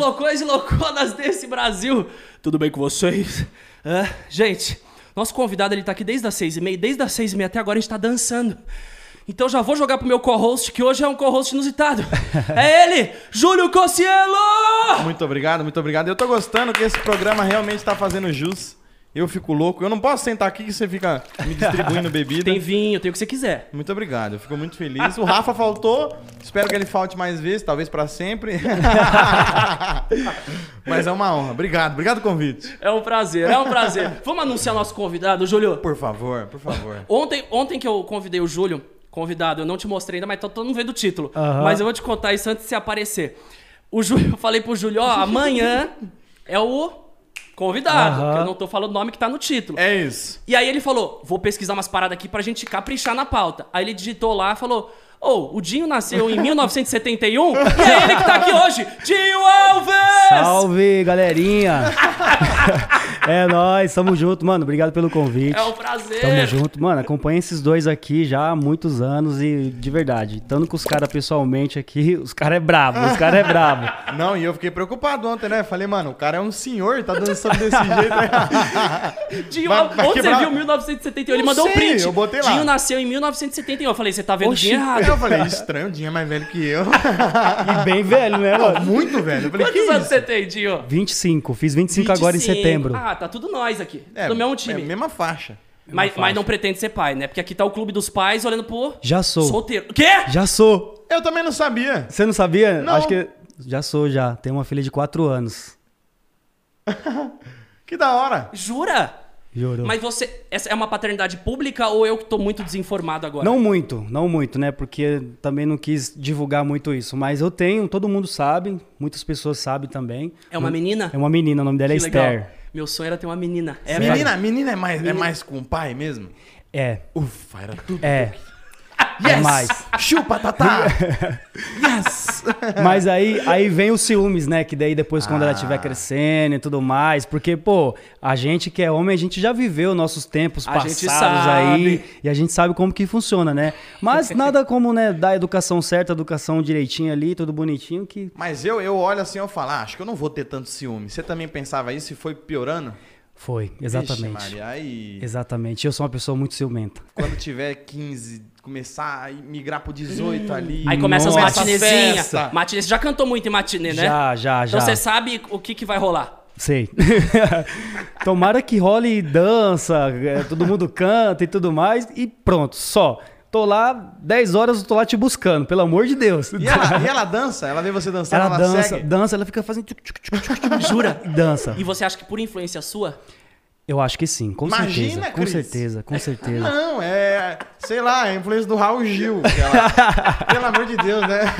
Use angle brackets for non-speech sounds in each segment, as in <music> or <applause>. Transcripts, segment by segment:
Loucões e louconas desse Brasil, tudo bem com vocês? É, gente, nosso convidado ele tá aqui desde as seis e meia, desde as seis e meia até agora a gente tá dançando. Então já vou jogar pro meu co-host, que hoje é um co-host inusitado. É <laughs> ele, Júlio Cossielo! Muito obrigado, muito obrigado. Eu tô gostando que esse programa realmente tá fazendo jus. Eu fico louco. Eu não posso sentar aqui que você fica me distribuindo <laughs> bebida. Tem vinho, tem o que você quiser. Muito obrigado, eu fico muito feliz. O Rafa faltou, espero que ele falte mais vezes, talvez pra sempre. <laughs> Mas é uma honra. Obrigado, obrigado pelo convite. É um prazer, é um prazer. Vamos anunciar nosso convidado, Júlio? Por favor, por favor. Ontem, ontem que eu convidei o Júlio, convidado, eu não te mostrei ainda, mas tô todo mundo vendo o título. Aham. Mas eu vou te contar isso antes de você aparecer. O Júlio, eu falei pro Júlio, ó, amanhã é o convidado, que eu não tô falando o nome que tá no título. É isso. E aí ele falou, vou pesquisar umas paradas aqui pra gente caprichar na pauta. Aí ele digitou lá e falou, ô, o Dinho nasceu em 1971 e é ele que tá aqui hoje, Dinho Alves! Salve, galerinha! <laughs> é nóis, tamo junto, mano. Obrigado pelo convite. É um prazer. Tamo junto. Mano, acompanho esses dois aqui já há muitos anos e de verdade. Estando com os caras pessoalmente aqui, <laughs> os caras é brabo, os caras é brabo. <laughs> Não, e eu fiquei preocupado ontem, né? Falei, mano, o cara é um senhor, tá dançando desse jeito. aí. Dinho, Vai- Alves, vai onde quebrar- você viu 1971? Ele Não mandou um sei, print. eu botei lá. Dinho nasceu em 1971. Eu falei, você tá vendo o Oxi. Dinho errado. Eu falei, estranho, o Dinho é mais velho que eu. E bem velho, né, mano? Muito velho. Eu falei, que Quantos anos isso? você tem, Dinho? 25, fiz 25, agora em 25. setembro. Ah, tá tudo nós aqui. É, do mesmo time. É, mesma faixa. mas, mas não pretende ser pai, né? Porque aqui tá o clube dos pais olhando pro Já sou. solteiro. O quê? Já sou. Eu também não sabia. Você não sabia? Não. Acho que já sou já. Tenho uma filha de 4 anos. <laughs> Que da hora. Jura? Juro. Mas você. Essa é uma paternidade pública ou eu que tô muito desinformado agora? Não muito, não muito, né? Porque também não quis divulgar muito isso. Mas eu tenho, todo mundo sabe, muitas pessoas sabem também. É uma menina? É uma menina, o nome dela é Que legal. Esther. Meu sonho era ter uma menina. É, menina, menina é mais, é mais com o pai mesmo? É, Ufa, era tudo. é. É mais. Chupa, Tatá! <laughs> yes! Mas aí, aí vem os ciúmes, né? Que daí depois, quando ela Ah. estiver crescendo e tudo mais. Porque, pô, a gente que é homem, a gente já viveu nossos tempos A passados aí. E a gente sabe como que funciona, né? Mas <laughs> nada como, né, dar a educação certa, a educação direitinho ali, tudo bonitinho, que Mas eu, eu olho assim, eu falo, ah, acho que eu não vou ter tanto ciúme. Você também pensava isso e foi piorando? foi, Vixe, exatamente. Maria, aí, Exatamente. Eu sou uma pessoa muito ciumenta. quando tiver 15, começar a migrar pro 18 ali. Aí começa Nossa, as matinezinhas. Matinê, você já cantou muito em matinê, né? Já, já, já. Então você sabe o que, que vai rolar. Sei. <laughs> Tomara que role dança, é, todo mundo canta e tudo mais, e pronto, só. Tô lá, 10 horas eu tô lá te buscando, pelo amor de Deus. E ela, e ela dança? Ela vê você dançando, Ela ela, dança, segue? dança, ela fica fazendo. Jura? e Dança. E você acha que por influência sua? Eu acho que sim, com Imagina, certeza. Com Cris. certeza, com certeza. Não, é, sei lá, é a influência do Raul Gil. ela- <laughs> pelo amor de Deus, né? <laughs>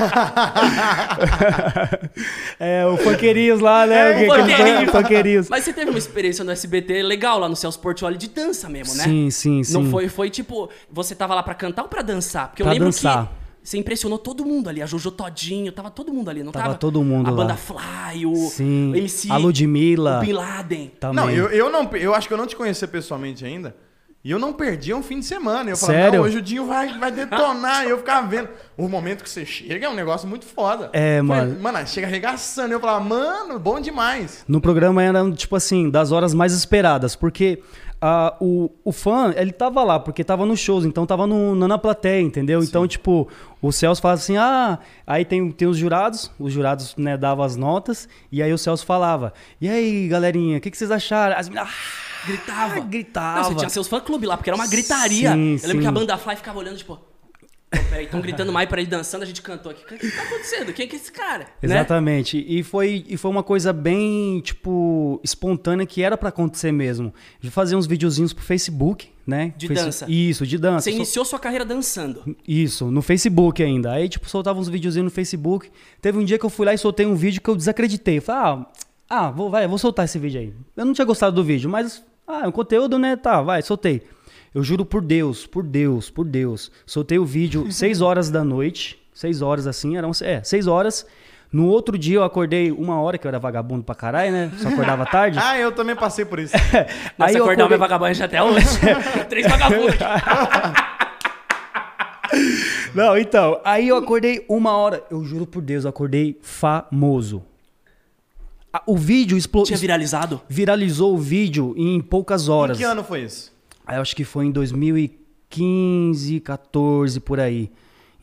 É, o Funkeirinhos lá, né? É, o Funkeirinhos. Funkeirinhos. Mas você teve uma experiência no SBT legal lá no Celso Portioli de dança mesmo, né? Sim, sim, sim. Não foi, foi tipo, você tava lá pra cantar ou pra dançar? Porque eu Pra lembro dançar. que você impressionou todo mundo ali, a Jojo Todinho, tava todo mundo ali, não tava? Tava todo mundo A lá. banda Fly, o, Sim. o MC, A Ludmilla. o Bin Laden. Também. Não, eu, eu não, eu acho que eu não te conheci pessoalmente ainda. E eu não perdi um fim de semana. Eu falava, Sério? não, hoje o Dinho vai, vai detonar. e eu ficava vendo. O momento que você chega é um negócio muito foda. É, Foi- mano. Mano, chega arregaçando. Eu falava, mano, bom demais. No programa era, tipo assim, das horas mais esperadas, porque ah, o, o fã, ele tava lá, porque tava nos shows, então tava no, na, na plateia, entendeu? Então, tipo, o Celso fala assim, ah, aí tem, tem os jurados, os jurados, né, davam as notas, e aí o Celso falava, e aí, galerinha, o que, que vocês acharam? As meninas, ah, Gritava. gritava. Não, você tinha seus fã-clube lá, porque era uma gritaria. Sim, eu lembro sim. que a banda Fly ficava olhando, tipo... "Pô, Peraí, estão gritando mais pra ele dançando, a gente cantou aqui. O que tá acontecendo? Quem que é esse cara? Né? Exatamente. E, foi, e foi uma coisa bem, tipo, espontânea que era pra acontecer mesmo. De fazer uns videozinhos pro Facebook, né? De dança. Isso, de dança. Você iniciou sua carreira dançando. Isso, no Facebook ainda. Aí, tipo, soltava uns videozinhos no Facebook. Teve um dia que eu fui lá e soltei um vídeo que eu desacreditei. Eu Falei, ah, ah vou, vai, vou soltar esse vídeo aí. Eu não tinha gostado do vídeo, mas, ah, é um conteúdo, né? Tá, vai, soltei. Eu juro por Deus, por Deus, por Deus. Soltei o vídeo 6 horas da noite. 6 horas assim, eram. É, 6 horas. No outro dia eu acordei uma hora, que eu era vagabundo pra caralho, né? Só acordava tarde. <laughs> Ah, eu também passei por isso. <laughs> Nossa, eu acordar acordei- vagabundo até hoje. <laughs> Três vagabundos. Não, então, aí eu acordei uma hora, eu juro por Deus, eu acordei famoso. O vídeo explodiu. Tinha viralizado? Viralizou o vídeo em poucas Em horas. que ano foi isso? Acho que foi em 2015, 14, por aí.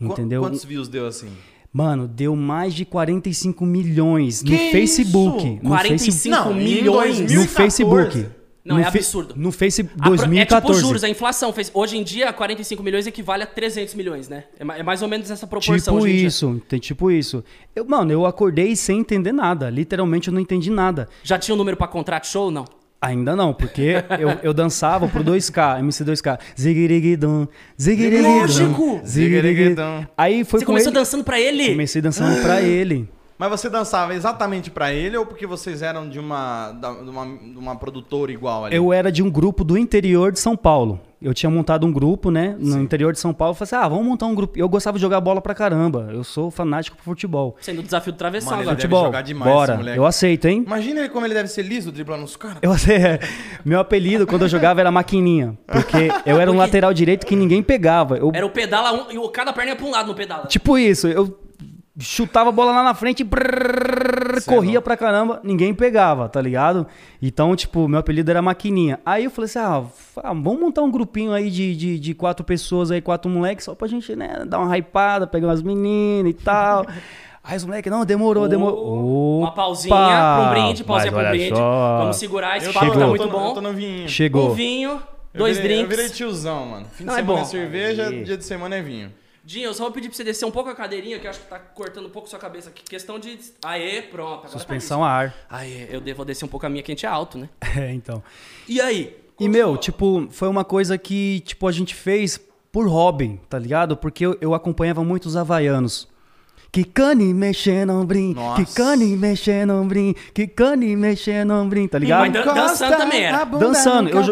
Entendeu? Quantos views deu assim? Mano, deu mais de 45 milhões no Que Facebook. isso? No 45 Facebook. Não, milhões. 2000 No 2014. Facebook. Não, no é absurdo. No Facebook, A pro- 2014. É tipo juros, a inflação fez. Hoje em dia, 45 milhões equivale a 300 milhões, né? É é mais ou menos essa proporção Tipo hoje em dia. isso, tem tipo isso. Eu, mano, eu acordei sem entender nada. Literalmente eu não entendi nada. Já tinha um número pra contrato show ou não? Ainda não, porque eu, eu dançava pro 2K, MC2K. Ziguiriguidum, ziguiriguidum, Lógico! ziguiriguidum. Aí foi Você com começou ele. dançando pra ele? Comecei dançando pra ele. Mas você dançava exatamente pra ele ou porque vocês eram de uma, da- de uma, de uma produtora igual ali? Eu era de um grupo do interior de São Paulo. Eu tinha montado um grupo, né, no interior de São Paulo. Eu falei assim, ah, vamos montar um grupo. Eu gostava de jogar bola pra caramba. Eu sou fanático por futebol. Sendo o desafio do travessão Mano, ele agora. deve futebol, jogar demais, bora. Eu aceito, hein? Imagina ele como ele deve ser liso driblando os caras. Eu sei, meu apelido quando eu jogava era maquininha, porque eu era um lateral direito que ninguém pegava. Eu, Era o pedala um, e o- cada perna ia pra um lado no pedala. tipo isso, eu chutava a bola lá na frente, brrr, Cê é corria pra caramba, ninguém pegava, tá ligado? Então, tipo, meu apelido era maquininha. Aí eu falei assim, ah, vamos montar um grupinho aí de, de, de quatro pessoas aí, quatro moleques, só pra gente, né, dar uma hypada, pegar umas meninas e tal. <laughs> Aí os moleques, não, demorou, Ô, demorou. Uma pausinha pra um brinde, pausinha pra um brinde. só. Vamos segurar, esse papo tá muito tô, bom. Eu tô no vinho. Chegou. Um vinho, Eu dois virei- drinks. Eu virei tiozão, mano. Fim Não, de é semana bom. cerveja, dia de semana é vinho. Dinho, eu só vou pedir pra você descer um pouco a cadeirinha, que eu acho que tá cortando um pouco sua cabeça aqui. Questão de. Aê, pronto. Agora Suspensão a ar. Tá. Aê, eu devo descer um pouco a minha, que a gente é alto, né? <laughs> É, então. E aí? E, meu, tipo, foi uma coisa que, tipo, a gente fez por hobby, tá ligado? Porque eu, eu acompanhava muito os havaianos. Que cane mexendo ombrim, Nossa. que cane mexendo ombrim, que cane mexendo ombrim, tá ligado? Mas dan- dançando também era. Dançando, eu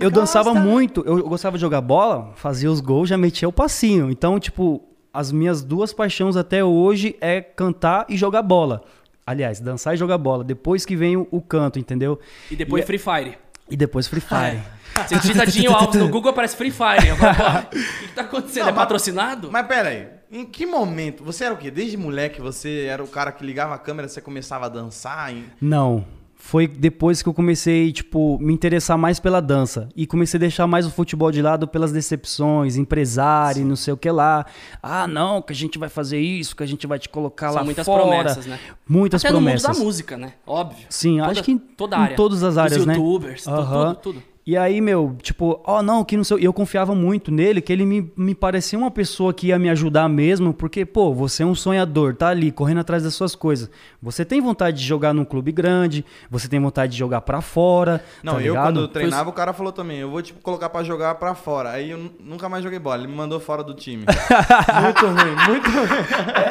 Eu dançava muito, eu gostava de jogar bola, fazia os gols, já metia o passinho. Então, tipo, as minhas duas paixões até hoje é cantar e jogar bola. Aliás, dançar e jogar bola. Depois que vem o, o canto, entendeu? E depois E- Free Fire. E depois Free Fire. Você digita Dinho Alves no Google, aparece Free Fire. Eu falo, pô, <laughs> o que, que tá acontecendo? Não, é mas- patrocinado? Mas pera aí, em que momento? Você era o quê? Desde moleque você era o cara que ligava a câmera, você começava a dançar? em- Não. Foi depois que eu comecei, tipo, me interessar mais pela dança. E comecei a deixar mais o futebol de lado pelas decepções, empresário, não sei o que lá. Ah, não, que a gente vai fazer isso, que a gente vai te colocar São lá muitas fora. promessas, né? Muitas Até promessas. no mundo da música, né? Óbvio. Sim, Toda- acho que em, toda em área. todas as áreas, né? youtubers, tu- Aham. tudo, tudo. E aí, meu, tipo, ó, não, que não sei. E eu confiava muito nele, que ele me, me parecia uma pessoa que ia me ajudar mesmo, porque, pô, você é um sonhador, tá ali, correndo atrás das suas coisas. Você tem vontade de jogar num clube grande, você tem vontade de jogar pra fora. Não, tá eu ligado? quando eu treinava, o cara falou também, eu vou te colocar pra jogar pra fora. Aí eu nu- nunca mais joguei bola, ele me mandou fora do time. <laughs> muito ruim, muito ruim.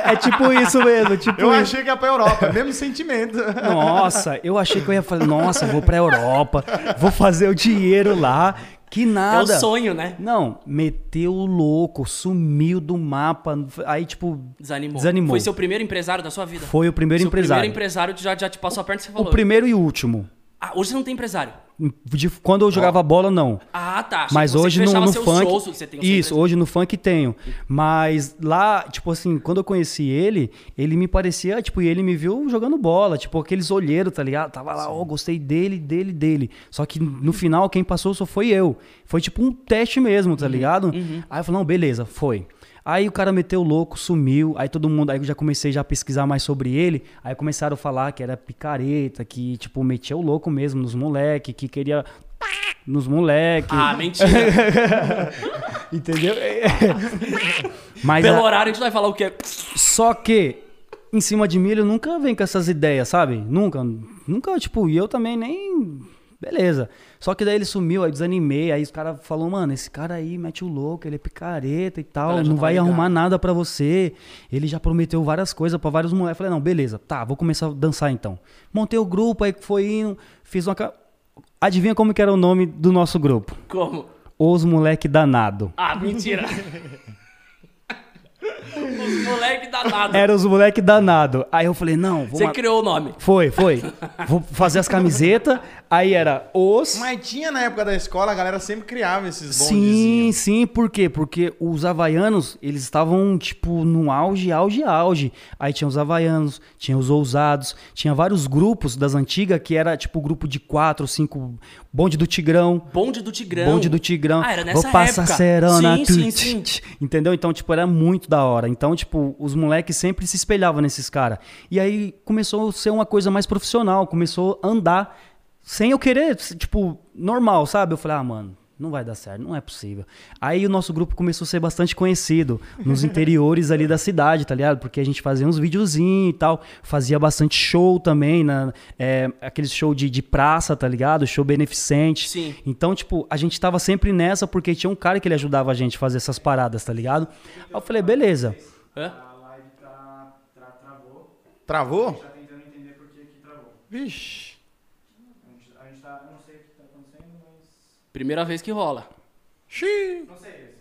É, é tipo isso mesmo, tipo Eu isso. achei que ia pra Europa, mesmo sentimento. Nossa, eu achei que eu ia falar, nossa, vou pra Europa, vou fazer o dinheiro lá. Que É nada. o sonho, né? Não, meteu o louco, sumiu do mapa. Aí, tipo, Desanimou. Desanimou. Foi seu primeiro empresário da sua vida? foi o primeiro seu empresário. primeiro empresário já, já te passou a perna e você O falou. primeiro e o último. Ah, hoje você não tem empresário. De- quando eu jogava bola, não. Ah, tá. Mas você hoje no, no funk. shows, você tem isso, hoje no funk tenho. Mas lá, tipo assim, quando eu conheci ele, ele me parecia, tipo, e ele me viu jogando bola, tipo, aqueles olheiros, tá ligado? Tava lá, ó, gostei dele, dele, dele. Só que no final, quem passou só foi eu. Foi tipo um teste mesmo, Uhum, tá ligado? Aí eu falei, não, beleza, foi. Aí o cara meteu o louco, sumiu. Aí todo mundo, aí eu já comecei já a pesquisar mais sobre ele. Aí começaram a falar que era picareta, que tipo metia o louco mesmo nos moleque, que queria nos moleque. Ah, mentira. <laughs> Entendeu? <laughs> Mas Pelo a- horário a gente vai falar o quê? só que em cima de mim ele nunca vem com essas ideias, sabe? Nunca, nunca, tipo, e eu também nem beleza. Só que daí ele sumiu, aí desanimei, aí os caras falou, mano, esse cara aí mete o louco, ele é picareta e tal, não tava vai ligada. arrumar nada pra você. Ele já prometeu várias coisas pra vários moleques. Falei, não, beleza, tá, vou começar a dançar então. Montei o grupo, aí foi indo, fiz uma Adivinha como que era o nome do nosso grupo? Como? Os moleque danado. Ah, mentira. <laughs> Os moleque danado. Era os moleque danado. Aí eu falei, não, vou Você ma- criou o nome. Foi, foi. Vou fazer as camisetas. Aí era os. Mas tinha na época da escola, a galera sempre criava esses Sim, bondezinhos. sim, por quê? Porque os havaianos, eles estavam, tipo, no auge, auge, auge. Aí tinha os havaianos, tinha os ousados, tinha vários grupos das antigas que era, tipo, grupo de quatro, cinco, bonde do Tigrão. Bonde do Tigrão. Bonde do Tigrão. Ah, era nessa Vou passar época. Sim, sim, sim. Entendeu? Então, tipo, era muito da hora. Então, tipo, os moleques sempre se espelhavam nesses caras. E aí começou a ser uma coisa mais profissional, começou a andar sem eu querer, tipo, normal, sabe? Eu falei, ah, mano. Não vai dar certo, não é possível. Aí o nosso grupo começou a ser bastante conhecido nos interiores ali da cidade, tá ligado? Porque a gente fazia uns videozinhos e tal, fazia bastante show também, na, é, aqueles show de, de praça, tá ligado? Show beneficente. Sim. Então, tipo, a gente tava sempre nessa porque tinha um cara que ele ajudava a gente a fazer essas paradas, tá ligado? Aí eu falei, beleza. Hã? Travou? Tá tentando entender por que que travou. Vixe. A gente tá, eu não sei o que tá acontecendo, mas... Primeira vez que rola. Xiii. Não sei,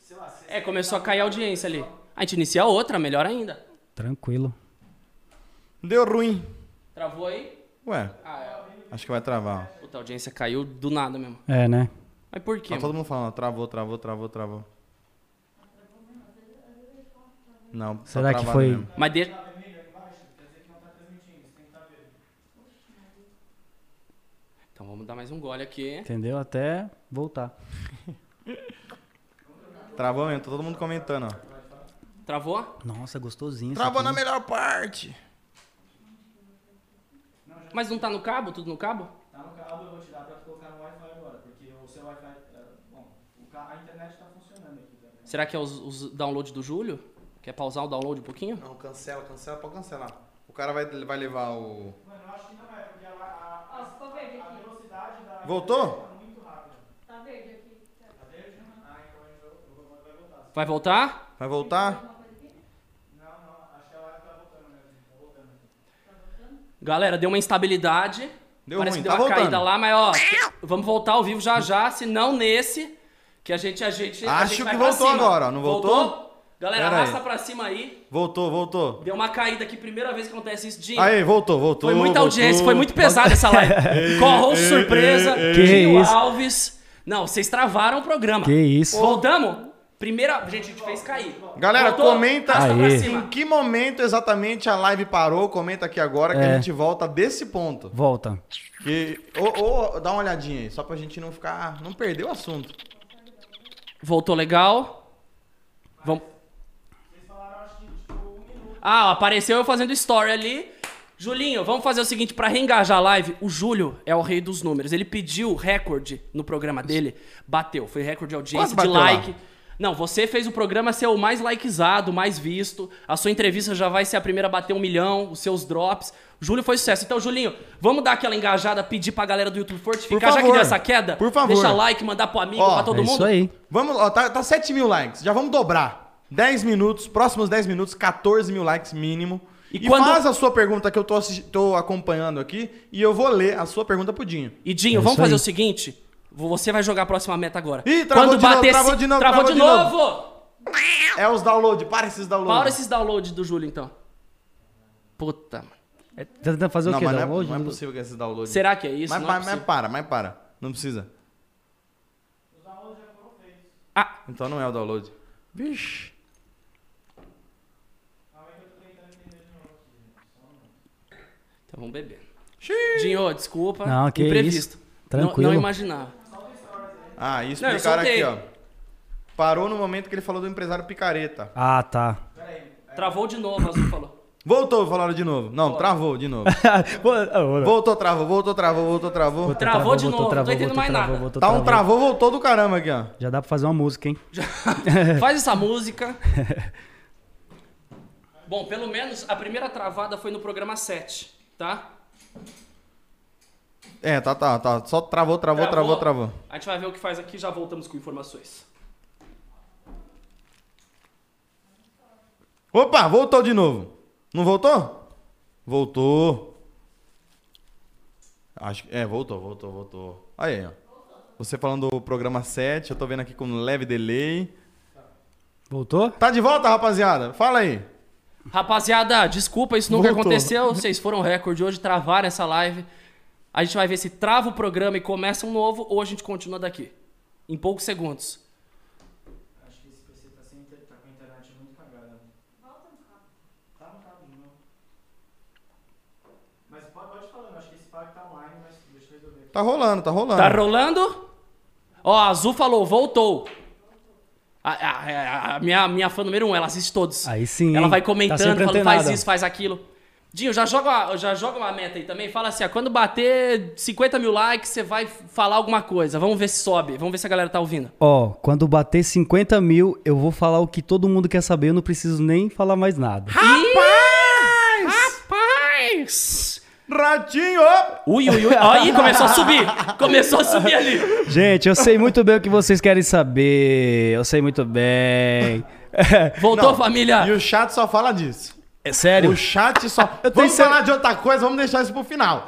sei lá. É, começou a cair a audiência ali. A gente inicia outra, melhor ainda. Tranquilo. Deu ruim. Travou aí? Ué, Ah, é. acho que vai travar. Puta, a audiência caiu do nada mesmo. É, né? Mas por quê? Tá todo mundo falando, travou, travou, travou, travou. Não, tá Será que foi- mesmo. Mas deixa. Então vamos dar mais um gole aqui. Entendeu? Até voltar. <laughs> Travou mesmo, tá todo mundo comentando, ó. Travou? Nossa, gostosinho. Travou aqui. na melhor parte. Mas não tá no cabo? Tudo no cabo? Tá no cabo, eu vou tirar pra colocar no Wi-Fi agora, porque o seu Wi-Fi. Bom, a internet tá funcionando aqui também. Será que é os, os download do Júlio? Quer pausar o download um pouquinho? Não, cancela, cancela, pode cancelar. O cara vai, vai levar o. Mano, eu acho que não vou, vai voltar. Vai voltar? Vai voltar? Alguma coisa aqui? Não, não, acho que a live tá voltando mesmo. Tá voltando. Tá voltando? Galera, deu uma instabilidade. Deu Parece ruim, que deu tá uma voltando. caída lá, mas ó, vamos voltar ao vivo já já, se não nesse, que a gente, a gente, a Acho gente vai que pra voltou cima. agora, ó, não voltou? Galera, Pera aí. arrasta pra cima aí. Voltou, voltou. Deu uma caída aqui, primeira vez que acontece isso, Dinho. Aí, voltou, voltou. Foi muita voltou. audiência, foi muito pesada essa live. <laughs> Corrou surpresa, Que Dinho isso? Alves. Não, vocês travaram o programa. Que isso? Voltamos? Primeira. Gente, a gente fez cair. Galera, Voltou? comenta em que momento exatamente a live parou. Comenta aqui agora que É. a gente volta desse ponto. Volta. Que, ou, ou dá uma olhadinha aí, só pra gente não ficar. Não perder o assunto. Voltou legal. Vamos. Ah, apareceu eu fazendo story ali. Julinho, vamos fazer o seguinte, pra reengajar a live, o Júlio é o rei dos números. Ele pediu recorde no programa dele, bateu. Foi recorde de audiência, de bateu lá? like. Não, você fez o programa ser o mais likezado, o mais visto. A sua entrevista já vai ser a primeira a bater um milhão, os seus drops. O Júlio foi sucesso. Então, Julinho, vamos dar aquela engajada, pedir pra galera do YouTube fortificar, já que deu essa queda? Por favor. Deixa like, mandar pro amigo, Ó, pra todo é mundo. isso aí. Vamos, ó, tá, tá 7 mil likes. Já vamos dobrar. 10 minutos, próximos 10 minutos, 14 mil likes mínimo. E E, quando- faz a sua pergunta que eu tô, tô acompanhando aqui e eu vou ler a sua pergunta pro Dinho. E Dinho, É vamos fazer aí. o seguinte. Você vai jogar a próxima meta agora. Ih, travou de novo, travou de novo, Travou, travou de de novo! É os download, para esses downloads. Para esses downloads do Júlio, então. Puta, mano. É, tá tentando fazer Não, o quê? mas não é, download? não é possível que esses downloads. Será que é isso? Mas, Não é mas- mas possível. para, mas para. Não precisa. Ah, Então não é o download. Vixe. Então vamos beber. Xiii. Dinho, desculpa. Não, que imprevisto. isso. Não, Tranquilo. não imaginava. Ah, e Não, explicaram aqui, ó. Parou no momento que ele falou do empresário picareta. Ah, tá. Travou de novo, Azul falou. Voltou, falaram de novo. Não, travou de novo. <laughs> Voltou, travou, voltou, travou, voltou, travou. voltou, Travou de voltou, novo, não tô travou, entendendo voltou, mais travou, nada. voltou, Tá um travou. travou, voltou do caramba aqui, ó. Já dá pra fazer uma música, hein? <laughs> Faz essa música. <laughs> Bom, pelo menos a primeira travada foi no programa 7, tá? É, tá, tá, tá. Só travou, travou, travou, travou. A gente vai ver o que faz aqui já voltamos com informações. Opa, voltou de novo. Não voltou? Voltou. Acho que. É, voltou, voltou, voltou. Aí, ó. Você falando do programa 7, eu tô vendo aqui com leve delay. Voltou? Tá de volta, rapaziada? Fala aí. Rapaziada, desculpa, isso nunca Voltou. aconteceu. Vocês foram recorde hoje, travaram essa live. A gente vai ver se trava o programa e começa um novo ou a gente continua daqui. Em poucos segundos. Acho que esse PC tá, sem, tá com a internet muito cagada. Tá no cabo de novo. Mas pode, pode falando, acho que esse pack tá online, mas deixa eu resolver. Tá rolando, tá rolando. Tá rolando? Ó, a Azul falou, voltou. A, a- a- minha, minha fã número um, ela assiste todos. Aí sim, Ela vai Tá comentando, sempre falando, faz isso, faz aquilo. Dinho, já joga, já joga uma meta aí também. Fala assim, ó, quando bater 50 mil likes, você vai falar alguma coisa. Vamos ver se sobe. Vamos ver se a galera tá ouvindo. Ó, quando bater 50 mil, eu vou falar o que todo mundo quer saber, eu não preciso nem falar mais nada. Rapaz! Rapaz! Ratinho! Ui, ui, ui. Aí, começou a subir. Começou a subir ali. Gente, eu sei muito bem o que vocês querem saber. Eu sei muito bem. <laughs> Voltou, Não, família. E o chat só fala disso. É sério? O chat só. tenho Vamos falar de outra coisa, vamos deixar isso pro final.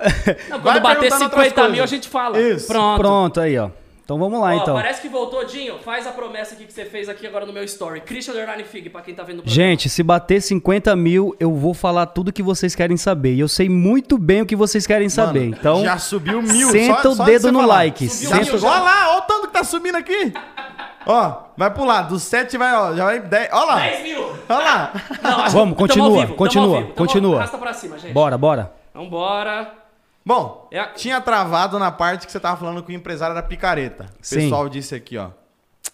Não, Vai quando bater perguntando outras 50 mil, a gente fala. Isso. Pronto. Pronto, aí, ó. Então vamos lá, Ó, então. Parece que voltou, Dinho. Faz a promessa aqui que você fez aqui agora no meu story. Christian Lerline Fig, pra quem tá vendo o programa. Gente, se bater 50 mil, eu vou falar tudo que vocês querem saber. E eu sei muito bem o que vocês querem saber. Mano, Então, já subiu mil. senta só, o só de dedo no falar. like. Subiu Senta- mil Olha já. lá, olha o tanto que tá subindo aqui. Ó, vai pular. Do 7 vai, ó, já vai 10. Olha lá. 10 mil. Olha lá. Não, Vamos, continua, vivo, continua, vivo, continua. Arrasta pra cima, gente. Bora, bora. Vambora. Bom, É a- tinha travado na parte que você tava falando que o empresário era picareta. O Sim. pessoal disse aqui, ó.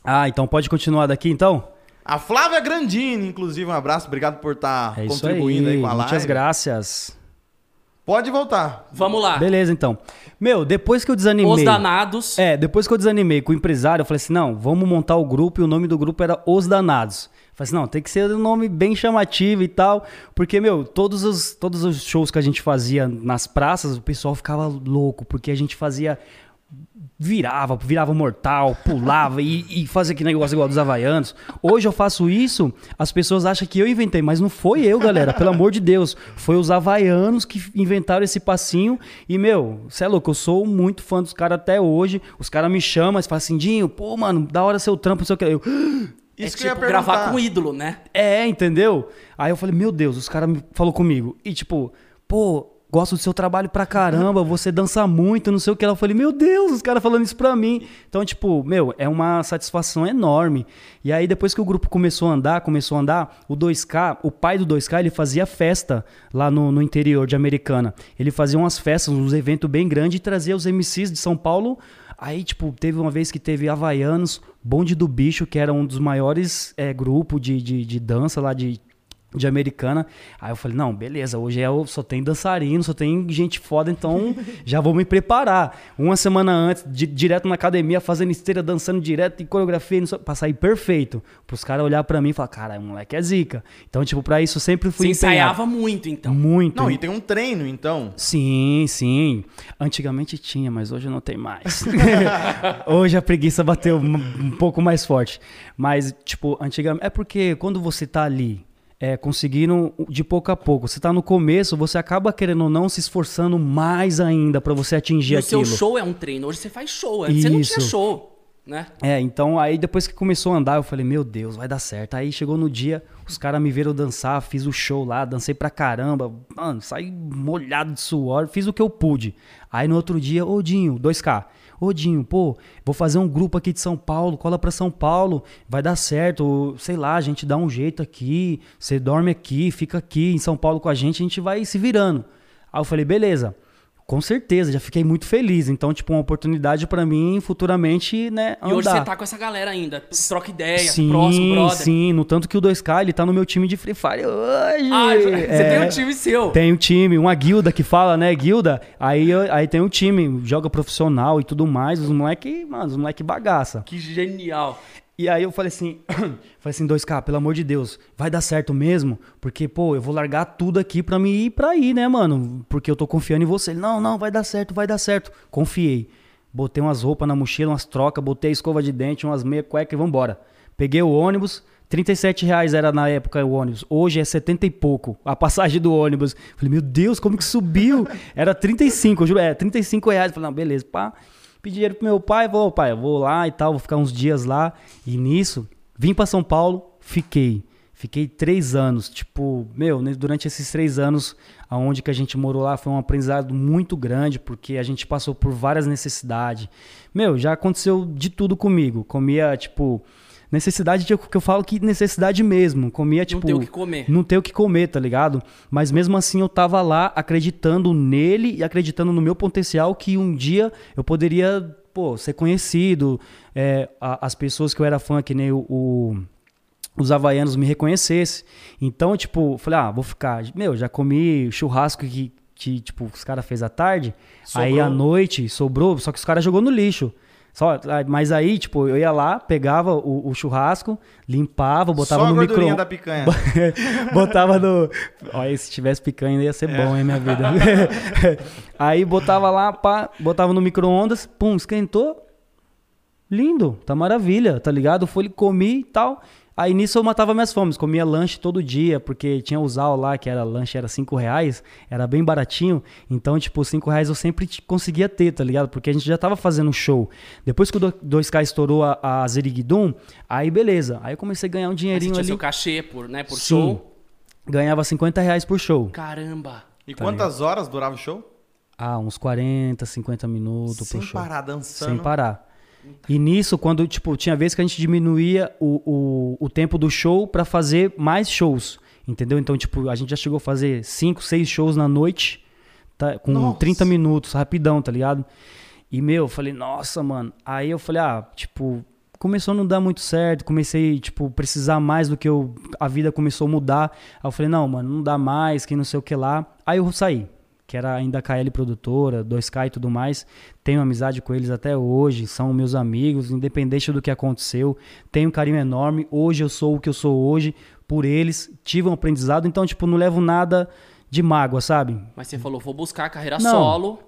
Ah, então pode continuar daqui, então? A Flávia Grandini, inclusive, um abraço. Obrigado por estar É isso contribuindo aí, aí. com a live. Muitas graças. Pode voltar. Vamos lá. Beleza, então. Meu, depois que eu desanimei... Os danados. É, depois que eu desanimei com o empresário, eu falei assim, não, vamos montar o grupo e o nome do grupo era Os Danados. Falei assim, não, tem que ser um nome bem chamativo e tal, porque, meu, todos os, todos os shows que a gente fazia nas praças, o pessoal ficava louco, porque a gente fazia... Virava, virava mortal, pulava e, e fazia aquele negócio igual dos havaianos. Hoje eu faço isso, as pessoas acham que eu inventei, mas não foi eu, galera, pelo amor de Deus. Foi os havaianos que inventaram esse passinho. E, meu, você é louco, eu sou muito fã dos caras até hoje. Os caras me chamam e falam assim, Dinho, pô, mano, da hora seu trampo, não sei o que. Eu, <gasps> É Isso que eu ia tipo perguntar. gravar com um ídolo, né? é, entendeu? Aí eu falei, meu Deus, os caras falou comigo. E tipo, pô, gosto do seu trabalho pra caramba, você dança muito, não sei o que. Ela falei, meu Deus, os caras falando isso pra mim. Então, tipo, meu, é uma satisfação enorme. E aí, depois que o grupo começou a andar, começou a andar, o 2K, o pai do 2K, ele fazia festa lá no, no interior de Americana. Ele fazia umas festas, uns eventos bem grandes e trazia os MCs de São Paulo. Aí, tipo, teve uma vez que teve Havaianos, Bonde do Bicho, que era um dos maiores é, grupos de, de, de dança lá de, de Americana. Aí eu falei, não, beleza, hoje é, o- só tem dançarino, só tem gente foda, então <laughs> já vou me preparar. Uma semana antes, di- direto na academia, fazendo esteira, dançando direto, e coreografia, não sei- pra sair perfeito. Pros caras olhar pra mim e falar, cara, o moleque é zica. Então, tipo, pra isso eu sempre fui Você empenhado. ensaiava muito, então. Muito. Não, e tem um treino, então. Sim, sim. Antigamente tinha, mas hoje não tem mais. <laughs> hoje a preguiça bateu um, um pouco mais forte. Mas, tipo, antigamente. É porque quando você tá ali. É, conseguindo de pouco a pouco. Você tá no começo, você acaba querendo ou não se esforçando mais ainda pra você atingir E o aquilo. seu show é um treino. Hoje você faz show. Antes você não tinha Isso. show, né? É, então aí depois que começou a andar, eu falei, meu Deus, vai dar certo. Aí chegou no dia, os caras me viram dançar, fiz o show lá, dancei pra caramba, mano, saí molhado de suor, fiz o que eu pude. Aí no outro dia, ô Dinho, 2K, ô Dinho, pô, vou fazer um grupo aqui de São Paulo, cola pra São Paulo, vai dar certo, sei lá, a gente dá um jeito aqui, você dorme aqui, fica aqui em São Paulo com a gente, a gente vai se virando. Aí eu falei, beleza. Com certeza, já fiquei muito feliz. Então, tipo, uma oportunidade pra mim futuramente, né, E hoje andar. você tá com essa galera ainda. Troca ideia, Sim, próximo, brother. sim. No tanto que o 2K, ele tá no meu time de Free Fire hoje. Ah, você É. tem um time seu. Tem um time, uma guilda que fala, né, guilda. Aí, aí tem um time, joga profissional e tudo mais. Os moleque, mano, os moleque bagaça. Que genial. E aí eu falei assim, <clears throat> falei assim, 2K, pelo amor de Deus, vai dar certo mesmo? Porque, pô, eu vou largar tudo aqui pra me ir pra aí, né, mano? Porque eu tô confiando em você. Ele, não, não, vai dar certo, vai dar certo. Confiei. Botei umas roupas na mochila, umas trocas, botei escova de dente, umas meia cueca e vambora. Peguei o ônibus, 37 reais era na época o ônibus. Hoje é 70 e pouco a passagem do ônibus. Falei, meu Deus, como que subiu? Era 35, eu juro, é 35 reais. Falei, não, beleza, pá. Pedi dinheiro pro meu pai, falou, pai, eu vou lá e tal, vou ficar uns dias lá. E nisso, Vim pra São Paulo, fiquei. Fiquei três anos, tipo, meu, durante esses três anos, aonde que a gente morou lá, foi um aprendizado muito grande, porque a gente passou por várias necessidades. Meu, já aconteceu de tudo comigo. Comia, tipo, necessidade de, que eu falo que necessidade mesmo. Comia, tipo. ter o que comer. Não ter o que comer, tá ligado? Mas mesmo assim eu tava lá acreditando nele e acreditando no meu potencial que um dia eu poderia, pô, ser conhecido. É, a- as pessoas que eu era fã, que nem o- o os havaianos me reconhecessem. Então, tipo, falei, ah, vou ficar. Meu, já comi churrasco que, que tipo, os caras fez à tarde. Aí Sobrou. à noite sobrou, só que os caras jogou no lixo. Só, ah, mas aí, tipo, eu ia lá, pegava o, o churrasco, limpava, botava Só no gordurinha micro da picanha. <laughs> botava no. Olha, se tivesse picanha ia ser bom, hein, minha vida. <laughs> Aí botava lá, pá, botava no micro-ondas, pum, esquentou. Lindo, tá maravilha, tá ligado? Fui, comi e tal. Aí nisso eu matava minhas fomes, comia lanche todo dia, porque tinha o Zal lá, que era lanche, era 5 reais, era bem baratinho. Então, tipo, 5 reais eu sempre conseguia ter, tá ligado? Porque a gente já tava fazendo show. Depois que o do- 2K estourou a, a Zerigdum, aí beleza. Aí eu comecei a ganhar um Aí você dinheirinho tinha ali. seu cachê por, né, por Sim. show. Ganhava 50 reais por show. Caramba. E quantas horas durava o show? Ah, uns 40, 50 minutos Sem por show. parar, dançando. Sem parar. E nisso, quando, tipo, tinha vezes que a gente diminuía o, o, o tempo do show pra fazer mais shows. Entendeu? Então, tipo, a gente já chegou a fazer 5, 6 shows na noite, tá? com Nossa. 30 minutos, rapidão, tá ligado? E, meu, eu falei, nossa, mano. Aí eu falei, ah, tipo, começou a não dar muito certo, comecei, tipo, precisar mais do que eu. A vida começou a mudar. Aí eu falei, não, mano, não dá mais, que não sei o que lá. Aí eu saí, que era ainda a KL produtora, 2K e tudo mais. Tenho amizade com eles até hoje, são meus amigos, independente do que aconteceu. Tenho um carinho enorme. Hoje eu sou o que eu sou hoje por eles. Tive um aprendizado, então, tipo, não levo nada de mágoa, sabe? Mas você falou, vou buscar a carreira Não. solo.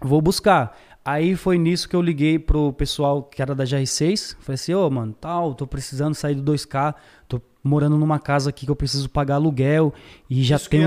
Vou buscar. Aí foi nisso que eu liguei pro pessoal que era da GR6. Falei assim, ô, mano, tal, tô precisando sair do 2K. Tô morando numa casa aqui que eu preciso pagar aluguel. E já Isso tem que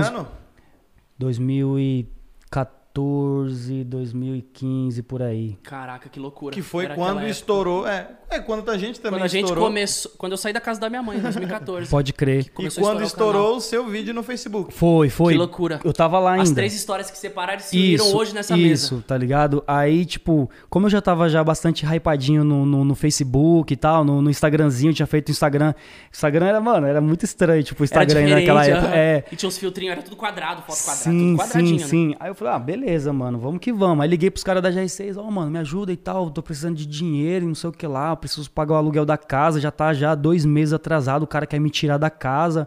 uns ano? 2014, 2015, por aí. Caraca, que loucura. Que foi Era quando estourou. É, é, quando a gente também Quando a gente estourou. começou. Quando eu saí da casa da minha mãe, em 2014. <laughs> Pode crer. E quando estourar o estourou o seu vídeo no Facebook. Foi, foi. Que loucura. Eu tava lá ainda. As três histórias que separaram se uniram Isso, hoje nessa isso, mesa. tá ligado? Aí, tipo, como eu já tava já bastante hypadinho no, no, no Facebook e tal, no, no Instagramzinho, tinha feito Instagram. Instagram era, mano, era muito estranho, tipo, o Era Instagram naquela época. É. E tinha uns filtrinhos, era tudo quadrado, foto quadrada, Sim, tudo quadradinho, sim, né? sim. Aí eu falei, ah, beleza, mano, vamos que vamos. Aí liguei pros caras da GR6, ó, mano, me ajuda e tal, tô precisando de dinheiro e não sei o que lá, preciso pagar o aluguel da casa, já tá já dois meses atrasado, o cara quer me tirar da casa.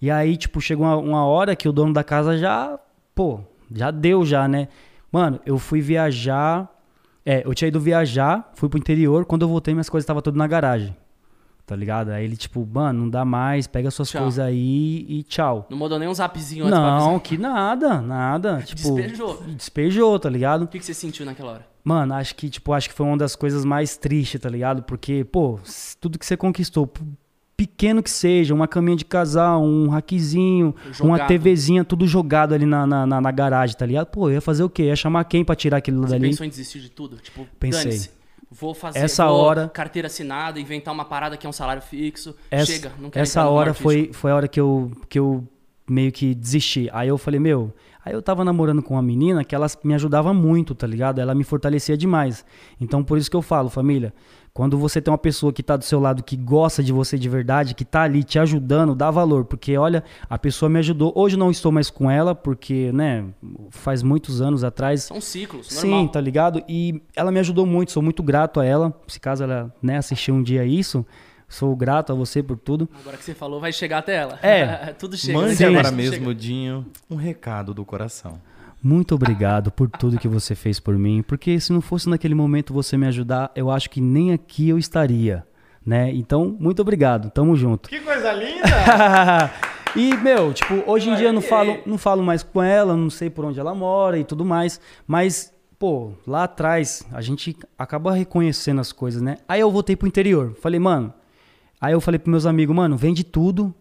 E aí, tipo, chegou uma, uma hora que o dono da casa já, pô, já deu já, né? Mano, eu fui viajar, é, eu tinha ido viajar, fui pro interior, quando eu voltei minhas coisas estavam tudo na garagem. Tá ligado? Aí ele, tipo, mano, não dá mais, pega suas Tchau. coisas aí e tchau. Não mandou nem um zapzinho antes Não, avisar. que nada, nada. <laughs> Tipo, Despejou. Despejou, tá ligado? O que, que você sentiu naquela hora? Mano, acho que, tipo, acho que foi uma das coisas mais tristes, tá ligado? Porque, pô, tudo que você conquistou, pequeno que seja, uma caminha de casal, um rackzinho, uma Jogado. TVzinha, tudo jogado ali na, na, na- na garagem, tá ligado? Pô, ia fazer o quê? Ia chamar quem pra tirar aquilo Você dali? pensou em desistir de tudo? Tipo, Pensei. Vou fazer Essa vou hora- carteira assinada, inventar uma parada que é um salário fixo. Essa, Chega, não quero essa hora foi, foi a hora que eu, que eu meio que desisti. Aí eu falei, meu. Aí eu tava namorando com uma menina que ela me ajudava muito, tá ligado? Ela me fortalecia demais. Então por isso que eu falo, família. Quando você tem uma pessoa que tá do seu lado, que gosta de você de verdade, que tá ali te ajudando, dá valor. Porque, olha, a pessoa me ajudou. Hoje eu não estou mais com ela, porque, né, faz muitos anos atrás. São ciclos, Sim, normal. tá ligado? E ela me ajudou muito, sou muito grato a ela. Se caso ela, né, assistir um dia isso, sou grato a você por tudo. Agora que você falou, vai chegar até ela. É. <laughs> tudo chega. Mande agora mesmo, chega. Dinho, um recado do coração. Muito obrigado por tudo que você fez por mim, porque se não fosse naquele momento você me ajudar, eu acho que nem aqui eu estaria, né? Então, muito obrigado. Tamo junto. Que coisa linda! <laughs> e, meu, tipo, hoje em dia eu não falo, não falo mais com ela, não sei por onde ela mora e tudo mais, mas, pô, lá atrás a gente acaba reconhecendo as coisas, né? Aí eu voltei pro interior. Falei, mano. Aí eu falei pros meus amigos, mano, vende tudo,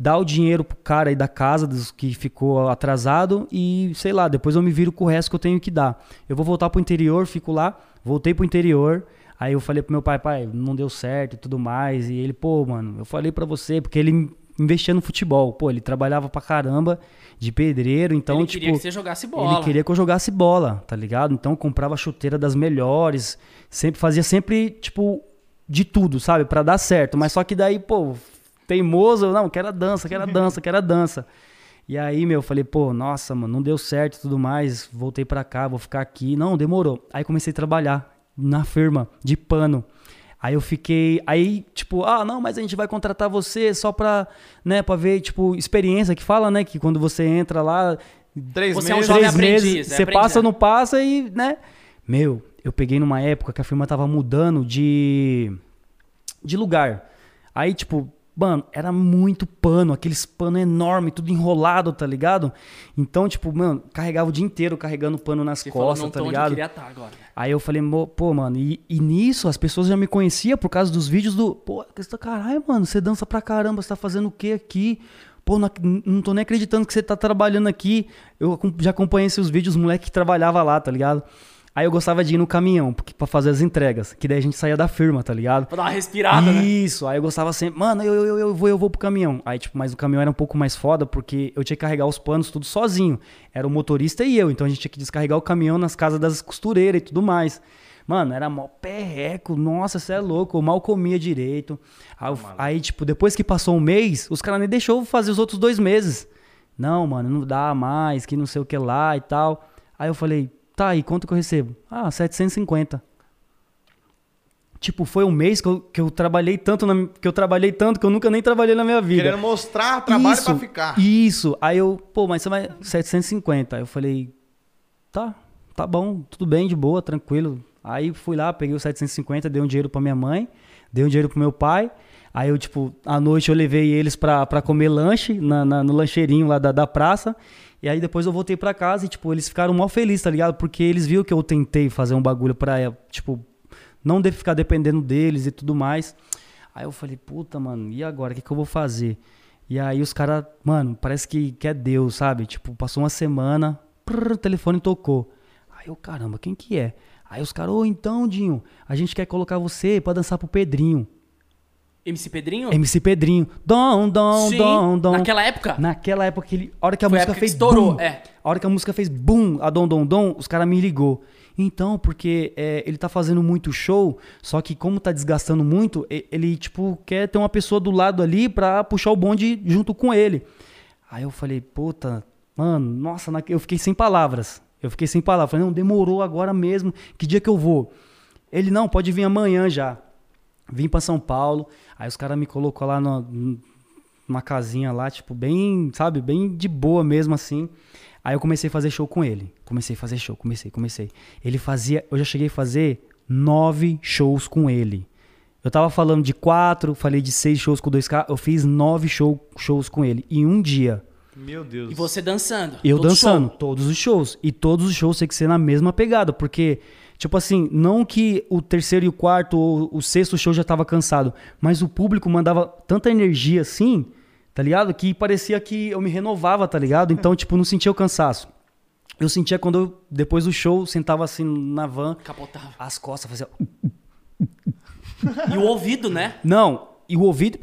dá o dinheiro pro cara aí da casa dos que ficou atrasado e, sei lá, depois eu me viro com o resto que eu tenho que dar. Eu vou voltar pro interior, fico lá, voltei pro interior. Aí eu falei pro meu pai, pai, não deu certo e tudo mais. E ele, pô, mano, eu falei pra você, porque ele investia no futebol. Pô, ele trabalhava pra caramba de pedreiro, então, ele tipo. queria que você jogasse bola. Ele queria que eu jogasse bola, tá ligado? Então eu comprava chuteira das melhores, sempre fazia sempre tipo de tudo, sabe, Pra dar certo. Mas só que daí, pô, teimoso, não, quero a dança, quero a <laughs> dança, quero a dança. E aí, meu, eu falei, pô, nossa, mano, não deu certo e tudo mais, voltei pra cá, vou ficar aqui. Não, demorou. Aí comecei a trabalhar na firma de pano. Aí eu fiquei, aí tipo, ah, não, mas a gente vai contratar você só pra, né, pra ver, tipo, experiência que fala, né, que quando você entra lá, Três Você é um meses. jovem três aprendiz, meses, é você aprendiz, passa é. ou não passa e, né? Meu, eu peguei numa época que a firma tava mudando de de lugar. Aí, tipo, mano, era muito pano, aqueles pano enorme, tudo enrolado, tá ligado? Então, tipo, mano, carregava o dia inteiro carregando pano nas Você costas, tá eu ligado? queria estar agora. Aí eu falei, "Mo- pô, mano, e, e nisso as pessoas já me conheciam por causa dos vídeos do. Pô, tá- caralho, mano, você dança pra caramba, você tá fazendo o que aqui? Pô, não, não tô nem acreditando que você tá trabalhando aqui. Eu já acompanhei esses vídeos, os moleques que trabalhava lá, tá ligado? Aí eu gostava de ir no caminhão, porque, pra fazer as entregas, que daí a gente saía da firma, tá ligado? Pra dar uma respirada, né? Isso, aí eu gostava sempre, mano, eu, eu, eu vou, eu vou pro caminhão. Aí, tipo, mas o caminhão era um pouco mais foda, porque eu tinha que carregar os panos tudo sozinho. Era o motorista e eu, então a gente tinha que descarregar o caminhão nas casas das costureiras e tudo mais. Mano, era mó perreco, nossa, você é louco, eu mal comia direito. Aí, eu- aí, tipo, depois que passou um mês, os caras nem deixou fazer os outros dois meses. Não, mano, não dá mais, que não sei o que lá e tal. Aí eu falei, tá, e quanto que eu recebo? Ah, 750. Tipo, foi um mês que eu, que eu trabalhei tanto, na- que eu trabalhei tanto que eu nunca nem trabalhei na minha vida. Querendo mostrar trabalho isso, pra ficar. Isso. Aí eu, pô, mas você vai 750. Aí eu falei, tá, tá bom, tudo bem, de boa, tranquilo. Aí fui lá, peguei o 750, dei um dinheiro pra minha mãe, dei um dinheiro pro meu pai. Aí eu, tipo, à noite eu levei eles pra, pra comer lanche na, na- no lancheirinho lá da, da praça. E aí depois eu voltei pra casa e, tipo, eles ficaram mal felizes, tá ligado? Porque eles viram que eu tentei fazer um bagulho pra, tipo, não de ficar dependendo deles e tudo mais. Aí eu falei, puta, mano, e agora? O que, que eu vou fazer? E aí os caras, mano, parece que, que é Deus, sabe? Tipo, passou uma semana, prrr, o telefone tocou. Aí eu, caramba, quem que é? Aí os caras, ô, então, Dinho, a gente quer colocar você pra dançar pro Pedrinho. MC Pedrinho? MC Pedrinho. Dom, dom, Sim, dom, dom. naquela época? Naquela época, ele, a hora que a Foi a música que fez estourou, boom, é. a hora que a música fez boom, a Dom Dom Dom, os caras me ligou. Então, porque é, ele tá fazendo muito show, só que como tá desgastando muito, ele, tipo, quer ter uma pessoa do lado ali pra puxar o bonde junto com ele. Aí eu falei, puta, mano, nossa, eu fiquei sem palavras. Eu fiquei sem palavras. Falei, não, demorou agora mesmo. Que dia que eu vou? Ele, não, pode vir amanhã já. Vim pra São Paulo, aí os caras me colocou lá no, numa casinha lá, tipo, bem, sabe, bem de boa mesmo assim. Aí eu comecei a fazer show com ele. Comecei a fazer show, comecei, comecei. Ele fazia, eu já cheguei a fazer nove shows com ele. Eu tava falando de quatro, falei de seis shows com 2K, eu fiz nove show, shows com ele em um dia. Meu Deus. E você dançando. Eu todo dançando, show. todos os shows. E todos os shows tem que ser na mesma pegada, porque, tipo assim, não que o terceiro e o quarto ou o sexto show já tava cansado, mas o público mandava tanta energia assim, tá ligado? Que parecia que eu me renovava, tá ligado? Então, tipo, não sentia o cansaço. Eu sentia quando eu, depois do show, sentava assim na van, Capotava. as costas fazia. E o ouvido, né? Não, e o ouvido.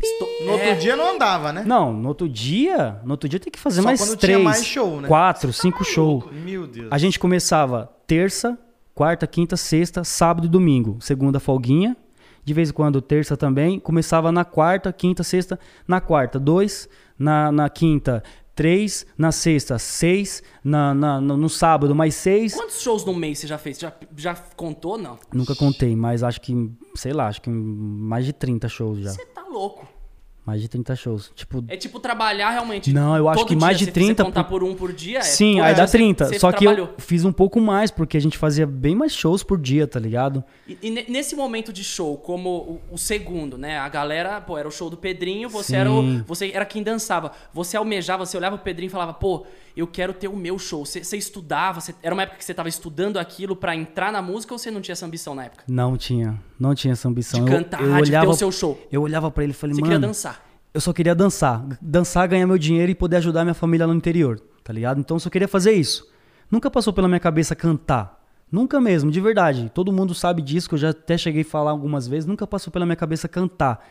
No outro É. dia não andava, né? Não, no outro dia, no outro dia tem que fazer Só mais quando três, tinha mais show, né? quatro, cinco shows. Meu Deus. A gente começava terça, quarta, quinta, sexta, sábado e domingo. Segunda folguinha. De vez em quando terça também. Começava na quarta, quinta, sexta. Na quarta, dois. Na, na quinta, três. Na sexta, seis. Na, na- no, no sábado, mais seis. Quantos shows no mês você já fez? Já, já contou, não? Nunca contei, mas acho que, sei lá, acho que mais de 30 shows já. Você tá louco. Mais de 30 shows. Tipo, É tipo trabalhar realmente. Não, eu acho que mais dia. de Se você 30 contar por- um por dia, é Sim, aí dá você- 30. você Só que trabalhou. eu fiz um pouco mais, porque a gente fazia bem mais shows por dia, tá ligado? E, e ne- nesse momento de show, como o, o segundo, né? A galera, pô, era o show do Pedrinho, você Sim. era o, você era quem dançava. Você almejava, você olhava pro Pedrinho e falava, pô, eu quero ter o meu show. Você, você estudava, você- era uma época que você tava estudando aquilo pra entrar na música ou você não tinha essa ambição na época? Não tinha, não tinha essa ambição. De Eu- cantar, eu, de ter olhava, o seu show. Eu olhava pra ele e falei, Você mano, queria dançar. eu só queria dançar. Dançar, ganhar meu dinheiro e poder ajudar minha família no interior, tá ligado? Então eu só queria fazer isso. Nunca passou pela minha cabeça cantar, Nunca mesmo, de verdade. Todo mundo sabe disso, que eu já até cheguei a falar algumas vezes, nunca passou pela minha cabeça cantar.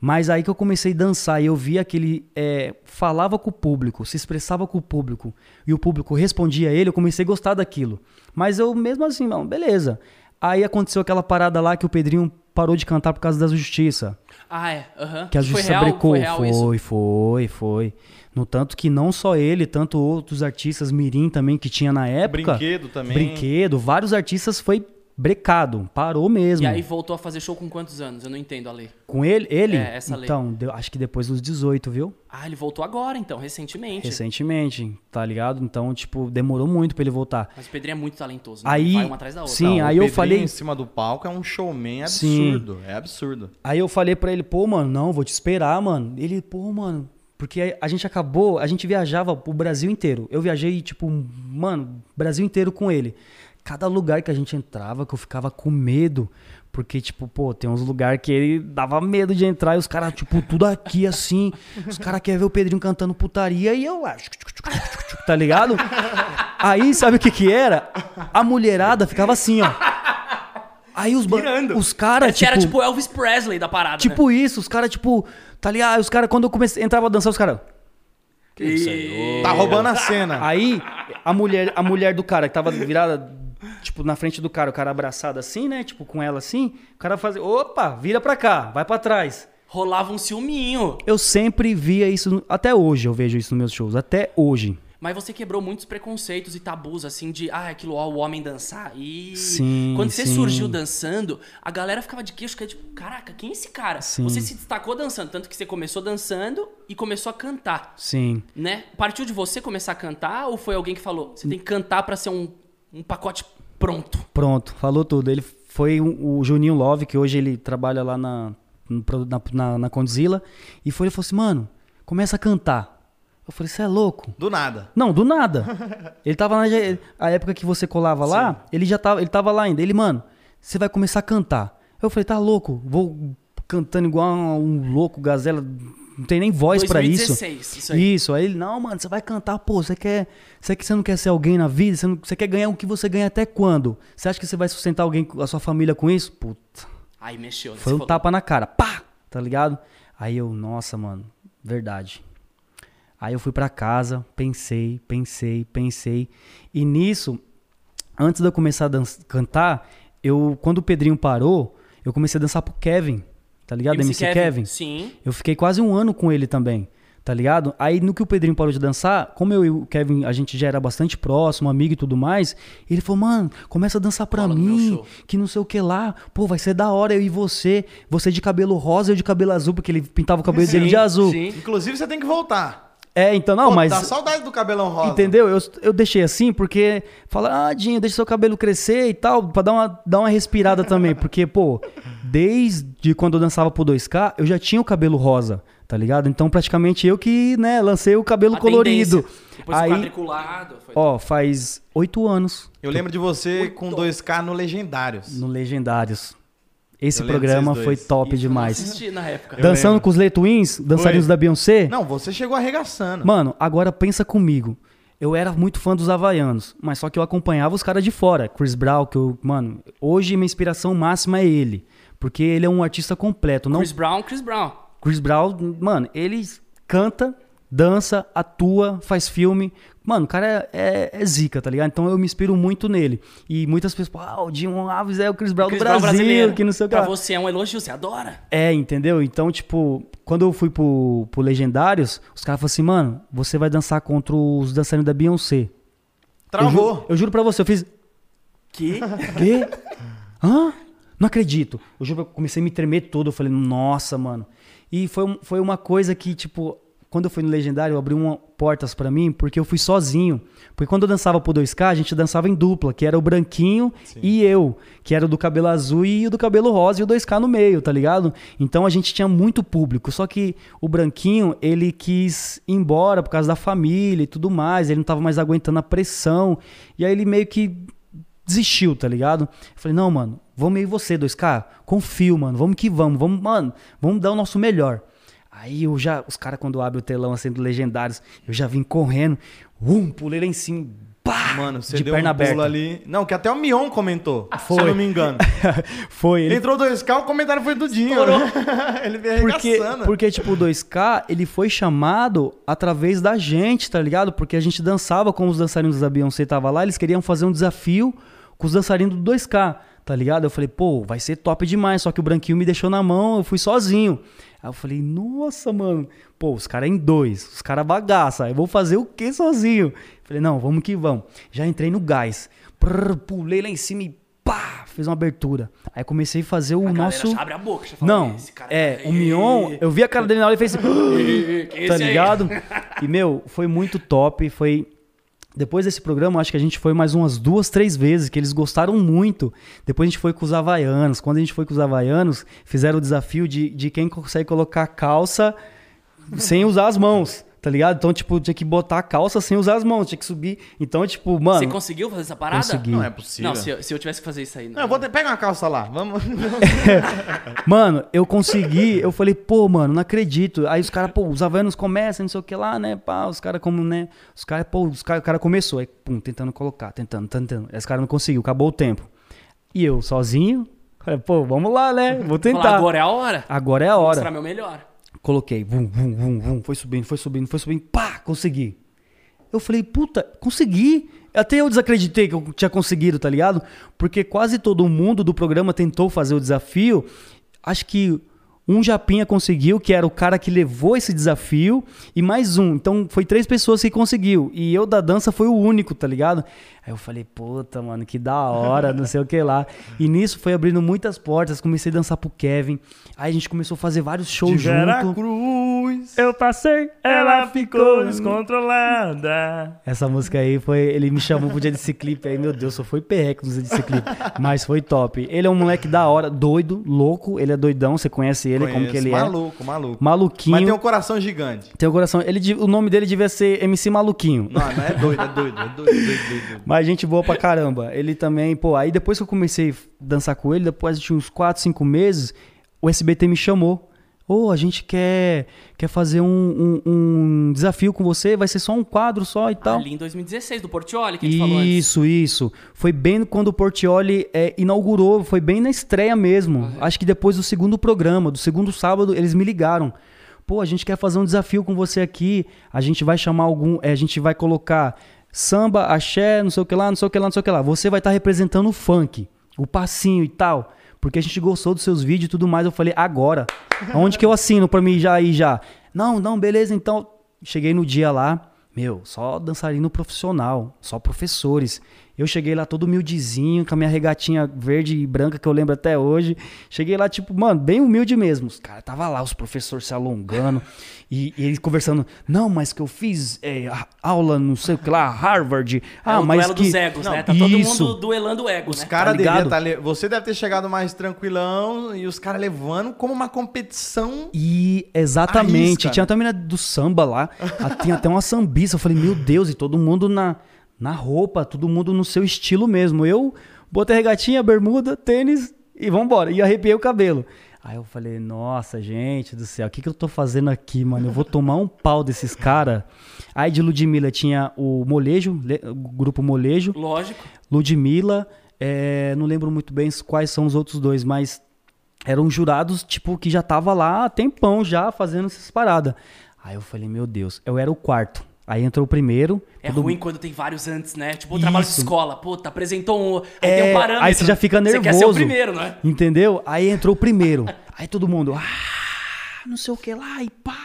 Mas aí que eu comecei a dançar e eu vi aquele. é, falava com o público, se expressava com o público, e o público respondia a ele, eu comecei a gostar daquilo. Mas eu mesmo assim, não, beleza. Aí aconteceu aquela parada lá que o Pedrinho parou de cantar por causa da justiça. Ah, é. Aham. Que a Foi justiça real? brecou. Foi real isso? foi, foi, foi. No tanto que não só ele, tanto outros artistas mirim também que tinha na época. Brinquedo também. Brinquedo, vários artistas foi brecado, parou mesmo. E aí voltou a fazer show com quantos anos? Eu não entendo a lei. Com ele, ele? É, essa lei. Então, deu- acho que depois dos 18, viu? Ah, ele voltou agora, então, recentemente. Recentemente, tá ligado? Então, tipo, demorou muito pra ele voltar. Mas o Pedrinho é muito talentoso. Né? Aí- Vai uma atrás da outra. sim, Não, o aí eu Pedrinho falei- em cima do palco é um showman Sim. absurdo. É absurdo. Aí eu falei pra ele, pô, mano, não, vou te esperar, mano. Ele, pô, mano, porque a gente acabou, a gente viajava pro Brasil inteiro. Eu viajei, tipo, mano, Brasil inteiro com ele. Cada lugar que a gente entrava, que eu ficava com medo. Porque, tipo, pô, tem uns lugares que ele dava medo de entrar e os caras, tipo, tudo aqui assim. Os caras querem ver o Pedrinho cantando putaria e eu lá, tá ligado? Aí, sabe o que que era? A mulherada ficava assim, ó. Aí os, os caras, Esse era tipo Elvis Presley da parada, né? Tipo isso, os caras, tipo, tá ligado? Aí Os caras, quando eu comecei, entrava a dançar, os caras. E... Tá roubando a cena. Aí, a mulher, a mulher do cara que tava virada, tipo, na frente do cara, o cara abraçado assim, né? Tipo, com ela assim, o cara fazia, opa, vira pra cá, vai pra trás. Rolava um ciúminho. Eu sempre via isso, até hoje eu vejo isso nos meus shows, até hoje. Mas você quebrou muitos preconceitos e tabus, assim, de, ah, aquilo ó, o homem dançar. E Sim, quando você sim. surgiu dançando, a galera ficava de queixo, que é tipo, caraca, quem é esse cara? Sim. Você se destacou dançando, tanto que você começou dançando e começou a cantar, Sim. né? Partiu de você começar a cantar ou foi alguém que falou, você tem que cantar pra ser um, um pacote pronto? Pronto, falou tudo. Ele foi o, Juninho Love, que hoje ele trabalha lá na, na, na, na Condzilla, e foi ele falou assim, mano, começa a cantar. Eu falei, você é louco? Do nada. Não, do nada. <laughs> ele tava na a época que você colava lá, ele já tava, ele tava lá ainda. Ele, mano, você vai começar a cantar. Eu falei, tá louco? Vou cantando igual um louco, gazela, não tem nem voz pra isso. 2016, isso aí. Isso, aí ele, não, mano, você vai cantar, pô, você quer, você, quer- você não quer ser alguém na vida, você, não- você quer ganhar o que você ganha até quando? Você acha que você vai sustentar alguém, a sua família com isso? Puta, Aí mexeu. né? foi um falou, tapa na cara, pá, tá ligado? Aí eu, nossa, mano, verdade. Aí eu fui pra casa, pensei, pensei, pensei. E nisso, antes de eu começar a cantar, eu quando o Pedrinho parou, eu comecei a dançar pro Kevin, tá ligado? MC, Kevin. Sim. Eu fiquei quase um ano com ele também, tá ligado? Aí no que o Pedrinho parou de dançar, como eu e o Kevin, a gente já era bastante próximo, amigo e tudo mais, ele falou, mano, começa a dançar pra meu mim, show." que não sei o que lá, pô, vai ser da hora eu e você, você de cabelo rosa e eu de cabelo azul, porque ele pintava o cabelo dele de azul. Sim. Inclusive, você tem que voltar. É, então, não, Pô, mas... Dá saudade do cabelão rosa. Entendeu? Eu, eu deixei assim porque fala, ah, Dinho, deixa seu cabelo crescer e tal, pra dar uma, dar uma respirada também. <laughs> Porque, pô, desde quando eu dançava pro 2K, eu já tinha o cabelo rosa, tá ligado? Então, praticamente eu que, né, lancei o cabelo A colorido. tendência. Depois Aí, quadriculado. Foi... ó, faz oito anos Eu lembro de você com 2K no Legendários. no Legendários. Esse programa foi top Isso eu não demais. assisti na época. Dançando lembro. com os Letuins, dançarinos Foi. da Beyoncé. Não, você chegou arregaçando. Mano, agora pensa comigo. Eu era muito fã dos Havaianos, mas só que eu acompanhava os caras de fora. Chris Brown, que eu, mano, hoje minha inspiração máxima é ele. Porque ele é um artista completo. Não, Chris Brown, Chris Brown. Chris Brown, mano, ele canta, dança, atua, faz filme. Mano, o cara é, é zica, tá ligado? Então eu me inspiro muito nele. E muitas pessoas, falam, ah, o Dinho Alves é o Chris Brown Chris do Brown Brasil, brasileiro. que não sei o que. Pra você é um elogio, você adora. É, entendeu? Então, tipo, quando eu fui pro, pro Legendários, os caras falaram assim, mano, você vai dançar contra os dançarinos da Beyoncé. Eu, Travou. ju- eu juro pra você, eu fiz. Que? <laughs> Quê? Hã? Não acredito. Eu juro, eu comecei a me tremer todo. Eu falei, nossa, mano. E foi, foi uma coisa que, tipo, quando eu fui no Legendário, abriu uma, portas pra mim, porque eu fui sozinho. Porque quando eu dançava pro 2K, a gente dançava em dupla, que era o branquinho e eu, que era o do cabelo azul e o do cabelo rosa e o 2K no meio, tá ligado? Então a gente tinha muito público. Só que o branquinho, ele quis ir embora por causa da família e tudo mais. Ele não tava mais aguentando a pressão. E aí ele meio que desistiu, tá ligado? Eu falei, não, mano, vamos e você, 2K, confio, mano, vamos que vamos, vamos, mano, vamos dar o nosso melhor. Aí eu já, os caras quando abrem o telão assim do Legendários, eu já vim correndo, um, pulei lá em cima, pá! Mano, você de deu perna um aberta. ali. Não, que até o Mion comentou. Se Foi. eu não me engano. <laughs> Foi, ele Entrou 2K, o comentário foi do Dinho. <laughs> ele veio Porque, porque, tipo, o 2K, ele foi chamado através da gente, tá ligado? Porque a gente dançava com os dançarinos da Beyoncé tava lá, eles queriam fazer um desafio com os dançarinos do 2K, tá ligado? Eu falei, pô, vai ser top demais, só que o Branquinho me deixou na mão, eu fui sozinho. Aí eu falei, nossa, mano, pô, os caras em dois, os caras bagaça, eu vou fazer o que sozinho? Falei, não, vamos que vamos. Já entrei no gás, prrr, pulei lá em cima e pá, fiz uma abertura. Aí comecei a fazer o A nosso... abre a boca, já fala, Não, "Esse cara é, o Ih, Mion, eu vi a cara dele na hora e fez assim, <laughs> que tá esse aí?" ligado? <laughs> E, meu, foi muito top, foi... Depois desse programa, acho que a gente foi mais umas duas, três vezes, que eles gostaram muito. Depois a gente foi com os Havaianos. Quando a gente foi com os Havaianos, fizeram o desafio de, de quem consegue colocar calça sem usar as mãos, tá ligado? Então, tipo, tinha que botar a calça sem usar as mãos, tinha que subir. Então, tipo, mano... Você conseguiu fazer essa parada? Consegui. Não é possível. Não, se eu, se eu tivesse que fazer isso aí. Não, eu vou ter... Pega uma calça lá. Vamos. <laughs> Mano, eu consegui, eu falei, pô, mano, não acredito. Aí os caras, pô, os havaianos começam, não sei o que lá, né? Pá, os caras como, né? Os caras, pô, os cara, o cara começou, aí, pum, tentando colocar, tentando, tentando. Esse cara não conseguiu, acabou o tempo. E eu, sozinho, falei, pô, vamos lá, né? Vou tentar. Falar, agora é a hora. Agora é a Vou hora. mostrar meu melhor. Coloquei, vum, vum, vum, vum, foi subindo, foi subindo, foi subindo, pá, consegui. Eu falei, puta, consegui. Até eu desacreditei que eu tinha conseguido, tá ligado? Porque quase todo mundo do programa tentou fazer o desafio. Acho que um Japinha conseguiu, que era o cara que levou esse desafio, e mais um. Então foi três pessoas que conseguiu. E eu da dança foi o único, tá ligado? Aí eu falei, puta, mano, que da hora, não sei o que lá. E nisso foi abrindo muitas portas. Comecei a dançar pro Kevin. Aí a gente começou a fazer vários shows De junto. Veracruz. Eu passei, Ela ficou descontrolada. Essa música aí foi. Ele me chamou pro dia desse clipe aí, meu Deus, só foi perreco no dia desse clipe. Mas foi top. Ele é um moleque da hora, doido, louco. Ele é doidão, você conhece ele, como que ele é. maluco, maluco. Maluquinho. Mas tem um coração gigante. Tem o coração. Ele, o nome dele devia ser MC Maluquinho. Não, não é doido, é doido, é doido, doido, doido, doido. Mas gente boa pra caramba. Ele também, pô, aí depois que eu comecei a dançar com ele, depois de uns 4, 5 meses, o SBT me chamou. Ô, a gente quer, quer fazer um, um- um desafio com você, vai ser só um quadro só e tal. Ali em 2016, do Portioli, que a gente falou antes. Isso, isso. Foi bem quando o Portioli é, inaugurou, foi bem na estreia mesmo. Acho que depois do segundo programa, do segundo sábado, eles me ligaram. Pô, a gente quer fazer um desafio com você aqui. A gente vai chamar algum. é, a gente vai colocar samba, axé, não sei o que lá, não sei o que lá, não sei o que lá. Você vai estar representando o funk, o passinho e tal. Porque a gente gostou dos seus vídeos e tudo mais. Eu falei, agora. <laughs> Onde que eu assino pra mim já ir já? Não, não, beleza, então. Cheguei no dia lá, meu, só dançarino profissional, só professores. Eu cheguei lá todo humildezinho, com a minha regatinha verde e branca que eu lembro até hoje. Cheguei lá, tipo, mano, bem humilde mesmo. Os caras tava lá, os professores se alongando e, e eles conversando. Não, mas que eu fiz é, a- aula, não sei o que lá, Harvard. Ah, é o mas duelo que... dos egos, Não, né? Tá todo isso. mundo duelando o ego, Os né? caras deviam estar. le- Você deve ter chegado mais tranquilão e os caras levando como uma competição. E exatamente, Arrisca, tinha né? até a menina do samba lá, tinha até uma sambista. Eu falei, meu Deus, e todo mundo na, na roupa, todo mundo no seu estilo mesmo. Eu botei regatinha, bermuda, tênis e vambora. E arrepiei o cabelo. Aí eu falei, nossa, gente do céu, o que, que eu tô fazendo aqui, mano? Eu vou tomar um pau desses caras. Aí de Ludmilla tinha o Molejo, le- o grupo Molejo. Lógico. Ludmilla, é, não lembro muito bem quais são os outros dois, mas eram jurados, tipo, que já tava lá há tempão já fazendo essas paradas. Aí eu falei, meu Deus, eu era o quarto. Aí entrou o primeiro. É todo- ruim quando tem vários antes, né? Tipo, o trabalho de escola. Puta, apresentou um. Aí É, tem um parâmetro. aí você já fica Você quer ser o nervoso. primeiro, né? Entendeu? Aí entrou o primeiro. <laughs> Aí todo mundo, ah, não sei o que lá, e pá.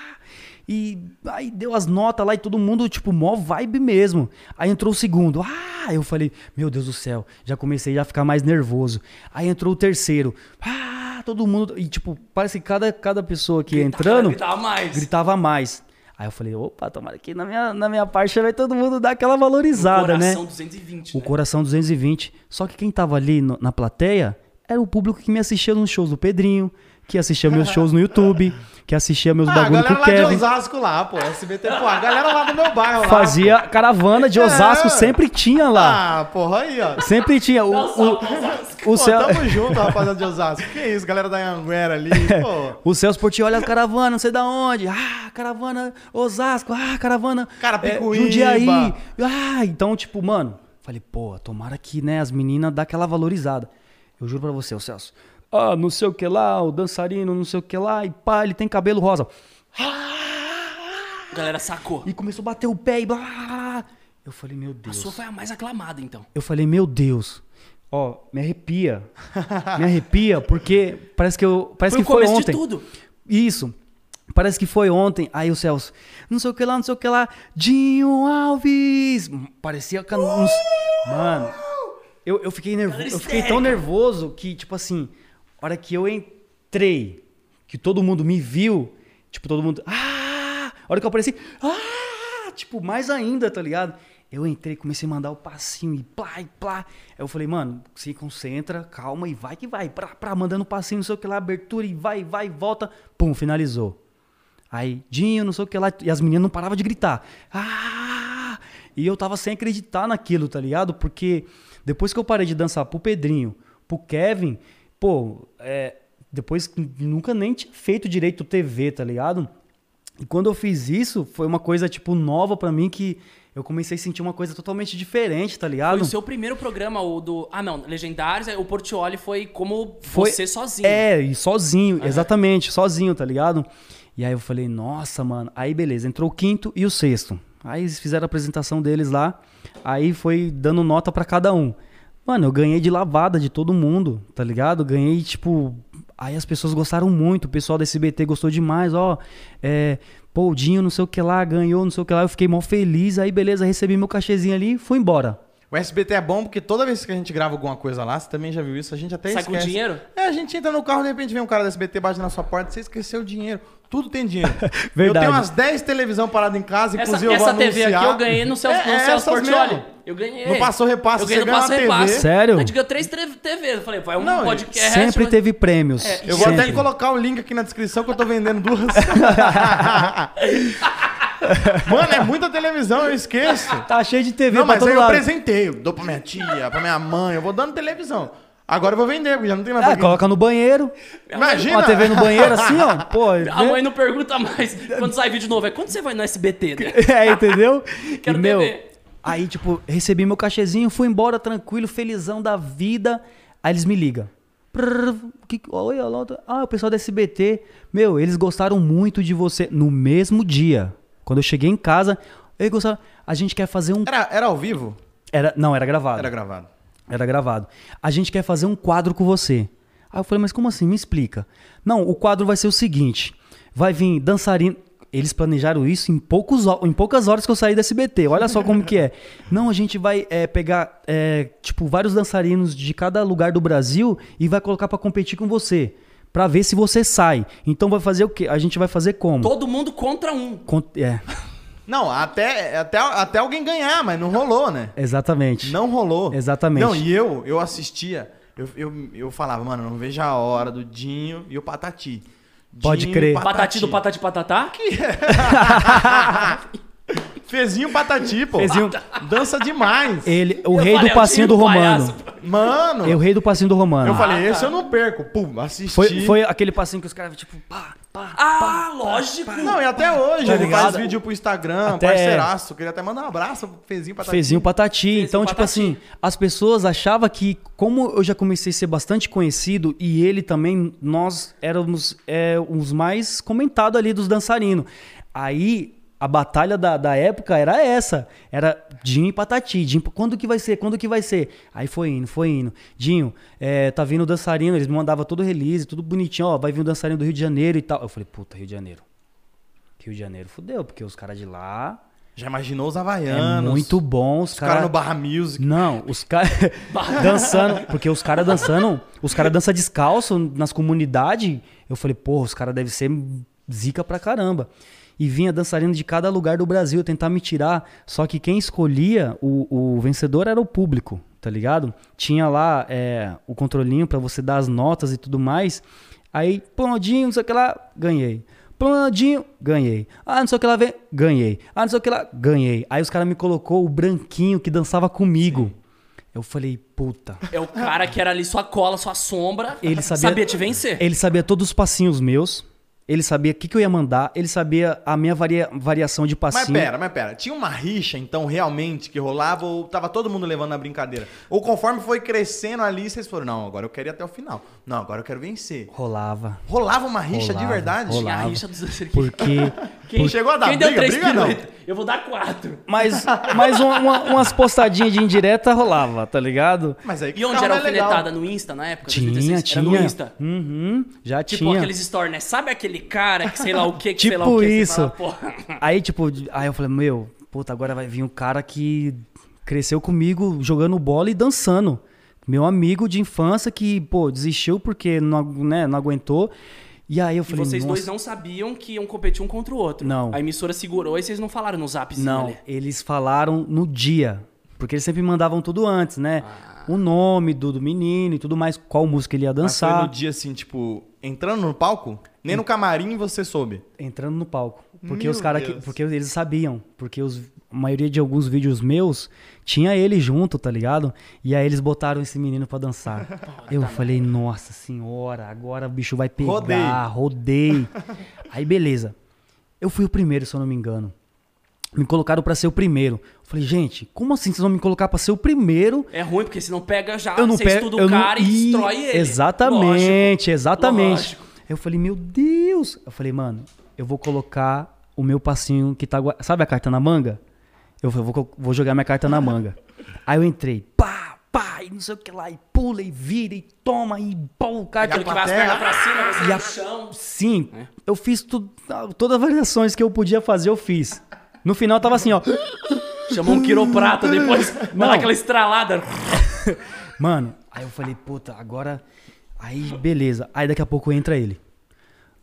E aí deu as notas lá e todo mundo, tipo, mó vibe mesmo. Aí entrou o segundo, ah, eu falei, meu Deus do céu, já comecei a ficar mais nervoso. Aí entrou o terceiro, ah, todo mundo, e tipo, parece que cada, cada pessoa que ia entrando Gritava mais. gritava mais. Aí eu falei, opa, tomara que na minha, na minha parte vai todo mundo dar aquela valorizada, né? Coração 220. O né? Coração 220. Só que quem tava ali no- na plateia era o público que me assistia nos shows do Pedrinho, que assistia meus shows no YouTube, que assistia meus Ah, a bagulho com galera o lá de Kevin. Osasco lá, pô. SBT, pô. A galera lá do meu bairro lá. Fazia caravana de É. Osasco, sempre tinha lá. Ah, porra, aí, ó. Sempre tinha. O, o, o, Pô, Cel- tamo <laughs> junto, rapaziada de Osasco. Que isso, galera da Anguera ali, pô. o Celso Portinho, olha a caravana, não sei da onde. Ah, caravana Osasco. Ah, caravana Carapicuíba. Jundiaí. Ah, então, tipo, mano, falei, pô, tomara que, né, as meninas dá aquela valorizada. Eu juro pra você, ô Celso. Ah, não sei o que lá, o dançarino, não sei o que lá, e pá, ele tem cabelo rosa. A galera sacou. E começou a bater o pé e blá. Eu falei, meu A Deus. sua foi a mais aclamada, então. Eu falei, meu Deus. Ó, me arrepia. me arrepia porque parece que eu, parece Foi o que foi ontem. de tudo. Isso. Parece que foi ontem. Aí o Celso, não sei o que lá, não sei o que lá. Dinho Alves. Parecia que uns... Mano, eu, eu fiquei nervoso. Eu fiquei tão nervoso que, tipo assim, hora que eu entrei, que todo mundo me viu, tipo, todo mundo. Ah! A hora que eu apareci. Ah! Tipo, mais ainda, tá ligado? Eu entrei, comecei a mandar o passinho e plá, e plá. Aí eu falei, mano, se concentra, calma e vai que vai. Pra, pra, mandando passinho, não sei o que lá, abertura e vai, vai, volta. Pum, finalizou. Aí, Dinho, não sei o que lá. E as meninas não paravam de gritar. Ah! E eu tava sem acreditar naquilo, tá ligado? Porque depois que eu parei de dançar pro Pedrinho, pro Kevin, pô, é, depois nunca nem tinha feito direito TV, tá ligado? E quando eu fiz isso, foi uma coisa, tipo, nova pra mim que eu comecei a sentir uma coisa totalmente diferente, tá ligado? Foi o seu primeiro programa, o do. Ah, não, Legendários, aí o Portioli foi como Foi- você sozinho. É, e sozinho, exatamente, sozinho, tá ligado? E aí eu falei, nossa, mano. Aí beleza, entrou o quinto e o sexto. Aí eles fizeram a apresentação deles lá, aí foi dando nota pra cada um. Mano, eu ganhei de lavada de todo mundo, tá ligado? Ganhei, tipo. Aí as pessoas gostaram muito, o pessoal da SBT gostou demais, ó. É. Pô, o Dinho, não sei o que lá, ganhou, não sei o que lá. Eu fiquei mó feliz. Aí, beleza, recebi meu cachezinho ali e fui embora. O SBT é bom porque toda vez que a gente grava alguma coisa lá, você também já viu isso, a gente até Sai com esquece. dinheiro? É, a gente entra no carro, de repente vem um cara do SBT, bate na sua porta, você esqueceu o dinheiro. Tudo tem dinheiro. <laughs> Verdade. Eu tenho umas 10 televisão paradas em casa, Essa, inclusive eu vou essa TV aqui eu ganhei no Celso, É, no é Celso Portioli. mesmo. Eu ganhei. No Passou Repasse, Eu ganhei você no Passou. Repasse. Sério? A gente ganhou três tre- TV. Eu falei, vai um Não, podcast. Sempre mas- teve prêmios. É, Eu vou sempre. até colocar o link aqui na descrição que eu tô vendendo duas. <laughs> Mano, é muita televisão, eu esqueço. Tá cheio de TV Não, pra mas todo aí eu lado. apresentei, eu dou pra minha tia, pra minha mãe, eu vou dando televisão. Agora eu vou vender, porque já não tem mais É, pra coloca no banheiro. Imagina. Uma TV no banheiro assim, ó. <laughs> Pô, A mãe não pergunta mais quando sai vídeo novo. É quando você vai no SBT, né? <laughs> É, entendeu? <laughs> Quero e, meu, TV. aí, tipo, recebi meu cachezinho, fui embora tranquilo, felizão da vida. Aí eles me ligam. Prrr, que, oi, alô, ah, o pessoal da SBT. Meu, eles gostaram muito de você. No mesmo dia, quando eu cheguei em casa, eles gostaram. A gente quer fazer um. Era, era ao vivo? Era, não, era gravado. Era gravado. Era gravado. A gente quer fazer um quadro com você. Aí eu falei, mas como assim? Me explica. Não, o quadro vai ser o seguinte: vai vir dançarino. Eles planejaram isso em, poucos, em poucas horas que eu saí da SBT. Olha só como que é. <laughs> Não, a gente vai é, pegar, é, tipo, vários dançarinos de cada lugar do Brasil e vai colocar pra competir com você. Pra ver se você sai. Então vai fazer o quê? A gente vai fazer como? Todo mundo contra um. É, Não, até, até, até alguém ganhar, mas não rolou, né? exatamente. Não rolou. Exatamente. Não, e eu, eu assistia, eu, eu, eu falava, mano, não vejo a hora do Dinho e o Patati. Pode Dinho crer. e Patati do Patati Patatá? <laughs> <laughs> Fezinho Patati, pô. Fezinho- Dança demais. Ele, o Eu rei falei, do passinho do Romano. palhaço. Mano, É o rei do passinho do Romano. eu falei, Ah, esse tá. eu não perco. Pum, assisti. Foi, foi aquele passinho que os caras, tipo, pá, pá. Ah, lógico. Não, e até hoje, Tá ele ligado? faz vídeo pro Instagram, Até- parceiraço. Queria até mandar um abraço pro Fezinho Patati. Fezinho patati. então, tipo patati. assim, as pessoas achavam que, como eu já comecei a ser bastante conhecido e ele também, nós éramos é, os mais comentados ali dos dançarinos. Aí. A batalha da, da época era essa. Era Dinho e Patati. Dinho, quando que vai ser? Quando que vai ser? Aí foi indo, foi indo. Dinho, é, tá vindo o dançarino. Eles me mandavam todo release, tudo bonitinho. Ó, vai vir o dançarino do Rio de Janeiro e tal. Eu falei, puta, Rio de Janeiro. Rio de Janeiro fudeu, porque os caras de lá Já imaginou os é havaianos. muito bom. Os Os caras caras no Barra Music. Não, os caras <laughs> <laughs> dançando, porque os caras dançando, os caras dançam descalço nas comunidades. Eu falei, porra, os caras devem ser zica pra caramba. E vinha dançarino de cada lugar do Brasil tentar me tirar. Só que quem escolhia o, o vencedor era o público, tá ligado? Tinha lá é, o controlinho pra você dar as notas e tudo mais. Aí, pô, Dinho, não sei o que lá, ganhei. Planadinho, ganhei. Ah, não sei o que lá vem, ganhei. Ah, não sei o que lá, ganhei. Aí os caras me colocou o branquinho que dançava comigo. Eu falei, puta. É o cara que era ali sua cola, sua sombra. Ele sabia, te vencer. Ele sabia todos os passinhos meus. Ele sabia o que, que eu ia mandar. Ele sabia a minha varia- variação de Mas passinho. pera, mas pera. Tinha uma rixa, então, realmente, que rolava ou tava todo mundo levando na brincadeira? Ou conforme foi crescendo ali, vocês foram, não, agora eu quero ir até o final. Não, agora eu quero vencer. Rolava. Rolava uma rixa de Rolava, verdade? rolava. Tinha a rixa dos Porque. <laughs> Quem chegou a dar Quem deu briga? três briga não. Eu vou dar quatro. Mas, <laughs> mas uma- uma- umas postadinhas de indireta rolava, tá ligado? Mas aí E onde era alfinetada? No Insta na época? Tinha, 2016? tinha. Era no Insta. Uhum, já Tipo tinha. aqueles stories, né? Sabe aquele cara que sei lá o que, que sei Tipo lá o que? isso. Porra. Aí, tipo, aí eu falei, meu, puta, agora vai vir um cara que cresceu comigo jogando bola e dançando. Meu amigo de infância que, pô, desistiu porque não, né, não aguentou. E aí eu E falei, vocês dois não sabiam que iam competir um contra o outro. Não. A emissora segurou e vocês não falaram no zap Não, ali. eles falaram no dia. Porque eles sempre mandavam tudo antes, né? Ah. O nome do, do menino e tudo mais, qual música ele ia Mas foi dançar. no dia assim, tipo, entrando no palco? Nem no camarim você soube. entrando no palco. Porque Meu os caras porque eles sabiam, porque os, a maioria de alguns vídeos meus tinha ele junto, tá ligado? E aí eles botaram esse menino pra dançar. <laughs> Eu falei, nossa senhora, agora o bicho vai pegar, rodei. aí beleza. Eu fui o primeiro, se eu não me engano. Me colocaram pra ser o primeiro. Eu falei, gente, como assim vocês vão me colocar pra ser o primeiro? É ruim, porque se não pega já, eu não você pego, estuda o não- cara e Ih, destrói ele. Exatamente, Lógico, exatamente. lógico. Eu falei, meu Deus. Eu falei, mano, eu vou colocar o meu passinho que tá. Sabe a carta na manga? Eu falei, vou, vou jogar minha carta na manga. Aí eu entrei, pá, pá, e não sei o que lá, e pula, e vira, e toma, e pô, o carta. Aquilo que vai as pernas pra cima, você E no chão. Sim, eu fiz tudo, todas as variações que eu podia fazer, eu fiz. No final tava assim, ó. Chamou um quiroprata depois, <laughs> não. dá aquela estralada. Mano, aí eu falei, puta, agora. Aí, beleza. Aí daqui a pouco entra ele.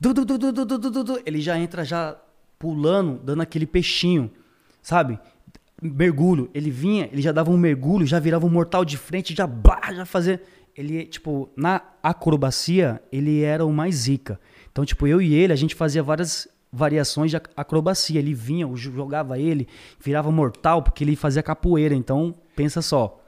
Du, du, du, ele já entra já pulando, dando aquele peixinho, sabe? Mergulho. Ele vinha, ele já dava um mergulho, já virava um mortal de frente, já blá, já fazia. Ele, tipo, na acrobacia, ele era o mais zica. Então, tipo, eu e ele, a gente fazia várias variações de ac- acrobacia. Ele vinha, jogava ele, virava mortal, porque ele fazia capoeira. Então, pensa só.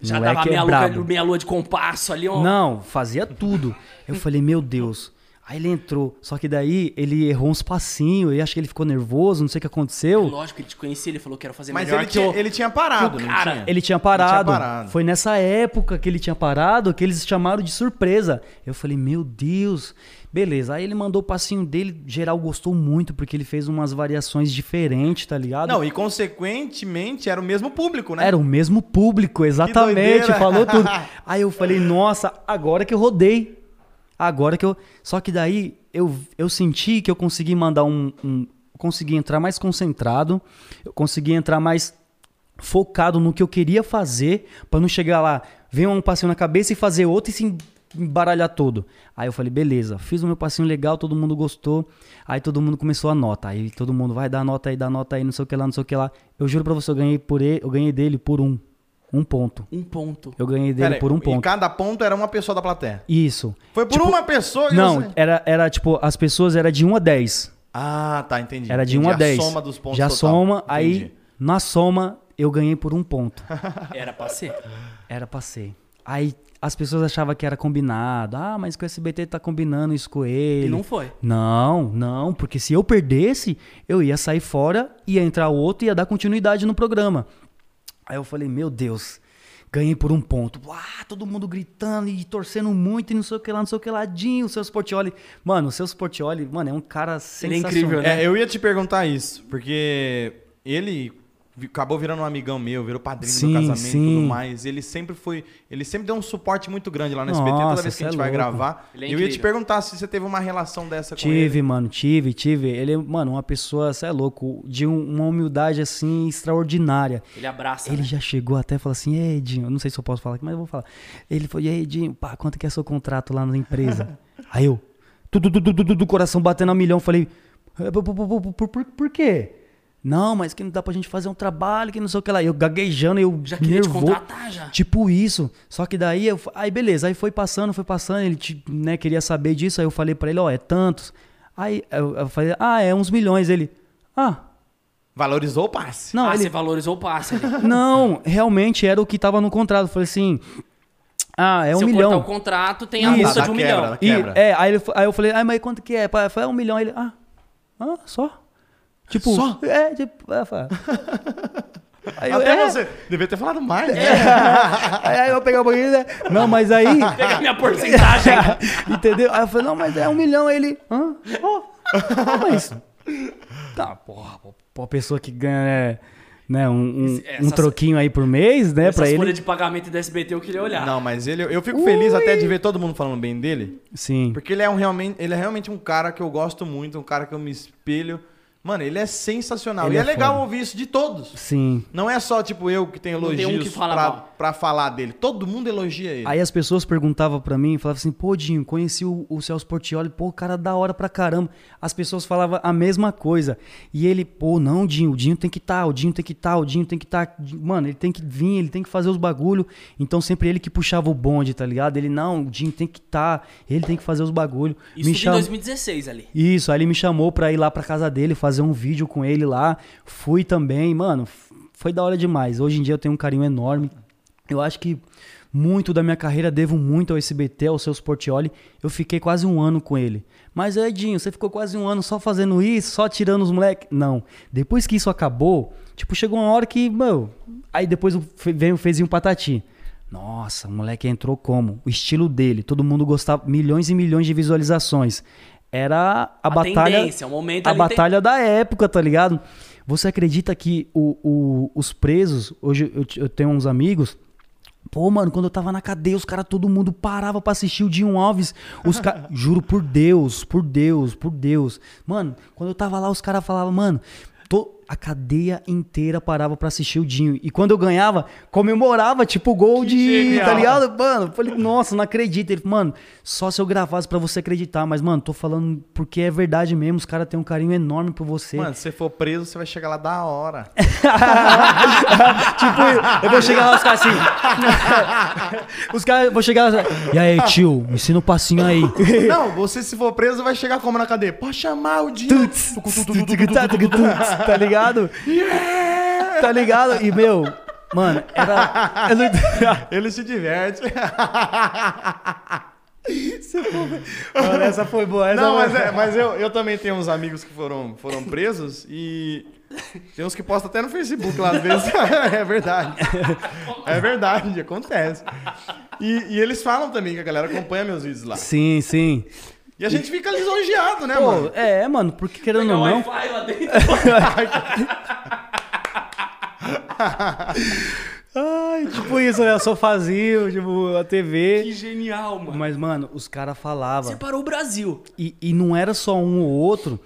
Já dava é meia, lua, brabo. meia lua de compasso ali, ó. Não, fazia tudo. Eu falei, meu Deus. Aí ele entrou. Só que daí ele errou uns passinhos. Eu acho que ele ficou nervoso, não sei o que aconteceu. Lógico que ele te conhecia, ele falou que era fazer Mas melhor ele que tinha, eu. ele tinha parado, o cara- tinha? Ele tinha parado. parado. Foi nessa época que ele tinha parado que eles chamaram de surpresa. Eu falei, meu Deus. Beleza. Aí ele mandou o passinho dele. Geral gostou muito porque ele fez umas variações diferentes, tá ligado? Não, e consequentemente era o mesmo público, né? Era o mesmo público, exatamente, falou tudo. <laughs> Aí eu falei, nossa, agora que eu rodei. Agora que eu. Só que daí eu, eu senti que eu consegui mandar um. um consegui entrar mais concentrado, eu consegui entrar mais focado no que eu queria fazer, pra não chegar lá, ver um passinho na cabeça e fazer outro e se embaralhar todo. Aí eu falei, beleza, fiz o meu passinho legal, todo mundo gostou. Aí todo mundo começou a nota. Aí todo mundo vai dar nota aí, dá nota aí, não sei o que lá, não sei o que lá. Eu juro pra você, eu ganhei por ele, eu ganhei dele por um. Um ponto. Um ponto. Eu ganhei dele Pera aí, por um E ponto. cada ponto era uma pessoa da plateia. Isso. Foi por Tipo, uma pessoa e Não, você- era, era tipo, as pessoas era de 1 a 10. Ah, tá, entendi. Era de 1 Entendi. a 10. A soma dos pontos Já total. soma, aí Entendi. na soma eu ganhei por um ponto. <laughs> Era pra ser. Era pra ser. Aí as pessoas achavam que era combinado. Ah, mas que o SBT tá combinando isso com ele. E não foi. Não, não, porque se eu perdesse, eu ia sair fora, ia entrar outro e ia dar continuidade no programa. Aí eu falei, meu Deus, ganhei por um ponto. Ah, todo mundo gritando e torcendo muito e não sei o que lá, não sei o que ladinho. O seu Sportioli. Mano, o seu Sportioli, mano, é um cara Ele é sensacional. incrível, né? É, eu ia te perguntar isso, porque ele acabou virando um amigão meu, virou padrinho Sim, do casamento e sim. tudo mais. Ele sempre foi. Ele sempre deu um suporte muito grande lá no SBT, toda vez que a gente é vai gravar. É eu ia te perguntar se você teve uma relação dessa com Tive, ele. mano, tive, tive. Ele é, mano, uma pessoa, você é louco, de um- uma humildade assim extraordinária. Ele abraça. Ele né? já chegou até e falou assim: Ei, Edinho, eu não sei se eu posso falar aqui, mas eu vou falar. Ele falou: E aí, Edinho, pá, quanto que é seu contrato lá na empresa? <laughs> aí eu, tudo, tudo, tudo, do coração batendo a milhão, falei: "É, por, por, por, por, por, por quê? Não, mas que não dá pra gente fazer um trabalho, que não sei o que lá. Eu gaguejando, eu Já queria te nervoso. contratar, já. Tipo isso. Só que daí, eu, aí beleza, aí foi passando, foi passando, ele te- né, queria saber disso, aí eu falei pra ele, ó, é tantos. Aí eu, eu falei, ah, é uns milhões. Ele, ah, Valorizou o passe. não, ah, ele, você valorizou o passe <laughs> não, realmente era o que tava no contrato. Eu falei assim, ah, é um Se eu milhão. cortar o contrato, tem a multa de um quebra, milhão. dá E, quebra. é, aí, ele, aí eu falei, ah, mas quanto que é? Falei, é um milhão. Ele, ah, ah, só? Tipo, Só? É, tipo, é, fala. <laughs> Aí eu, Até é. você. Devia ter falado mais. né? <laughs> Aí, aí eu pegar um pouquinho, né? Não, mas aí. <laughs> Pega a minha porcentagem. Entendeu? Aí eu falei, não, mas é um milhão. Aí ele, hã? Ó, ah, mas. Tá, porra, pô, pessoa que ganha, né, né, um, um, Esse- um essas- troquinho aí por mês, né, pra Essas ele. folhas de pagamento do SBT eu queria olhar. Não, mas ele, eu fico feliz até de ver todo mundo falando bem dele. Sim. Porque ele é, um realmente, ele é realmente um cara que eu gosto muito, um cara que eu me espelho. Mano, ele é sensacional. Ele e é, é legal foda. ouvir isso de todos. Sim. Não é só, tipo, eu que tenho Não tem um elogios que fala pra, mal. pra falar dele. Todo mundo elogia ele. Aí as pessoas perguntavam pra mim, falavam assim, pô, Dinho, conheci o, o Celso Portioli, pô, cara da hora pra caramba. As pessoas falavam a mesma coisa. E ele, pô, não, Dinho, o Dinho tem que estar, o Dinho tem que estar, o Dinho tem que estar. Mano, ele tem que vir, ele tem que fazer os bagulho. Então sempre ele que puxava o bonde, tá ligado? Ele, não, o Dinho tem que estar, ele tem que fazer os bagulho. Isso me cham- em 2016 ali. Isso, aí ele me chamou pra ir lá pra casa dele, fazer um vídeo com ele lá. Fui também, mano, foi da hora demais. Hoje em dia eu tenho um carinho enorme. Eu acho que muito da minha carreira devo muito ao SBT, ao seu Sportioli. Eu fiquei quase um ano com ele. Mas, Edinho, você ficou quase um ano só fazendo isso, só tirando os moleques? Não. Depois que isso acabou, tipo, chegou uma hora que, meu. Aí depois veio o Fezinho Patati. Nossa, o moleque entrou como? O estilo dele, todo mundo gostava, milhões e milhões de visualizações. Era a, A batalha. tendência, o momento a ali tem- batalha da época, tá ligado? Você acredita que o- o- os presos, hoje eu, eu tenho uns amigos. Pô, mano, quando eu tava na cadeia, os caras, todo mundo parava pra assistir o Dinho Alves. Os ca... <laughs> Juro por Deus, por Deus, por Deus. Mano, quando eu tava lá, os caras falavam, mano, tô... a cadeia inteira parava pra assistir o Dinho. E quando eu ganhava, comemorava, tipo, gol Que de. genial. Tá ligado? Mano, eu falei, nossa, não acredito. Ele, mano, só se eu gravasse pra você acreditar. Mas, mano, tô falando porque é verdade mesmo. Os caras têm um carinho enorme por você. Mano, se você for preso, você vai chegar lá da hora. tipo, eu vou chegar lá, os caras assim. os caras, eu vou chegar lá. E aí, tio, me ensina o passinho aí. Não, você se for preso, vai chegar como na cadeia? Pode chamar o dia. Tuts, tá ligado? Tá ligado? E, meu, mano, era. <laughs> Ele se diverte. <laughs> Mano, essa foi boa. Essa Não, foi- mas, é, mas eu, eu também tenho uns amigos que foram, foram presos e tem uns que postam até no Facebook lá às vezes. <laughs> é verdade. É verdade, acontece. E, e eles falam também que a galera acompanha meus vídeos lá. Sim, sim. E a gente fica lisonjeado, né, Pô, mano? é, mano, porque querendo o ou não. Wi-Fi lá dentro. <laughs> Ai, tipo isso, né? Sofazinho, tipo, a TV. que genial, mano. Mas, mano, os caras falavam. Separou o Brasil. E, e não era só um ou outro,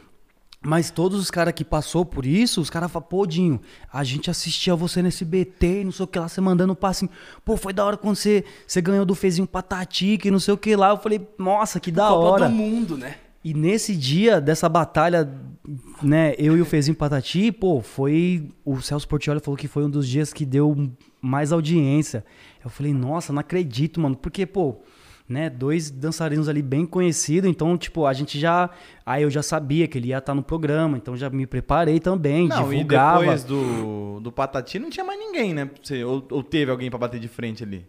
mas todos os caras que passou por isso, os caras falaram, pô, Dinho, a gente assistia você nesse BT não sei o que lá, você mandando um passinho. Pô, foi da hora quando você, você ganhou do Fezinho Patati, que não sei o que lá. Eu falei, nossa, que da Copa hora. do Mundo, né? E nesse dia dessa batalha, né, eu e o Fezinho Patati, pô, foi. O Celso Portioli falou que foi um dos dias que deu mais audiência. Eu falei, nossa, não acredito, mano. Porque, pô, né, dois dançarinos ali bem conhecidos, então, tipo, a gente já. Aí eu já sabia que ele ia estar no programa, então já me preparei também, Não, e divulgava. depois do, do Patati não tinha mais ninguém, né? Você, ou, ou teve alguém pra bater de frente ali?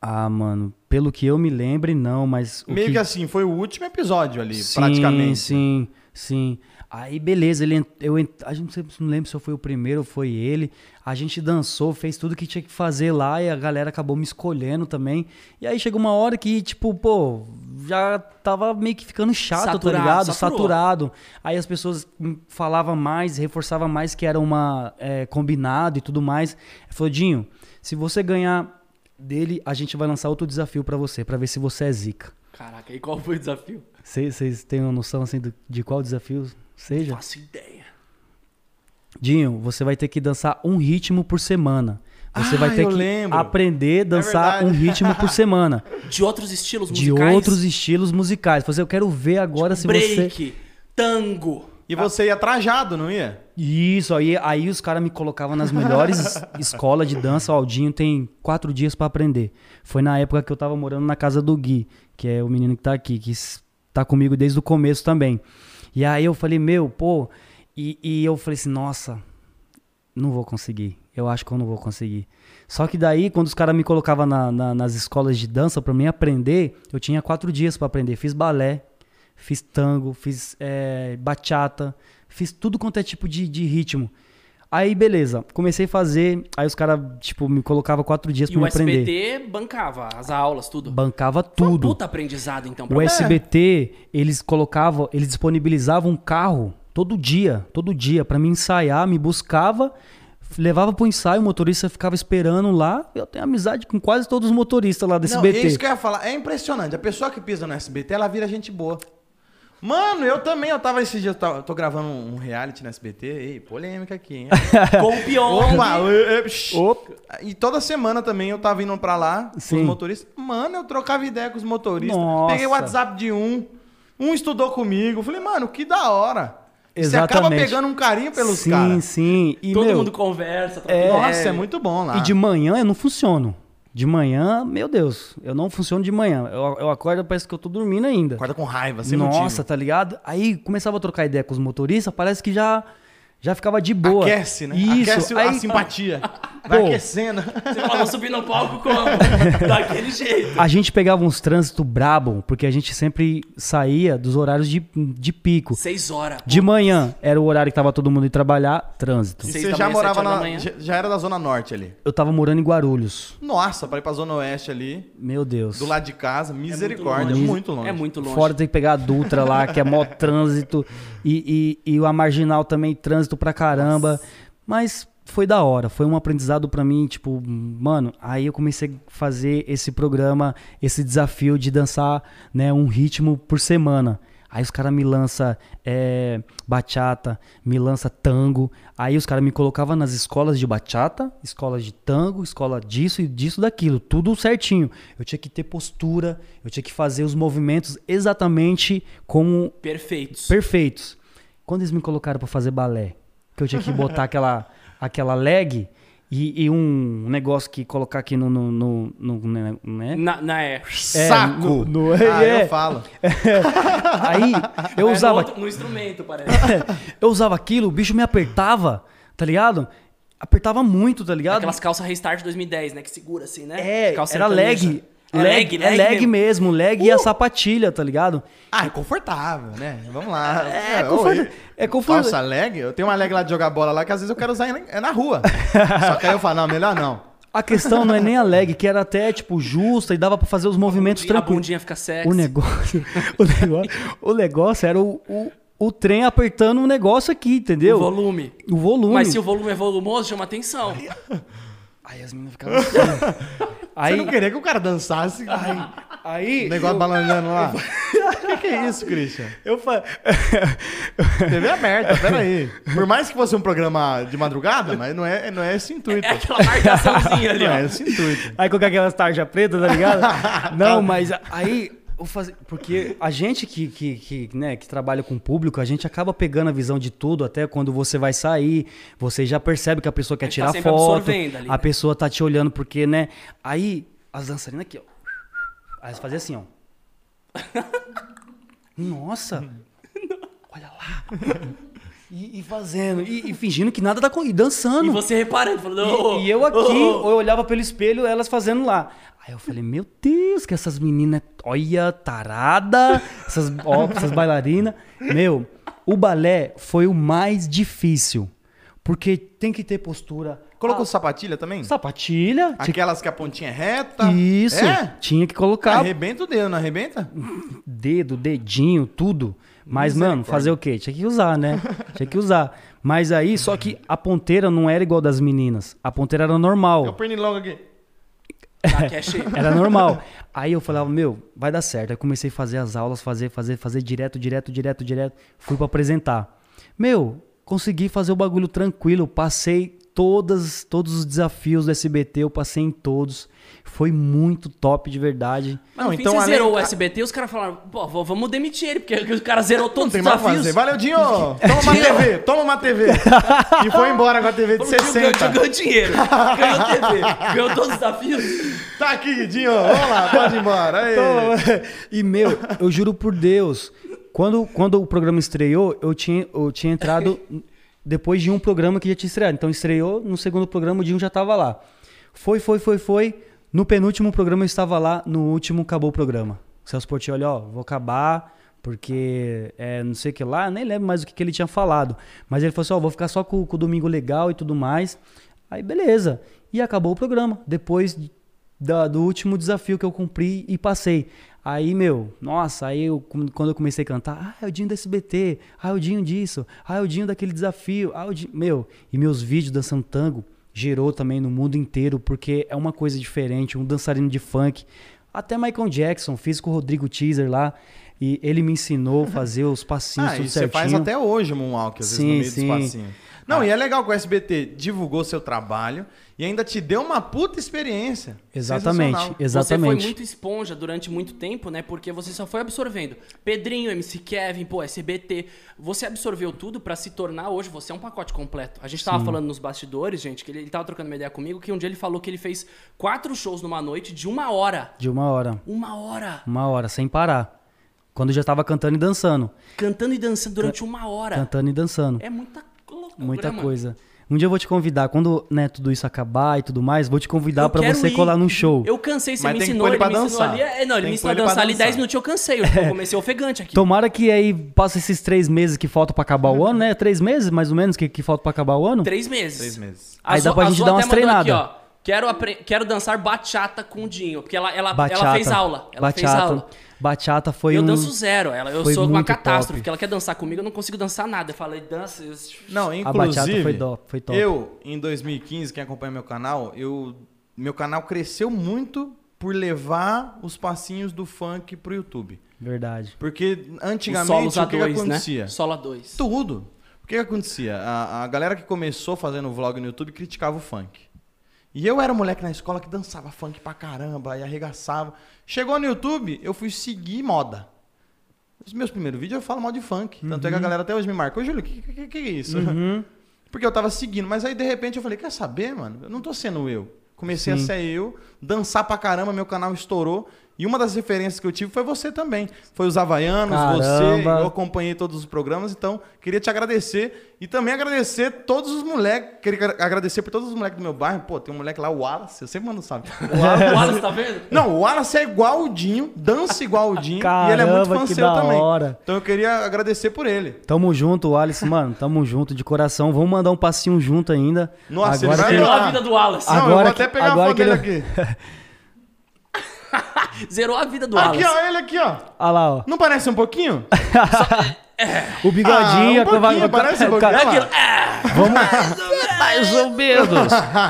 Ah, mano, pelo que eu me lembre, não, mas. Meio que... assim, foi o último episódio ali, sim, praticamente. Sim, sim. Aí, beleza, ele, eu, a gente não lembro se eu fui o primeiro ou foi ele. A gente dançou, fez tudo que tinha que fazer lá e a galera acabou me escolhendo também. E aí chegou uma hora que, tipo, pô, já tava meio que ficando chato, Saturado, tá ligado? saturou. Saturado. Aí as pessoas hum, falavam mais, reforçavam mais que era uma é, combinado e tudo mais. Ele falou, Dinho, se você ganhar dele, a gente vai lançar outro desafio pra você, pra ver se você é zica. Caraca, e qual foi o desafio? Vocês têm uma noção assim de qual desafio seja? Faço ideia. Dinho, você vai ter que dançar um ritmo por semana. Você Ah, vai ter que lembro. aprender a dançar verdade. um ritmo por <laughs> semana. De outros estilos de musicais? outros estilos musicais. Você, eu quero ver agora se você. break, tango. E você ia trajado, não ia? Isso, aí, aí os caras me colocavam nas melhores es- <laughs> escolas de dança. O Dinho tem quatro dias pra aprender. Foi na época que eu tava morando na casa do Gui, que é o menino que tá aqui, que tá comigo desde o começo também. E aí eu falei, meu, pô. E, e eu falei assim, nossa, não vou conseguir. Eu acho que eu não vou conseguir. Só que daí, quando os caras me colocavam na- na- nas escolas de dança pra mim aprender, eu tinha quatro dias pra aprender. Fiz balé, fiz tango, fiz eh, bachata, fiz tudo quanto é tipo de, de ritmo. Aí, beleza, comecei a fazer, aí os caras, tipo, me colocavam quatro dias E pra o me aprender. SBT bancava as aulas, tudo. Bancava Foi um tudo. puta aprendizado, então. pra O. SBT, eles colocavam, eles disponibilizavam um carro todo dia, todo dia, pra me ensaiar, me buscava, levava pro ensaio, o motorista ficava esperando lá. Eu tenho amizade com quase todos os motoristas lá do Não, SBT. é isso que eu ia falar. É impressionante. A pessoa que pisa no SBT, ela vira gente boa. Mano, eu também, eu tava esses dias, eu tava- eu tô gravando um reality no SBT. Ei, polêmica aqui, hein? <laughs> Com o Pyong. Opa. Opa. E toda semana também eu tava indo pra lá com Sim. os motoristas. Mano, eu trocava ideia com os motoristas. Nossa. Peguei o WhatsApp de um. Um estudou comigo. Falei, mano, que da hora. Você acaba Exatamente. pegando um carinho pelos sim, caras. sim. E, Todo meu, mundo conversa. É. Nossa, é muito bom lá. E de manhã eu não funciono. De manhã, meu Deus, eu não funciono de manhã. Eu, eu acordo, parece que eu tô dormindo ainda. Acorda com raiva, sem Nossa, motivo. tá ligado? Aí começava a trocar ideia com os motoristas, parece que já, já ficava de boa. Aquece, né? Isso. Aquece a aí, simpatia. <laughs> Vai Pô. aquecendo. Você fala, vou subir no palco como? <laughs> Daquele jeito. A gente pegava uns trânsitos brabo, porque a gente sempre saía dos horários de, de pico. Seis horas. De manhã era o horário que tava todo mundo indo trabalhar, trânsito. E você já manhã, morava na. Já, era da Zona Norte ali. Eu tava morando em Guarulhos. Nossa, pra ir pra Zona Oeste ali, Meu Deus. do lado de casa, misericórdia, longe. muito longe. É muito longe. Fora tem que pegar a Dutra lá, que é mó <laughs> trânsito. E, e, e a Marginal também, trânsito pra caramba. Mas foi da hora, foi um aprendizado pra mim, tipo, mano, aí eu comecei a fazer esse programa, esse desafio de dançar, né, um ritmo por semana. Aí os caras me lançam é, bachata, me lança tango. Aí os caras me colocavam nas escolas de bachata, escolas de tango, escola disso e disso, daquilo. Tudo certinho. Eu tinha que ter postura, eu tinha que fazer os movimentos exatamente como Perfeitos. perfeitos. Quando eles me colocaram pra fazer balé, que eu tinha que botar <laughs> aquela, aquela leg e, e um negócio que colocar aqui no. no, no, no- né, né? Na, na é. Saco! no- no- ah, é. eu falo. <laughs> Aí eu É no usava, outro- no instrumento, parece. <laughs> eu usava aquilo, o bicho me apertava, tá ligado? Apertava muito, tá ligado? Aquelas calças Restart 2010, né? Que segura assim, né? É, Calça era sertaneja. Leg. É leg, é leg mesmo, leg e a Uh! sapatilha, tá ligado? Ah, é confortável, né? Vamos lá. É, ô, confortável. É confortável. Calça leg, eu tenho uma leg lá de jogar bola lá que às vezes eu quero usar é na rua. <laughs> Só que aí eu falo, não, melhor não. A questão não é nem a leg, que era até, tipo, justa e dava pra fazer os movimentos A tranquilos. bundinha fica sexy. O negócio, <laughs> o negócio, o negócio era o, o, o trem apertando um negócio aqui, entendeu? O volume. O volume. Mas se o volume é volumoso, chama atenção. Aí as meninas ficavam <laughs> assim. Você não aí, queria que o cara dançasse aí o negócio balançando lá? <laughs> O que, que é isso, Christian? eu falei... <laughs> TV aberta, peraí. Por mais que fosse um programa de madrugada, mas não é, não é esse intuito. É aquela marcaçãozinha <laughs> ali, Não é ó. esse intuito. Aí com aquelas tarjas pretas, tá ligado? Não, mas aí fazia, porque a gente que, que, que, né, que trabalha com público, a gente acaba pegando a visão de tudo, até quando você vai sair, você já percebe que a pessoa quer A gente tirar tá foto, ali, a né? pessoa tá te olhando porque, né? Aí as dançarinas aqui, ó. Aí elas faziam assim, ó. <laughs> Nossa! Olha lá! E, e fazendo, e, e fingindo que nada tá com. E dançando. E você reparando, falando, E, "Ô, e eu aqui, ô, ô". eu olhava pelo espelho, elas fazendo lá. Aí eu falei, meu Deus, que essas meninas, olha, tarada, essas, ó, essas bailarinas. Meu, o balé foi o mais difícil. Porque tem que ter postura. Colocou sapatilha também? Sapatilha. Aquelas que a pontinha é reta. Isso, É? tinha que colocar Arrebenta o dedo, não arrebenta? dedo, dedinho, tudo. Mas, mano, fazer o quê? Tinha que usar, né? Tinha que usar. Mas aí, só que a ponteira não era igual das meninas. A ponteira era normal. É o pernilongo aqui. É. <laughs> Era normal. Aí eu falava, meu, vai dar certo. Aí comecei a fazer as aulas, fazer, fazer, fazer direto, direto, direto, direto. Fui pra apresentar. Meu, consegui fazer o bagulho tranquilo. Passei todas, todos os desafios do SBT, eu passei em todos. Foi muito top de verdade. Fim, então, você além- zerou o SBT os caras falaram, pô, vamos demitir ele, porque o cara zerou Não todos tem os desafios. fazer. Valeu, Dinho! <laughs> Toma uma TV, toma uma TV. E foi embora com a TV de Falou, "Tio, ganhou- 60. ganhou dinheiro, ganhou TV, ganhou todos os desafios. Tá aqui, Dinho. Vamos lá, pode ir embora. Aí. E, meu, eu juro por Deus, Quando, quando o programa estreou, eu tinha, eu tinha entrado depois de um programa que já tinha estreado. Então estreou, no segundo programa o Dinho já tava lá. Foi, foi, foi, foi. No penúltimo programa eu estava lá, no último acabou o programa. O Celso Portioli, ó, vou acabar, porque é, não sei o que lá, nem lembro mais o que, que ele tinha falado. Mas ele falou assim, ó, vou ficar só com, com o Domingo Legal e tudo mais. Aí beleza. E acabou o programa. Depois da- do último desafio que eu cumpri e passei. Aí, meu, nossa, aí eu, quando eu comecei a cantar, ah, é o Dinho do SBT, ah, é o Dinho disso, ah, é o Dinho daquele desafio, ah, é o Dinho... Meu, e meus vídeos dançando tango gerou também no mundo inteiro, porque é uma coisa diferente, um dançarino de funk. Até Michael Jackson, fiz com o Rodrigo Teaser lá, e ele me ensinou a fazer os <laughs> passinhos Ah, tudo e você certinho. faz até hoje Moonwalk, às vezes, Sim, no meio sim. dos passinhos. Não, e é legal que o SBT divulgou seu trabalho e ainda te deu uma puta experiência. Exatamente, exatamente. Você foi muito esponja durante muito tempo, né? Porque você só foi absorvendo. Pedrinho, MC Kevin, pô, SBT. Você absorveu tudo pra se tornar hoje, você é um pacote completo. A gente tava falando nos bastidores, gente, que ele, ele tava trocando uma ideia comigo, que um dia ele falou que ele fez quatro shows numa noite de uma hora. De uma hora, Uma hora. uma hora, sem parar. Quando eu já tava cantando e dançando. Cantando e dançando durante uma hora. Cantando e dançando. É muita loucura, Muita mano. coisa. Um dia eu vou te convidar, quando né, tudo isso acabar e tudo mais, vou te convidar quero você ir. colar num show. Eu cansei, você Mas me ensinou, ele ele me ensinou dançar. ali. É, não, ele Tem me ensinou a dançar ali dançar. 10 minutos eu cansei. Eu eu comecei ofegante aqui. Tomara que aí passe esses três meses que faltam pra acabar o ano, né? Três meses, mais ou menos, que, que falta pra acar o ano. Três meses. Três meses. Aí A dá pra a gente dar umas aqui, treinadas. ó. Quero, quero dançar bachata com o Dinho. Porque ela, ela, Bachata. ela fez aula. Ela fez bachata. aula. Bachata foi eu um... danço zero. Ela, eu foi sou uma muito catástrofe. top. Porque ela quer dançar comigo, eu não consigo dançar nada. Eu falei, dança. Não, A bachata inclusive, foi do- foi top. eu, em 2015, quem acompanha meu canal, eu, meu canal cresceu muito por levar os passinhos do funk pro YouTube. Verdade. Porque antigamente o que, que dois, acontecia? né? Solo a dois. Tudo. O que, que acontecia? A, a galera que começou fazendo vlog no YouTube criticava o funk. E eu era um moleque na escola que dançava funk pra caramba e arregaçava. Chegou no YouTube, eu fui seguir moda. Os meus primeiros vídeos eu falo mal de funk. Tanto é que a galera até hoje me marca. Ô, Júlio, o que, que, que é isso? Uhum. <laughs> Porque eu tava seguindo. Mas aí, de repente, eu falei, quer saber, mano? Eu não tô sendo eu. Comecei Sim. a ser eu, dançar pra caramba, meu canal estourou. E uma das referências que eu tive foi você também. Foi os Havaianos, você. Caramba. Eu acompanhei todos os programas, então queria te agradecer. E também agradecer todos os moleques. Queria agradecer por todos os moleques do meu bairro. Pô, tem um moleque lá, o Wallace, eu sempre mando salve. O Wallace, <laughs> O Wallace, tá vendo? não, o Wallace é igual o Dinho, dança igual o Dinho. e ele é muito Caramba, fã seu também. hora. Então eu queria agradecer por ele. Tamo junto, Alisson, mano. Tamo junto de coração. Vamos mandar um passinho junto ainda. Nossa, ele Agora vai que- a vida do Wallace. Não, eu Agora vou que- até pegar a agora foto que dele ele- aqui. <laughs> Zerou a vida do Wallace. Aqui, ó, ele aqui, ó. Olha lá, ó. Não parece um pouquinho? <laughs> O bigodinho. Ah, um pouquinho, a- parece um pouquinho. Aquilo- Vamos. <laughs> Mais ou menos.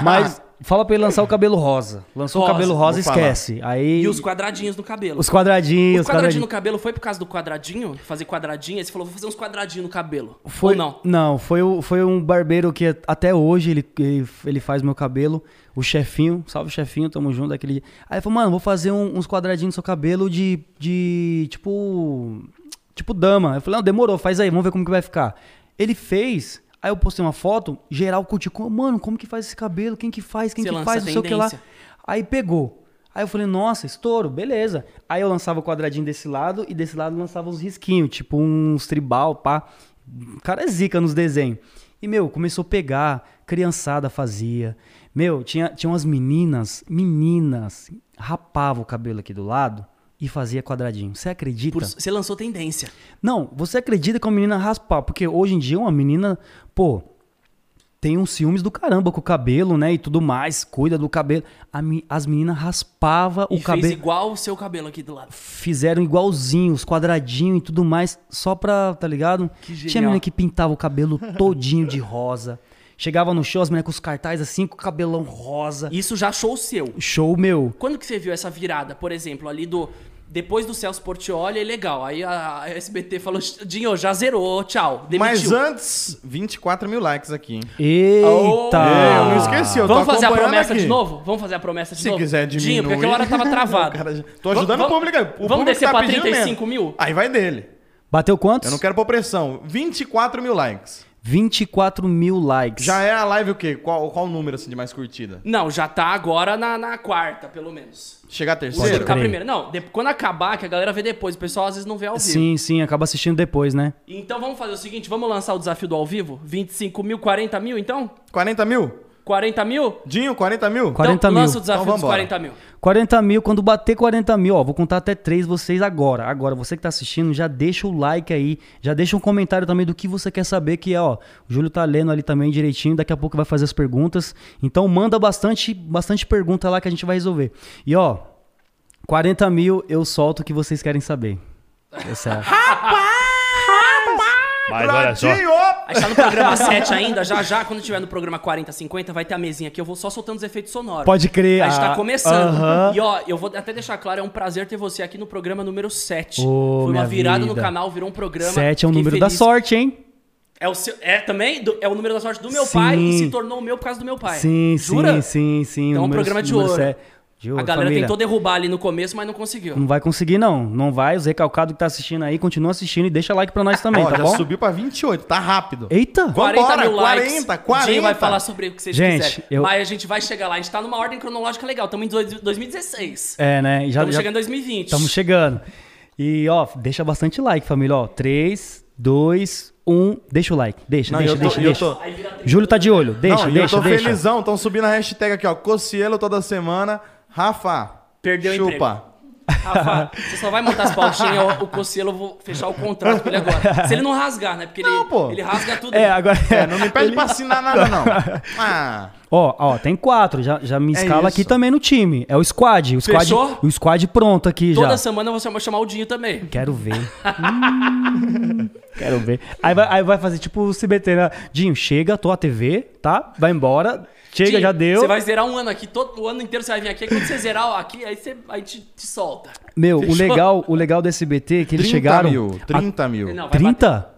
Mas fala pra ele lançar o cabelo rosa. Lançou Rosa, o cabelo rosa, falar. esquece. Aí. E os quadradinhos no cabelo. os quadradinhos. O quadradinho no cabelo foi por causa do quadradinho? Fazer quadradinho? Aí você falou, vou fazer uns quadradinhos no cabelo. Foi, Ou não? Não, foi, o- foi um barbeiro que até hoje ele, ele, ele faz meu cabelo. O chefinho, salve chefinho, tamo junto daquele. Aí ele falou, mano, vou fazer um- uns quadradinhos no seu cabelo de. de. tipo. tipo dama. Eu falei, não, demorou, faz aí, vamos ver como que vai ficar. Ele fez. Aí eu postei uma foto, geral curtiu. Mano, como que faz esse cabelo? Quem que faz? Quem Você que faz? Não sei o que lá. Aí pegou. Aí eu falei, nossa, estouro, beleza. Aí eu lançava o quadradinho desse lado e desse lado lançava uns risquinhos, tipo uns tribal, pá. O cara é zica nos desenhos. E, meu, começou a pegar, criançada fazia. Meu, tinha, tinha umas meninas, meninas, rapavam o cabelo aqui do lado e fazia quadradinho. Você acredita? Por- Você lançou tendência. Não, você acredita que uma menina raspar? Porque hoje em dia uma menina, pô, tem uns ciúmes do caramba com o cabelo, né? E tudo mais, cuida do cabelo. As meninas raspavam o fez cabelo. igual o seu cabelo aqui do lado. Fizeram igualzinho, os quadradinhos e tudo mais, só pra, tá ligado? Que Tinha menina que pintava o cabelo todinho de rosa. Chegava no show, as meninas com os cartazes assim, com o cabelão rosa. Isso já show seu. Show, meu. Quando que você viu essa virada, por exemplo, ali do... Depois do Celso Portioli, é legal. Aí a SBT falou, Dinho, já zerou, tchau. Demitiu. Mas antes, 24 mil likes aqui, hein? Eita! Eu não esqueci, eu tô Vamos fazer a promessa aqui. de novo? Vamos fazer a promessa de Se novo? quiser Dinho, diminuir. porque aquela hora tava <laughs> travado. Cara, tô ajudando Vamos- o público aí. O vamos público descer tá pra pedindo 35 mesmo. mil? Aí vai dele. Bateu quantos? Eu não quero pôr pressão. 24 mil likes. 24 mil likes. Já é a live o quê? Qual, qual o número assim de mais curtida? Não, já tá agora na, na quarta, pelo menos. Chegar a terceira? Tá crer. primeiro. Não, de- quando acabar, que a galera vê depois. O pessoal às vezes não vê ao vivo. Sim, sim, acaba assistindo depois, né? Então vamos fazer o seguinte, vamos lançar o desafio do ao vivo? 25 mil, 40 mil, então? 40 mil? 40 mil? Dinho, 40 mil? 40 então, mil. lança o desafio Então dos vambora. 40 mil. 40 mil, quando bater 40 mil, ó, vou contar até três vocês agora. Agora, você que tá assistindo, já deixa o like aí, já deixa um comentário também do que você quer saber, que é, ó, o Júlio tá lendo ali também direitinho, daqui a pouco vai fazer as perguntas. Então manda bastante, bastante pergunta lá que a gente vai resolver. E ó, 40 mil eu solto o que vocês querem saber. Essa é Mas olha só. A gente tá no programa <laughs> 7 ainda, já já, quando tiver no programa 40, 50, vai ter a mesinha aqui, eu vou só soltando os efeitos sonoros. Pode crer. A gente tá ah, começando. aham. E ó, eu vou até deixar claro, é um prazer ter você aqui no programa número 7. Ô, Foi uma minha virada no vida. canal, virou um programa. Sete é o Fiquei número da feliz. sorte, hein? É, o seu, é também? Do- é o número da sorte do meu Sim. pai e se tornou o meu por causa do meu pai. Sim, Jura? sim, sim, sim. Então, o um número- programa de número ouro. sete. A galera família. tentou derrubar ali no começo, mas não conseguiu. Não vai conseguir, não. Não vai. Os recalcados que tá assistindo aí, continua assistindo e deixa like pra nós também, Ó, tá já bom? subiu pra 28, tá rápido. Eita! 40 Vambora, mil likes. 40, O Dinho vai 40. falar sobre o que vocês Gente, quiserem. eu- Mas a gente vai chegar lá. A gente tá numa ordem cronológica legal. Estamos em dois- 2016. É, né? Já, Estamos já- chegando em 2020. Estamos chegando. E, ó, deixa bastante like, família. Ó, 3, 2, 1. Deixa o like. Deixa, Não, deixa, eu tô- deixa, eu deixa. tô-. Júlio tá de olho. Deixa, Não, deixa, eu tô deixa. felizão, estão subindo a hashtag aqui, ó. Cocielo toda semana. Rafa, Perdeu o chupa. Rafa, <laughs> você só vai montar as pautinhas, o, o Cossielo, eu vou fechar o contrato com ele agora. Se ele não rasgar, né? Porque ele, Não, pô. ele rasga tudo. É, agora. É, não me pede pra assinar nada, não. <laughs> Ah, Ó, ó, tem quatro. Já, já me É escala aqui isso. também no time. É o squad. O squad, Fechou? o squad pronto aqui Toda já. semana você vai chamar o Dinho também. Quero ver. <laughs> Hum, quero ver. Aí vai, aí vai fazer tipo o CBT, né? Dinho, chega, tô a TV, tá? Vai embora. Chega, já deu. Você vai zerar um ano aqui, todo o ano inteiro você vai vir aqui. Aí Quando você zerar aqui, aí você aí te, te solta. Meu, o legal, o legal do SBT é que eles 30 chegaram. mil, 30 mil. Não, vai bater. 30?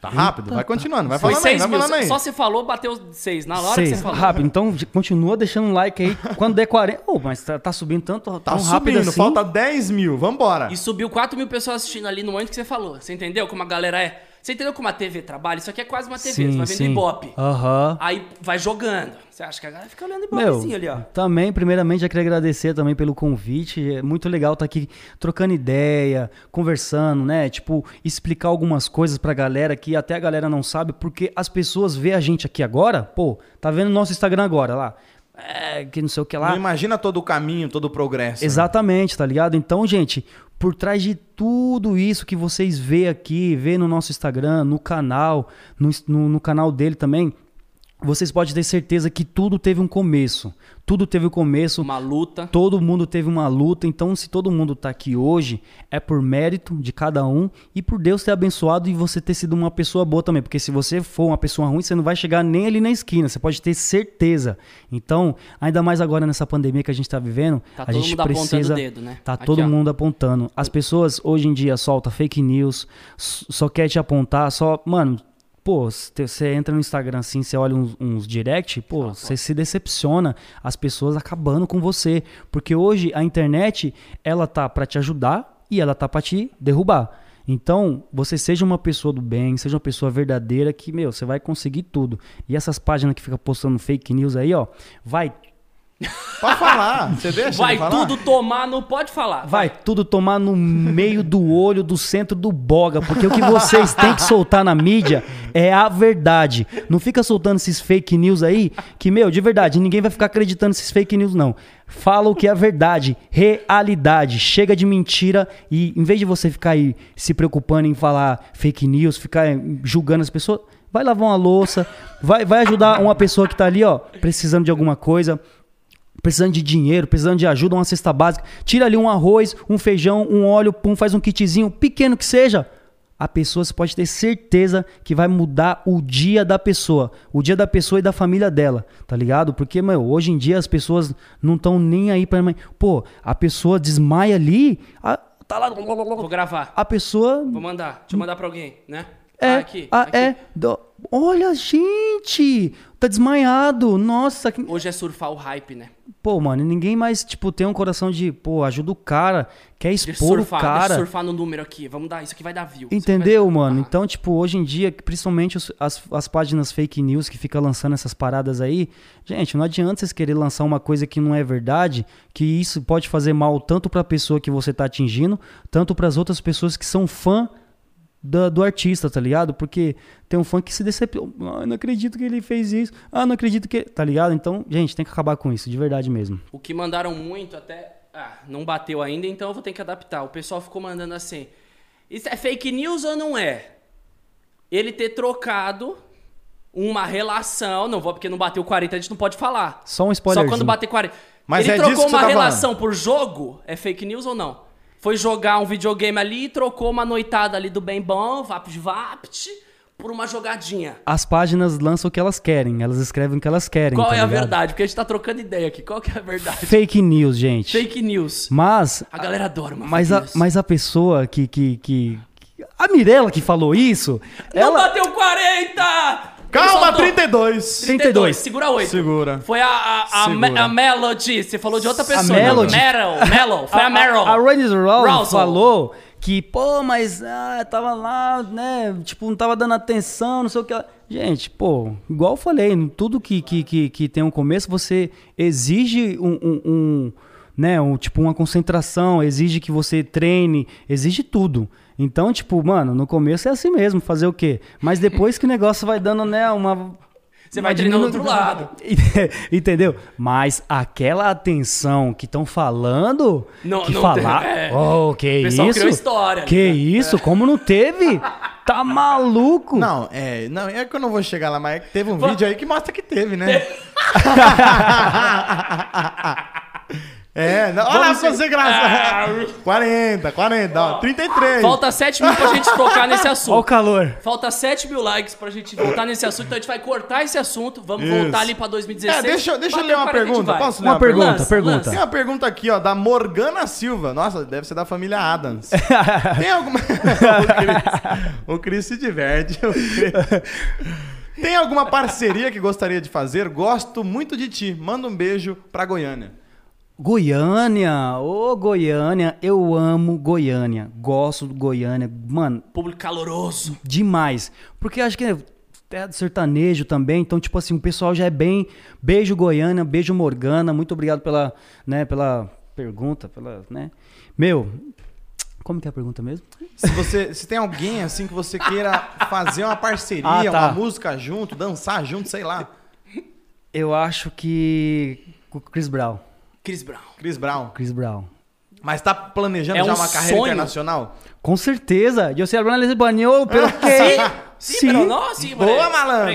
Tá rápido? Vai continuando, vai Foi falando aí, 6 vai mil. falando aí. Só você falou, bateu 6. Na hora que Seis. você falou. Rápido. Então, continua deixando um like aí. Quando der 40. Ô, mas tá, tá subindo tanto, Tá tão rápido subindo, assim. falta 10 mil, vambora. E subiu 4 mil pessoas assistindo ali no momento que você falou. Você entendeu como a galera é? Você entendeu como a TV trabalha? Isso aqui é quase uma TV. você vai vendo Ibope. Aham. Aí vai jogando. Você acha que a galera fica olhando Meu, Ibopezinho ali, ó. também, primeiramente, já queria agradecer também pelo convite. É muito legal estar aqui trocando ideia, conversando, né? Tipo, explicar algumas coisas pra galera que até a galera não sabe, porque as pessoas vê a gente aqui agora, pô, tá vendo o nosso Instagram agora lá. É, que não sei o que lá. Não imagina todo o caminho, todo o progresso. né? Exatamente, tá ligado? Então, gente, por trás de tudo isso que vocês vê aqui, vê no nosso Instagram, no canal, no, no, no canal dele também, vocês podem ter certeza que tudo teve um começo. Tudo teve um começo. Uma luta. Todo mundo teve uma luta, então se todo mundo tá aqui hoje, é por mérito de cada um e por Deus ter abençoado e você ter sido uma pessoa boa também, porque se você for uma pessoa ruim, você não vai chegar nem ali na esquina, você pode ter certeza. Então, ainda mais agora nessa pandemia que a gente tá vivendo, Tá a todo gente mundo apontando precisa dedo, né? Tá Aqui, todo ó. mundo apontando. As pessoas hoje em dia soltam fake news, só quer te apontar, só, mano, Pô, você entra no Instagram assim, você olha uns, uns direct, pô, você se decepciona, as pessoas acabando com você, porque hoje a internet, ela tá pra te ajudar e ela tá pra te derrubar. Então, você seja uma pessoa do bem, seja uma pessoa verdadeira que, meu, você vai conseguir tudo. E essas páginas que ficam postando fake news aí, ó, vai Pode falar, você deixa Vai tudo tomar, não pode falar. Vai tudo tomar no meio do olho, do centro do boga, porque o que vocês têm que soltar na mídia é a verdade. Não fica soltando esses fake news aí, que, meu, de verdade, ninguém vai ficar acreditando nesses fake news, não. Fala o que é a verdade, realidade. Chega de mentira e, em vez de você ficar aí se preocupando em falar fake news, ficar julgando as pessoas, vai lavar uma louça, vai, vai ajudar uma pessoa que tá ali, ó, precisando de alguma coisa precisando de dinheiro, precisando de ajuda, uma cesta básica, tira ali um arroz, um feijão, um óleo, pum, faz um kitzinho, pequeno que seja. A pessoa, você pode ter certeza que vai mudar o dia da pessoa, o dia da pessoa e da família dela, tá ligado? Porque, meu, hoje em dia as pessoas não estão nem aí pra mãe. Pô, a pessoa desmaia ali, a- tá lá. Vou gravar. A pessoa Vou mandar. Deixa eu mandar pra alguém, né? É, Ah, aqui, ah, aqui. é. Do- Olha, gente! Tá desmaiado. Nossa, que... Hoje é surfar o hype, né? Pô, mano, ninguém mais, tipo, tem um coração de, pô, ajuda o cara, quer Deixa expor o surfar, deixa eu cara. surfar no número aqui. Vamos dar, isso aqui vai dar view. Entendeu, vai- mano? Ah. Então, tipo, hoje em dia, principalmente os- as, as páginas fake news que ficam lançando essas paradas aí, gente, não adianta vocês querer lançar uma coisa que não é verdade, que isso pode fazer mal tanto pra pessoa que você tá atingindo, tanto pras outras pessoas que são fã da- do artista, tá ligado? Porque tem um fã que se decepciona. Ah, não acredito que ele fez isso. Ah, não acredito que. Tá ligado? Então, gente, tem que acabar com isso, de verdade mesmo. O que mandaram muito até. Ah, não bateu ainda, então eu vou ter que adaptar. O pessoal ficou mandando assim: Isso é fake news ou não é? Ele ter trocado uma relação. Não vou, porque não bateu 40, a gente não pode falar. Só um Só spoiler. quando bater 40. Mas Ele é disso trocou uma tá relação por jogo? É fake news ou não? Foi jogar um videogame ali e trocou uma noitada ali do bem bom, vapt vapt, por uma jogadinha. As páginas lançam o que elas querem, elas escrevem o que elas querem. Qual tá é a ligado? verdade? Porque a gente tá trocando ideia aqui. Qual que é a verdade? Fake news, gente. Fake news. Mas, A galera adora uma mas, a, news. mas a pessoa que, que, que. que- A Mirella que falou isso, Não ela. bateu 40! Calma, Ele soltou 32. 32. Segura 8. Segura. Foi a, a, a, Segura. Me- a Melody. Você falou de outra pessoa. Melody. Meryl. Meryl. Foi a, Meryl. A, a Randy Rouse falou que, pô, mas ah, tava lá, né? Tipo, não tava dando atenção, não sei o que. Gente, pô, igual eu falei, tudo que, que, que, que tem um começo, você exige um. um- um, né, um, tipo, uma concentração, exige que você treine, exige tudo. Então, tipo, mano, no começo é assim mesmo, fazer o quê? Mas depois que o negócio vai dando, né, uma. Você vai treinando do outro lado. <laughs> Entendeu? Mas aquela atenção que estão falando. Não- que não falar. tem- <laughs> é. Oh, que O pessoal isso? criou história Que né? isso? Como não teve? Tá maluco? Não, é, não, é que eu não vou chegar lá, mas é que teve um vídeo aí que mostra que teve, né? <laughs> é, não, olha lá Vamos pra se- você graça. 40, 40, ó, 33. Falta 7 mil pra gente tocar nesse Olha o assunto. calor. Falta 7 mil likes pra gente voltar nesse assunto. Então a gente vai cortar esse assunto. Vamos Isso. voltar ali pra 2016. É, deixa, deixa eu ler uma 40, a gente pergunta. Posso ler Uma uma, pergunta, Lança, pergunta. lança. Tem uma pergunta aqui, ó, da Morgana Silva. Nossa, deve ser da família Adams. <laughs> Tem alguma. o, Cris se diverte. o Cris. Tem alguma parceria que gostaria de fazer? Gosto muito de ti. Manda um beijo pra Goiânia. Goiânia, ô Goiânia, eu amo Goiânia. Gosto do Goiânia. Mano, Público caloroso. demais. Porque acho que é terra do sertanejo também, então tipo assim, o pessoal já é bem. Beijo Goiânia, beijo Morgana, muito obrigado pela, né, pela pergunta, pela, né? Meu, como que é a pergunta mesmo? Se você se tem alguém assim que você queira fazer uma parceria, Ah, tá. uma música junto, dançar junto, sei lá. Eu acho que com o Chris Brown, Chris Brown. Chris Brown. Chris Brown. Mas tá planejando É já um uma carreira sonho. internacional? Com certeza. Eu sei hablar espanhol, pero que Sim, pero no, sim, Boa, malandro.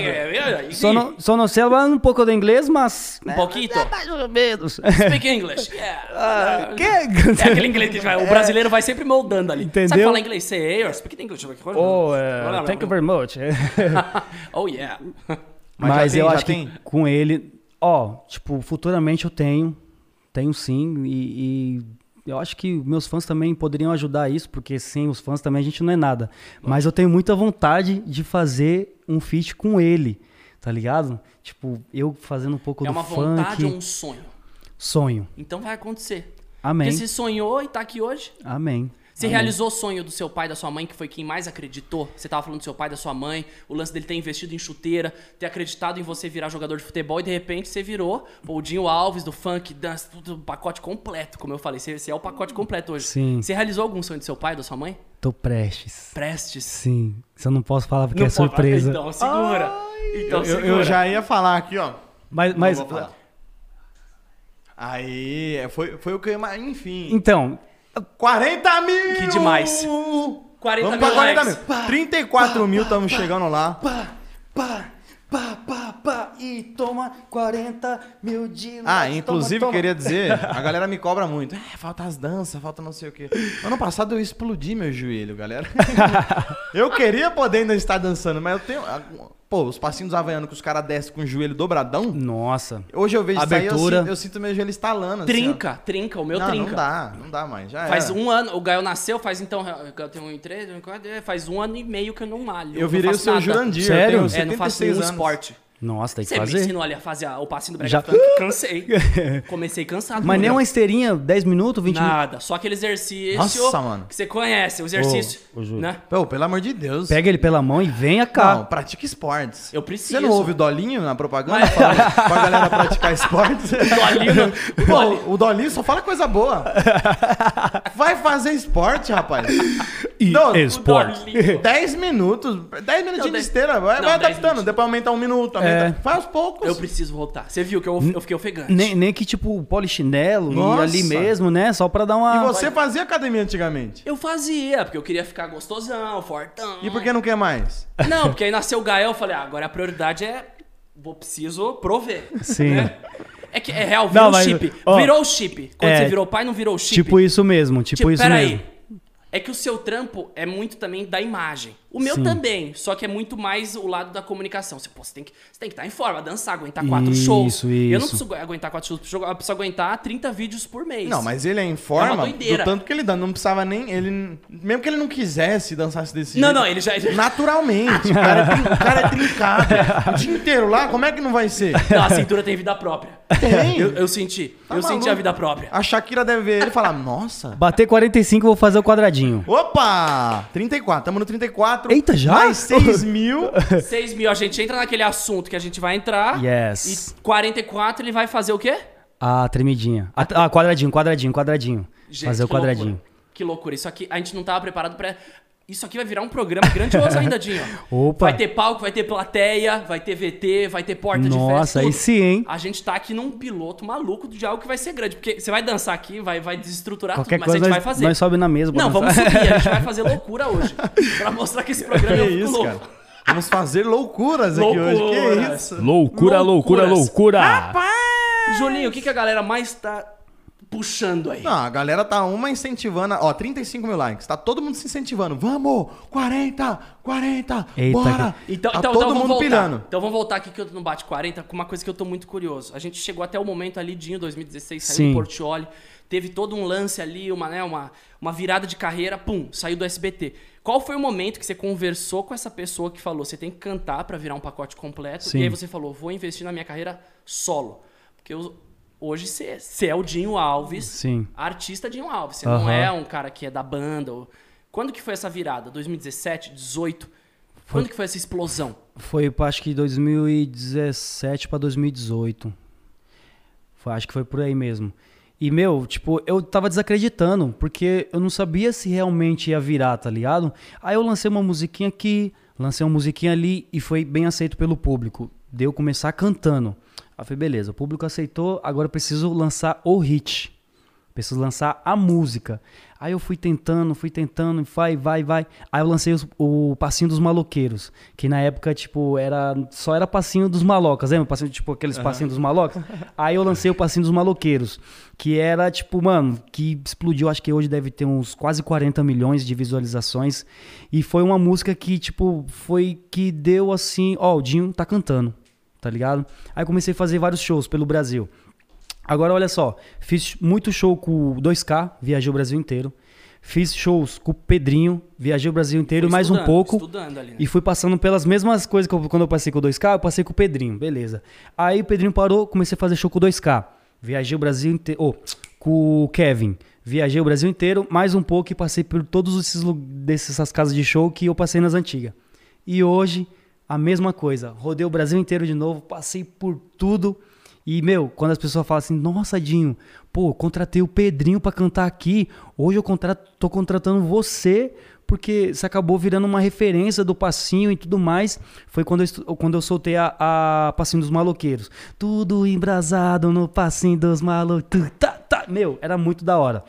Só não, só não sei falar um pouco de inglês, mas Um pouquinho? mais ou menos. Speak English. Yeah. Ah, que? É aquele inglês que vai, o brasileiro vai sempre moldando ali. Sabe Entendeu? falar inglês? Say, or speak English. Oh, eh, thank you very much. <laughs> <laughs> Oh, yeah. Mas Mas, tem, eu já acho tem? que com ele, ó, tipo, futuramente eu tenho, tenho sim, e, e eu acho que meus fãs também poderiam ajudar isso, porque sem os fãs também a gente não é nada. Mas eu tenho muita vontade de fazer um feat com ele, tá ligado? Tipo, eu fazendo um pouco É do uma funk, vontade ou um sonho? sonho. Então vai acontecer. Amém. Porque você sonhou e tá aqui hoje. Amém. Você Amém. realizou o sonho do seu pai e da sua mãe, que foi quem mais acreditou? Você tava falando do seu pai e da sua mãe, o lance dele ter investido em chuteira, ter acreditado em você virar jogador de futebol e de repente você virou o Dinho Alves do funk, dance, tudo, o pacote completo, como eu falei. Você, você é o pacote completo hoje. Sim. Você realizou algum sonho do seu pai e da sua mãe? Tô prestes. Prestes. Sim. Isso eu não posso falar porque Não é pode- surpresa. Então segura. Então Eu, eu- segura. eu já ia falar aqui, ó. Mas, Não mas vou falar. Aí, é, foi, foi o que eu. Enfim. então, 40 mil! Que demais. 40 Vamos mil pra 40 likes. mil. 34 mil, estamos chegando lá. pá, pá, pá, pá, pá, e toma 40 mil de Ah, toma, inclusive toma. queria dizer, <laughs> a galera me cobra muito. É, falta as danças, falta não sei o quê. Ano passado eu explodi meu joelho, galera. <laughs> eu queria poder ainda estar dançando, mas eu tenho. Pô, os passinhos havaianos que os caras descem com o joelho dobradão. Nossa. Hoje eu vejo isso aí, eu Abertura. sinto, eu sinto meu joelho estalando. assim. Trinca, trinca, o meu não, trinca. não dá, não dá mais. Já Faz era. um ano, o Gael nasceu, faz então, eu tenho um em três, um quatro, é, faz um ano e meio que eu não malho. Eu virei o seu nada. Jurandir, Sério? eu tenho É, não faço 76 nenhum anos. esporte. Nossa, tem que Você me fazer. ensinou ali a fazer o passinho do Já- brega funk, cansei. <laughs> Comecei cansado. Mas nem uma esteirinha, 10 minutos, 20 minutos. Nada, só aquele exercício Nossa, mano. que você conhece, o exercício, Ô, ô, né? Pô, pelo amor de Deus. Pega ele pela mão e venha cá. Não, pratica esportes. Eu preciso. Você não ouve o Dolinho na propaganda? Mas- Falando pra galera praticar esportes? <laughs> Dolinho, <laughs> Pô, o Dolinho só fala coisa boa. Vai fazer esporte, rapaz. E Não, esporte. Dolinho. 10 minutos. 10 minutinhos de dez- esteira. Vai, Não, vai 10 adaptando. Depois aumentar um minuto. Aumenta. É. Aos poucos. Eu preciso voltar. Você viu que eu, eu fiquei ofegante. Nem, nem que tipo polichinelo Nossa. e ali mesmo, né? Só pra dar uma. E você fazia academia antigamente? Eu fazia, porque eu queria ficar gostosão, fortão. E por que não quer mais? Não, porque aí nasceu o Gael, eu falei, ah, agora a prioridade é. Vou preciso prover. Sim. né? É que é real, virou Não, o mas, chip. ó, virou o chip. Quando é, você virou pai, não virou o chip. Tipo isso mesmo, tipo, Tipo, isso peraí. mesmo. É que o seu trampo é muito também da imagem. O meu Sim. também, só que é muito mais o lado da comunicação. Você, pô, você tem que você tem que estar em forma, dançar, aguentar quatro Isso, shows. Eu não isso. preciso aguentar quatro shows por jogo, eu preciso aguentar 30 vídeos por mês. Não, mas ele é em É uma forma do doideira. tanto que ele dá. Não precisava nem. Ele, mesmo que ele não quisesse dançasse desse Não, jeito. não, ele já. Naturalmente. O cara, é o cara é trincado. O dia inteiro lá, como é que não vai ser? Não, a cintura tem vida própria. Tem. Eu, eu senti. Tá eu senti maluco? a vida própria. A Shakira deve ver ele e falar: Nossa. Bater 45, eu vou fazer o quadradinho. Opa! 34, tamo no 34. Eita, já? Mais 6 <laughs> mil. 6 mil, a gente entra naquele assunto que a gente vai entrar. Yes. E 44 ele vai fazer o quê? Ah, tremidinha. Ah, quadradinho, quadradinho, quadradinho. Gente, fazer o que quadradinho. Loucura. Que loucura. Isso aqui, a gente não tava preparado pra. Isso aqui vai virar um programa grandioso ainda, Dinho. <laughs> Opa. Vai ter palco, vai ter plateia, vai ter VT, vai ter porta de festa. Nossa, aí sim, hein? A gente tá aqui num piloto maluco de algo que vai ser grande. Porque você vai dançar aqui, vai, vai desestruturar Qualquer tudo, mas a coisa gente nós, vai fazer. nós sobe na mesa. Não, bota- vamos subir, a gente vai <laughs> fazer loucura hoje. pra mostrar que esse <laughs> programa eu fico isso, louco. cara? Vamos fazer loucuras aqui hoje. Que Loucuras. isso? Loucura, loucura, Loucuras. loucura. Julinho, o que, que a galera mais tá puxando aí? Não, a galera tá uma incentivando. Ó, 35 mil likes. Tá todo mundo se incentivando. Vamos! 40! 40! Eita, bora! Então, tá então, todo então vamos mundo voltar. pilhando. Então vamos voltar aqui que eu não bate 40 com uma coisa que eu tô muito curioso. A gente chegou até o momento ali, Dinho 2016, saiu Sim. do Portioli, teve todo um lance ali, uma, né, uma, uma virada de carreira, pum, saiu do SBT. Qual foi o momento que você conversou com essa pessoa que falou, você tem que cantar pra virar um pacote completo? Sim. E aí você falou, vou investir na minha carreira solo. Porque eu- hoje você, é o Dinho Alves, Sim. artista Dinho Alves. Você não Aham. é um cara que é da banda. ou- Quando que foi essa virada? 2017, 18? Quando que foi essa explosão? Foi, acho que 2017 pra 2018. Foi, acho que foi por aí mesmo. E, meu, tipo, eu tava desacreditando, porque eu não sabia se realmente ia virar, tá ligado? Aí eu lancei uma musiquinha aqui, lancei uma musiquinha ali e foi bem aceito pelo público. Deu começar cantando. Aí eu falei, beleza, o público aceitou, agora eu preciso lançar o hit. Preciso lançar a música. Aí eu fui tentando, fui tentando, vai, vai, vai. Aí eu lancei os- o Passinho dos Maloqueiros, que na época, tipo, era só era Passinho dos Malocas, lembra? Passinho, tipo, aqueles Passinhos dos Malocas. Aí eu lancei o Passinho dos Maloqueiros, que era, tipo, mano, que explodiu, acho que hoje deve ter uns quase 40 milhões de visualizações. E foi uma música que, tipo, foi que deu assim, ó, o Dinho tá cantando, tá ligado? Aí comecei a fazer vários shows pelo Brasil. Agora, olha só, fiz muito show com o 2K, viajei o Brasil inteiro. Fiz shows com o Pedrinho, viajei o Brasil inteiro, mais um pouco. Estudando ali, né? E fui passando pelas mesmas coisas que eu- quando eu passei com o 2K, eu passei com o Pedrinho, beleza. Aí o Pedrinho parou, comecei a fazer show com o 2K. Viajei o Brasil inteiro. Oh, com o Kevin. Viajei o Brasil inteiro, mais um pouco e passei por todos esses dessas casas de show que eu passei nas antigas. E hoje, a mesma coisa. Rodei o Brasil inteiro de novo, passei por tudo. E, meu, quando as pessoas falam assim, nossa, Dinho, pô, contratei o Pedrinho pra cantar aqui. Hoje eu contrato, tô contratando você, porque você acabou virando uma referência do passinho e tudo mais. Foi quando eu, quando eu soltei a, a Passinho dos Maloqueiros. Tudo embrasado no passinho dos maloqueiros. Tá, tá. Meu, era muito da hora.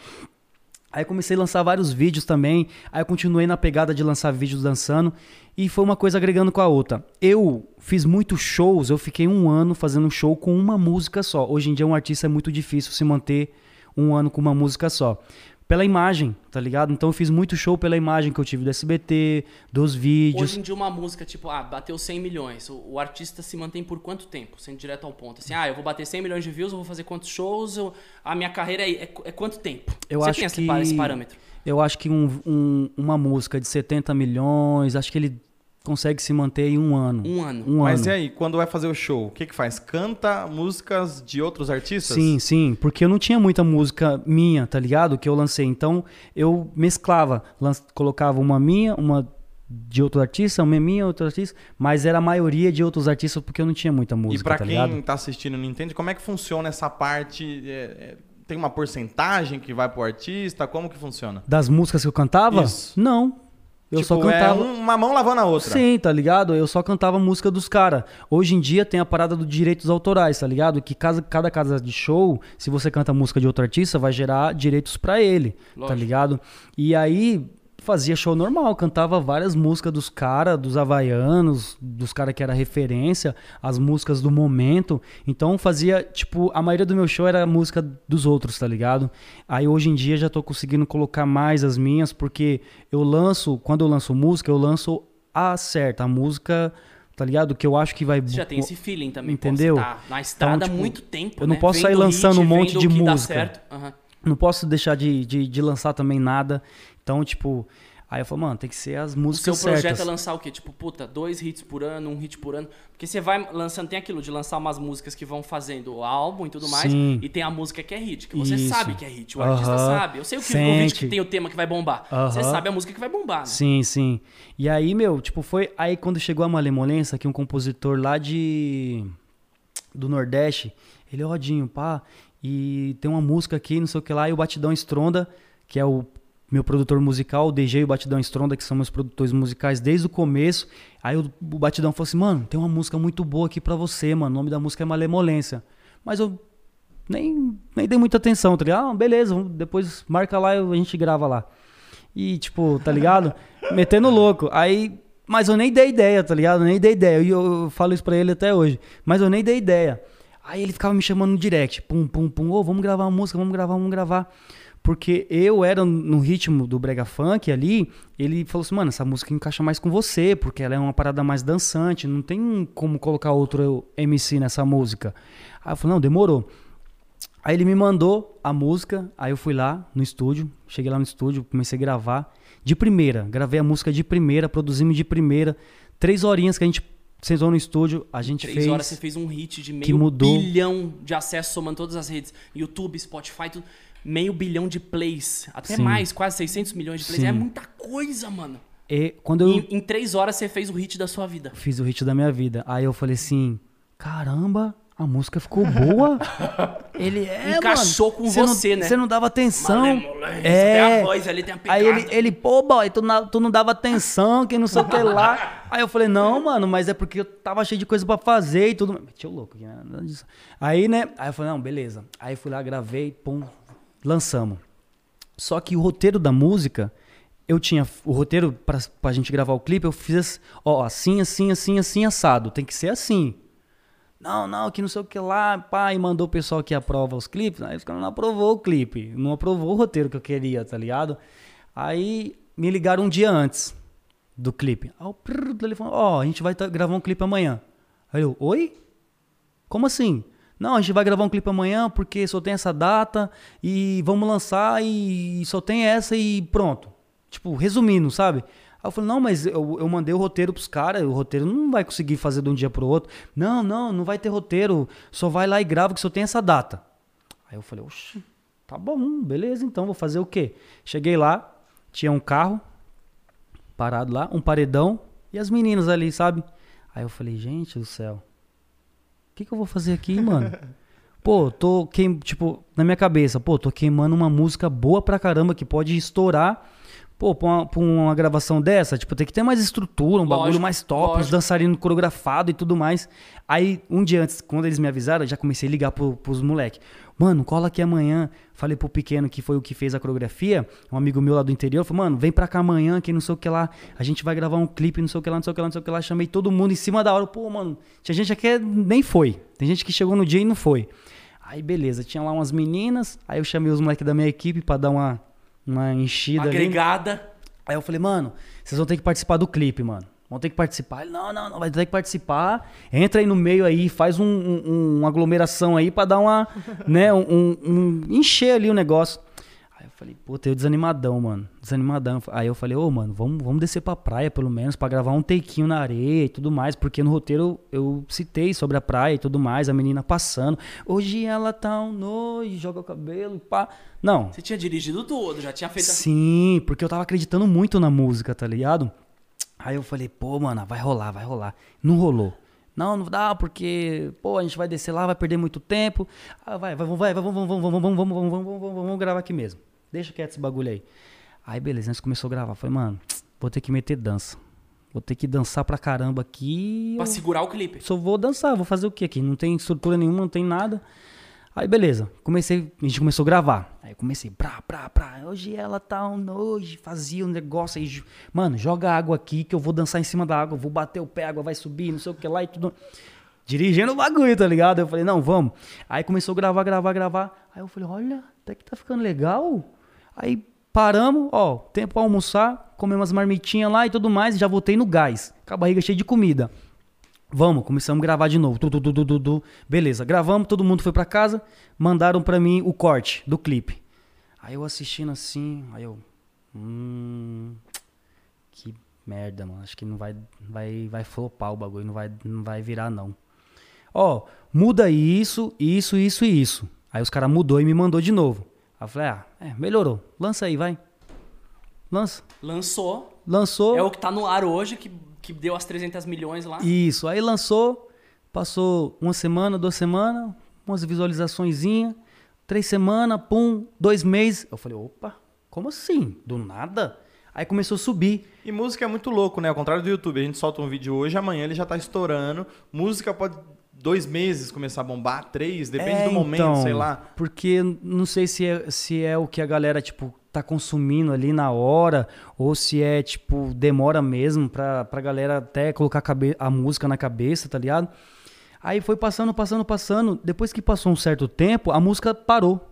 Aí comecei a lançar vários vídeos também. Aí continuei na pegada de lançar vídeos dançando. E foi uma coisa agregando com a outra. Eu fiz muitos shows, eu fiquei um ano fazendo um show com uma música só. Hoje em dia, um artista é muito difícil se manter um ano com uma música só. Pela imagem, tá ligado? Então eu fiz muito show pela imagem que eu tive do SBT, dos vídeos. Hoje em dia uma música, tipo, ah, bateu 100 milhões. O, o artista se mantém por quanto tempo? Sendo direto ao ponto. Assim, ah, eu vou bater 100 milhões de views, eu vou fazer quantos shows? Eu- a minha carreira é, é, é quanto tempo? Eu Você acho tem esse, que- esse parâmetro? Eu acho que um- um- uma música de 70 milhões, acho que ele consegue se manter em um ano. Um ano. Um Mas ano. e aí, quando vai fazer o show, o que que faz? Canta músicas de outros artistas? Sim, sim, porque eu não tinha muita música minha, tá ligado? Que eu lancei. Então eu mesclava, lan- colocava uma minha, uma de outro artista, uma minha, outro artista, mas era a maioria de outros artistas porque eu não tinha muita música, E pra tá quem ligado? tá assistindo e não entende, como é que funciona essa parte? É, é, tem uma porcentagem que vai pro artista? Como que funciona? Das músicas que eu cantava? Isso. Não. Eu Tipo, só cantava. É um- uma mão lavando a outra. Sim, tá ligado? Eu só cantava a música dos caras. Hoje em dia tem a parada dos direitos autorais, tá ligado? Que casa, cada casa de show, se você canta música de outro artista, vai gerar direitos pra ele, tá Lógico. ligado? E aí fazia show normal, cantava várias músicas dos caras, dos havaianos, dos caras que era referência, as músicas do momento. Então fazia, tipo, a maioria do meu show era música dos outros, tá ligado? Aí hoje em dia já tô conseguindo colocar mais as minhas, porque eu lanço, quando eu lanço música, eu lanço a certa, a música, tá ligado? Que eu acho que vai. Você já tem esse feeling também. pô, Entendeu? você tá na estrada há tipo, muito tempo, eu não né? posso sair Vendo lançando um hit, monte vendo de música. Não posso deixar de, de, de lançar também nada. Então, tipo. Aí eu falo, mano, tem que ser as O seu músicas projeto certas. é lançar o quê? Tipo, puta, dois hits por ano, um hit por ano. Porque você vai lançando, tem aquilo de lançar umas músicas que vão fazendo o álbum e tudo mais. Sim. E tem a música que é hit, que você Isso. sabe que é hit. O artista Aham. sabe. Eu sei o, que, o vídeo Sente. que tem o tema que vai bombar. Você Aham. sabe a música que vai bombar, né? Sim, sim. E aí, meu, tipo, foi. Aí quando chegou a Malemolência, que um compositor lá de. do Nordeste, ele é rodinho, pá. E tem uma música aqui, não sei o que lá, e o Batidão Estronda, que é o meu produtor musical, o DJ e o Batidão Estronda, que são meus produtores musicais desde o começo. Aí o, o Batidão falou assim, mano, tem uma música muito boa aqui pra você, mano. O nome da música é Malemolência. Mas eu nem, nem dei muita atenção, tá ligado? Ah, beleza, depois marca lá e a gente grava lá. E, tipo, tá ligado? <laughs> Metendo louco. Aí, mas eu nem dei ideia, tá ligado? Nem dei ideia. E eu, eu falo isso pra ele até hoje. Mas eu nem dei ideia. Aí ele ficava me chamando no direct. Pum, pum, pum. Ô, vamos gravar uma música, vamos gravar, vamos gravar. Porque eu era no ritmo do brega funk ali, ele falou assim, mano, essa música encaixa mais com você, porque ela é uma parada mais dançante, não tem como colocar outro MC nessa música. Aí eu falei, não, demorou. Aí ele me mandou a música, aí eu fui lá no estúdio, cheguei lá no estúdio, comecei a gravar de primeira, gravei a música de primeira, produzimos de primeira, três horinhas que a gente sentou no estúdio, a gente Três fez. horas você fez um hit de meio bilhão de acessos somando todas as redes. YouTube, Spotify, tudo. Meio bilhão de plays. Até Sim. mais, quase 600 milhões de plays. Sim. É muita coisa, mano. E quando eu Em, em três horas você fez o hit da sua vida. fiz o hit da minha vida, aí eu falei assim, caramba, a música ficou boa. <laughs> ele é, Encaixou mano. com Cê não- você, né? Você não dava atenção. Malemolência, Tem É. a voz ali, tem a pegada. Aí ele, ele, pô, boy, tu, na- tu não dava atenção, que não sei o que lá. <laughs> Aí eu falei, não, mano, mas é porque eu tava cheio de coisa pra fazer e tudo. Meti o louco né? Aí, né? Aí eu falei, não, beleza. Aí fui lá, gravei, pum, lançamos. Só que o roteiro da música, eu tinha o roteiro pra, pra gente gravar o clipe, eu fiz, ó, assim, assim, assim, assim, assado. Tem que ser assim. Não, não, que não sei o que lá, e mandou o pessoal que aprova os clipes, aí os caras não aprovou o clipe, não aprovou o roteiro que eu queria, tá ligado? Aí me ligaram um dia antes do clipe. Aí o telefone, ó, a gente vai tá- gravar um clipe amanhã. Aí eu, oi? Como assim? Não, a gente vai gravar um clipe amanhã porque só tem essa data e vamos lançar e só tem essa e pronto. Tipo, resumindo, sabe? Aí eu falei, não, mas eu, eu mandei o roteiro pros caras, o roteiro não vai conseguir fazer de um dia pro outro. Não, não, não vai ter roteiro, só vai lá e grava que só tem essa data. Aí eu falei, oxe, tá bom, beleza, então vou fazer o quê? Cheguei lá, tinha um carro parado lá, um paredão e as meninas ali, sabe? Aí eu falei, gente do céu, que, que eu vou fazer aqui, mano? Pô, tô queim... tipo, na minha cabeça, pô, tô queimando uma música boa pra caramba que pode estourar Pô, pra uma, pra uma gravação dessa, tipo, tem que ter mais estrutura, um bagulho Lógico, mais top, os lógico. dançarinos coreografados e tudo mais. Aí, um dia antes, quando eles me avisaram, eu já comecei a ligar pro, pros moleques. Mano, cola aqui amanhã. Falei pro pequeno que foi o que fez a coreografia, um amigo meu lá do interior, falou, mano, vem pra cá amanhã, que não sei o que lá, a gente vai gravar um clipe, não sei o que lá, não sei o que lá, não sei o que lá. Chamei todo mundo em cima da hora. Pô, mano, tinha gente aqui que nem foi. Tem gente que chegou no dia e não foi. Aí, beleza, tinha lá umas meninas, aí eu chamei os moleques da minha equipe pra dar uma, uma enchida ali. Agregada. Aí eu falei, mano, vocês vão ter que participar do clipe, mano. Vão ter que participar. Ele, não, não, não, vai ter que participar. Entra aí no meio aí, faz um, um- uma aglomeração aí pra dar uma, <laughs> né, um, um- encher ali o negócio. Aí eu falei, puta, eu desanimadão, mano. Desanimadão. Aí eu falei, ô, mano, vamos, vamos descer pra praia, pelo menos, pra gravar um takeinho na areia e tudo mais. Porque no roteiro eu citei sobre a praia e tudo mais, a menina passando. Hoje ela tá um noite, joga o cabelo, pá. Não, Você tinha dirigido tudo, já tinha feito. Sim, porque eu tava acreditando muito na música, tá ligado? Aí eu falei, pô, mano, vai rolar, vai rolar. Não rolou. Não, não dá, porque, pô, a gente vai descer lá, vai perder muito tempo. Ah, vai, vai, vai, vai, vamos, vamos, vamos, vamos, vamos, vamos, vamos, vamos, vamos, vamos gravar aqui mesmo. Deixa quieto esse bagulho aí. Aí, beleza, nós começou a gravar. Falei, mano, vou ter que meter dança. Vou ter que dançar pra caramba aqui. Pra segurar o clipe. só vou dançar, vou fazer o que aqui? Não tem estrutura nenhuma, não tem nada. Aí beleza, comecei, a gente começou a gravar. Aí comecei, pra, pra, pra. Hoje ela tá um nojo, fazia um negócio aí. Mano, joga água aqui que eu vou dançar em cima da água, vou bater o pé, a água vai subir, não sei o que lá e tudo. Dirigindo o bagulho, tá ligado? Eu falei, não, vamos. Aí começou a gravar, gravar, gravar. Aí eu falei, olha, até que tá ficando legal. Aí paramos, ó, tempo pra almoçar, comemos umas marmitinhas lá e tudo mais, e já voltei no gás, com a barriga cheia de comida. Vamos, começamos a gravar de novo. Tu, tu, tu, tu. Beleza, gravamos, todo mundo foi pra casa, mandaram pra mim o corte do clipe. Aí eu assistindo assim, aí eu. Hum. Que merda, mano. Acho que não vai, vai, vai flopar o bagulho, não vai, não vai virar, não. Ó, muda isso, isso, isso e isso. Aí os caras mudou e me mandou de novo. Aí eu falei, ah, é, melhorou. Lança aí, vai. Lança. Lançou. Lançou. É o que tá no ar hoje, que, que deu as 300 milhões lá. Isso, aí lançou, passou uma semana, duas semanas, umas visualizaçõezinhas, três semanas, pum, dois meses. Eu falei, opa, como assim? Do nada? Aí começou a subir. E música é muito louco, né? Ao contrário do YouTube, a gente solta um vídeo hoje, amanhã ele já tá estourando. Música pode dois meses começar a bombar, três, depende É, do momento, então, sei lá. Porque não sei se é, se é o que a galera, tipo, tá consumindo ali na hora, ou se é, tipo, demora mesmo pra, pra galera até colocar a, a música na cabeça, tá ligado? Aí foi passando, passando, passando. Depois que passou um certo tempo, a música parou.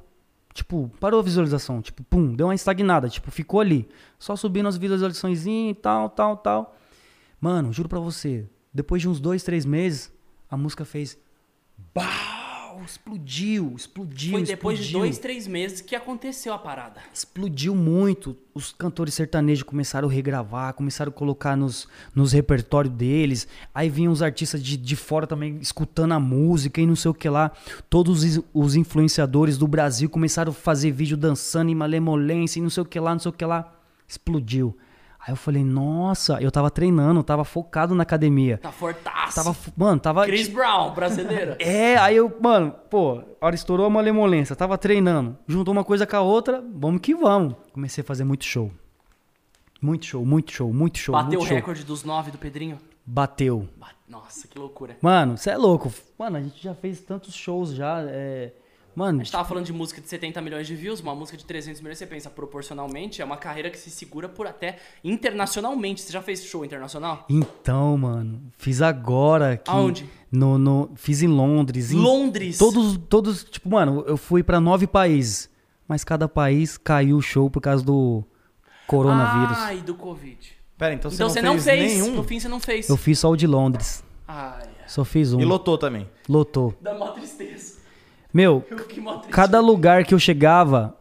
Tipo, parou a visualização. Tipo, pum, deu uma estagnada. Tipo, ficou ali. Só subindo as visualizações e tal, tal, tal. Mano, juro pra você. Depois de uns dois, três meses, a música fez. Bau! Explodiu, explodiu. Foi depois de explodiu. dois, três meses que aconteceu a parada. Explodiu muito. Os cantores sertanejos começaram a regravar, começaram a colocar nos, nos repertórios deles. Aí vinham os artistas de, de fora também escutando a música e não sei o que lá. Todos os, os influenciadores do Brasil começaram a fazer vídeo dançando em malemolência e não sei o que lá, não sei o que lá. Explodiu. Aí eu falei, nossa, eu tava treinando, tava focado na academia. Tá fortaço. Tava, mano, tava. Chris Brown, brasileiro. <laughs> É, aí eu, mano, pô, a hora estourou a malemolência, tava treinando, juntou uma coisa com a outra, vamos que vamos. Comecei a fazer muito show. Muito show, muito show, muito show. Bateu o muito show. recorde dos nove do Pedrinho. Bateu. Ba- Nossa, que loucura. Mano, você é louco. Mano, a gente já fez tantos shows já. É... Mano, A gente tava falando de música de 70 milhões de views, uma música de 300 milhões, você pensa proporcionalmente, é uma carreira que se segura por até internacionalmente. Você já fez show internacional? então, mano, fiz agora aqui. Aonde? No, no, fiz em Londres. em Londres. Todos, todos, tipo, mano, eu fui pra nove países. Mas cada país caiu o show por causa do coronavírus. Ai, do Covid. Pera, então você então não você fez não fez. nenhum? No fim você não fez. Eu fiz só o de Londres. Ai, Só fiz um. E lotou também. Lotou. dá mó tristeza. Meu, <laughs> cada lugar que eu chegava,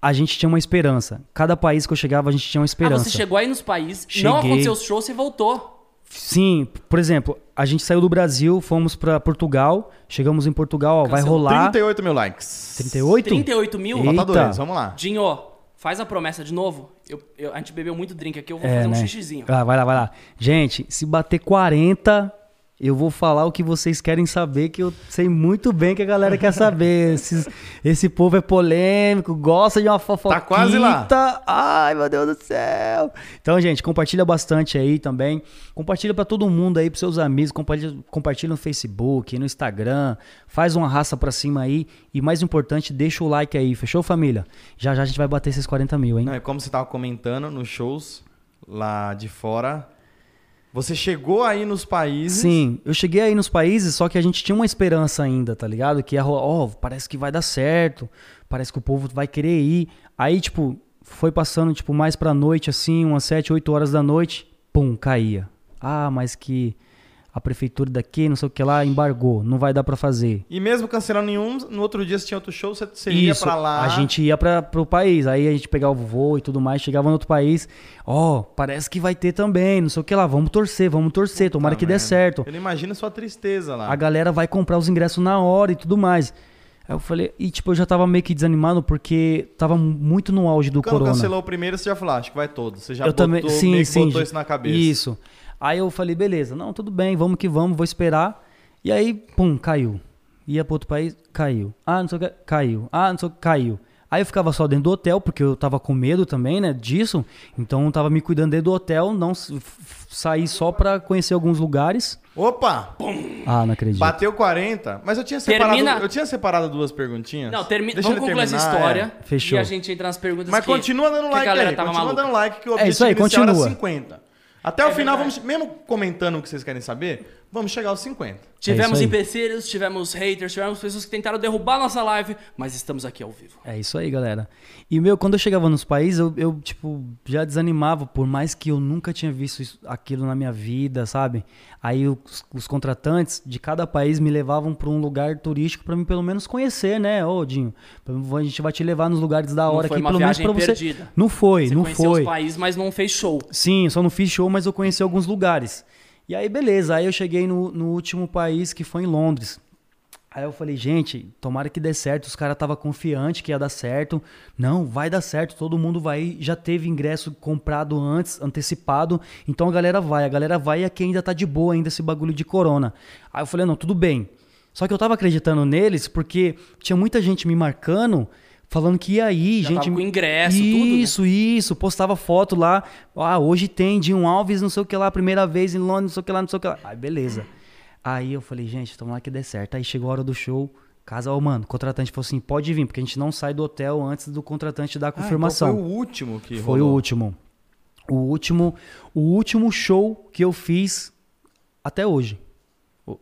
a gente tinha uma esperança. Cada país que eu chegava, a gente tinha uma Ah, esperança. você chegou aí nos países, não Cheguei. aconteceu os shows, você voltou. Sim, por exemplo, a gente saiu do Brasil, fomos pra Portugal, chegamos em Portugal, ó, vai rolar 38 mil likes. 38? 38 mil? Eita. Vamos lá. Dinho, faz a promessa de novo. Eu, eu- a gente bebeu muito drink aqui, eu vou É, fazer um né? xixizinho. Ah, vai lá, vai lá. Gente, se bater 40, Eu vou falar o que vocês querem saber, que eu sei muito bem que a galera quer saber. <laughs> Esses- esse povo é polêmico, gosta de uma fofoquita. Tá quase lá. Ai, meu Deus do céu. Então, gente, compartilha bastante aí também. Compartilha pra todo mundo aí, pros seus amigos. Compartilha, compartilha no Facebook, no Instagram. Faz uma raça pra cima aí. E mais importante, deixa o like aí. Fechou, família? Já já a gente vai bater esses 40 mil, hein? Não, é como você tava comentando nos shows lá de fora. Você chegou aí nos países. Sim, eu cheguei aí nos países, só que a gente tinha uma esperança ainda, tá ligado? Que ia rolar, ó, parece que vai dar certo, parece que o povo vai querer ir. Aí, tipo, foi passando, tipo, mais pra noite, assim, umas 7, 8 horas da noite, pum, caía. Ah, mas que a prefeitura daqui, não sei o que lá, embargou, não vai dar pra fazer. E mesmo cancelando nenhum, no outro dia você tinha outro show, você, você ia pra lá. a gente ia para pro país, aí a gente pegava o voo e tudo mais, chegava no outro país, ó, parece que vai ter também, não sei o que lá, vamos torcer, vamos torcer, tomara Tá que dê vendo? certo. Eu não imagino a sua tristeza lá. a galera vai comprar os ingressos na hora e tudo mais. Aí eu falei, e tipo, eu já tava meio que desanimado porque tava muito no auge do Quando corona. cancelou o primeiro, você já falou, ah, acho que vai todo. Você já eu botou, também, sim, sim, botou isso na cabeça. Isso. Aí eu falei, beleza, não, tudo bem, vamos que vamos, vou esperar. E aí, pum, caiu. Ia para outro país, caiu. Ah, não sei o que, caiu. Ah, não sei o que, caiu. Aí eu ficava só dentro do hotel, porque eu tava com medo também, né, disso. Então eu tava me cuidando dentro do hotel, não s- f- sair só pra conhecer alguns lugares. Opa! Ah, não acredito. Bateu 40. Mas eu tinha separado, Termina- eu tinha separado duas perguntinhas. Não, termina. Deixa Vamos concluir essa história. é. Fechou. E a gente entra nas perguntas Mas que- continua dando like aí, continua maluca. dando like que o É objetivo isso aí, inicial era continua. 50. Até o É final, verdade. vamos, mesmo comentando o que vocês querem saber, vamos chegar aos 50. Tivemos É isso aí. empecilhos, tivemos haters, tivemos pessoas que tentaram derrubar nossa live, mas estamos aqui ao vivo. É isso aí, galera. E, meu, quando eu chegava nos países, eu, eu, tipo, já desanimava, por mais que eu nunca tinha visto isso- aquilo na minha vida, sabe? Aí os, os contratantes de cada país me levavam para um lugar turístico para mim pelo menos conhecer, né? Ô, Dinho, a gente vai te levar nos lugares da hora aqui, pelo menos pra você. perdida. Não foi, Você não conheceu foi. os países, mas não fez show. Sim, eu só não fiz show, mas eu conheci alguns lugares. E aí, beleza. Aí eu cheguei no, no último país, que foi em Londres. Aí eu falei, gente, tomara que dê certo. Os caras estavam confiantes que ia dar certo. Não, vai dar certo, todo mundo vai. Já teve ingresso comprado antes, antecipado. Então a galera vai. A galera vai e aqui ainda tá de boa ainda esse bagulho de corona. Aí eu falei, não, tudo bem. Só que eu tava acreditando neles porque tinha muita gente me marcando. Falando que ia aí, Já gente. tava com ingresso, tudo, né? Isso, isso. Postava foto lá. Ah, hoje tem Dinho Alves, não sei o que lá, primeira vez em Londres, não sei o que lá, não sei o que lá. Aí, beleza. Aí eu falei, gente, tomara que dê certo. Aí chegou a hora do show. Casa, ó, mano, o contratante falou assim: pode vir, porque a gente não sai do hotel antes do contratante dar a confirmação. Ah, então foi o último que Foi rolou. o último. O último, o último show que eu fiz até hoje.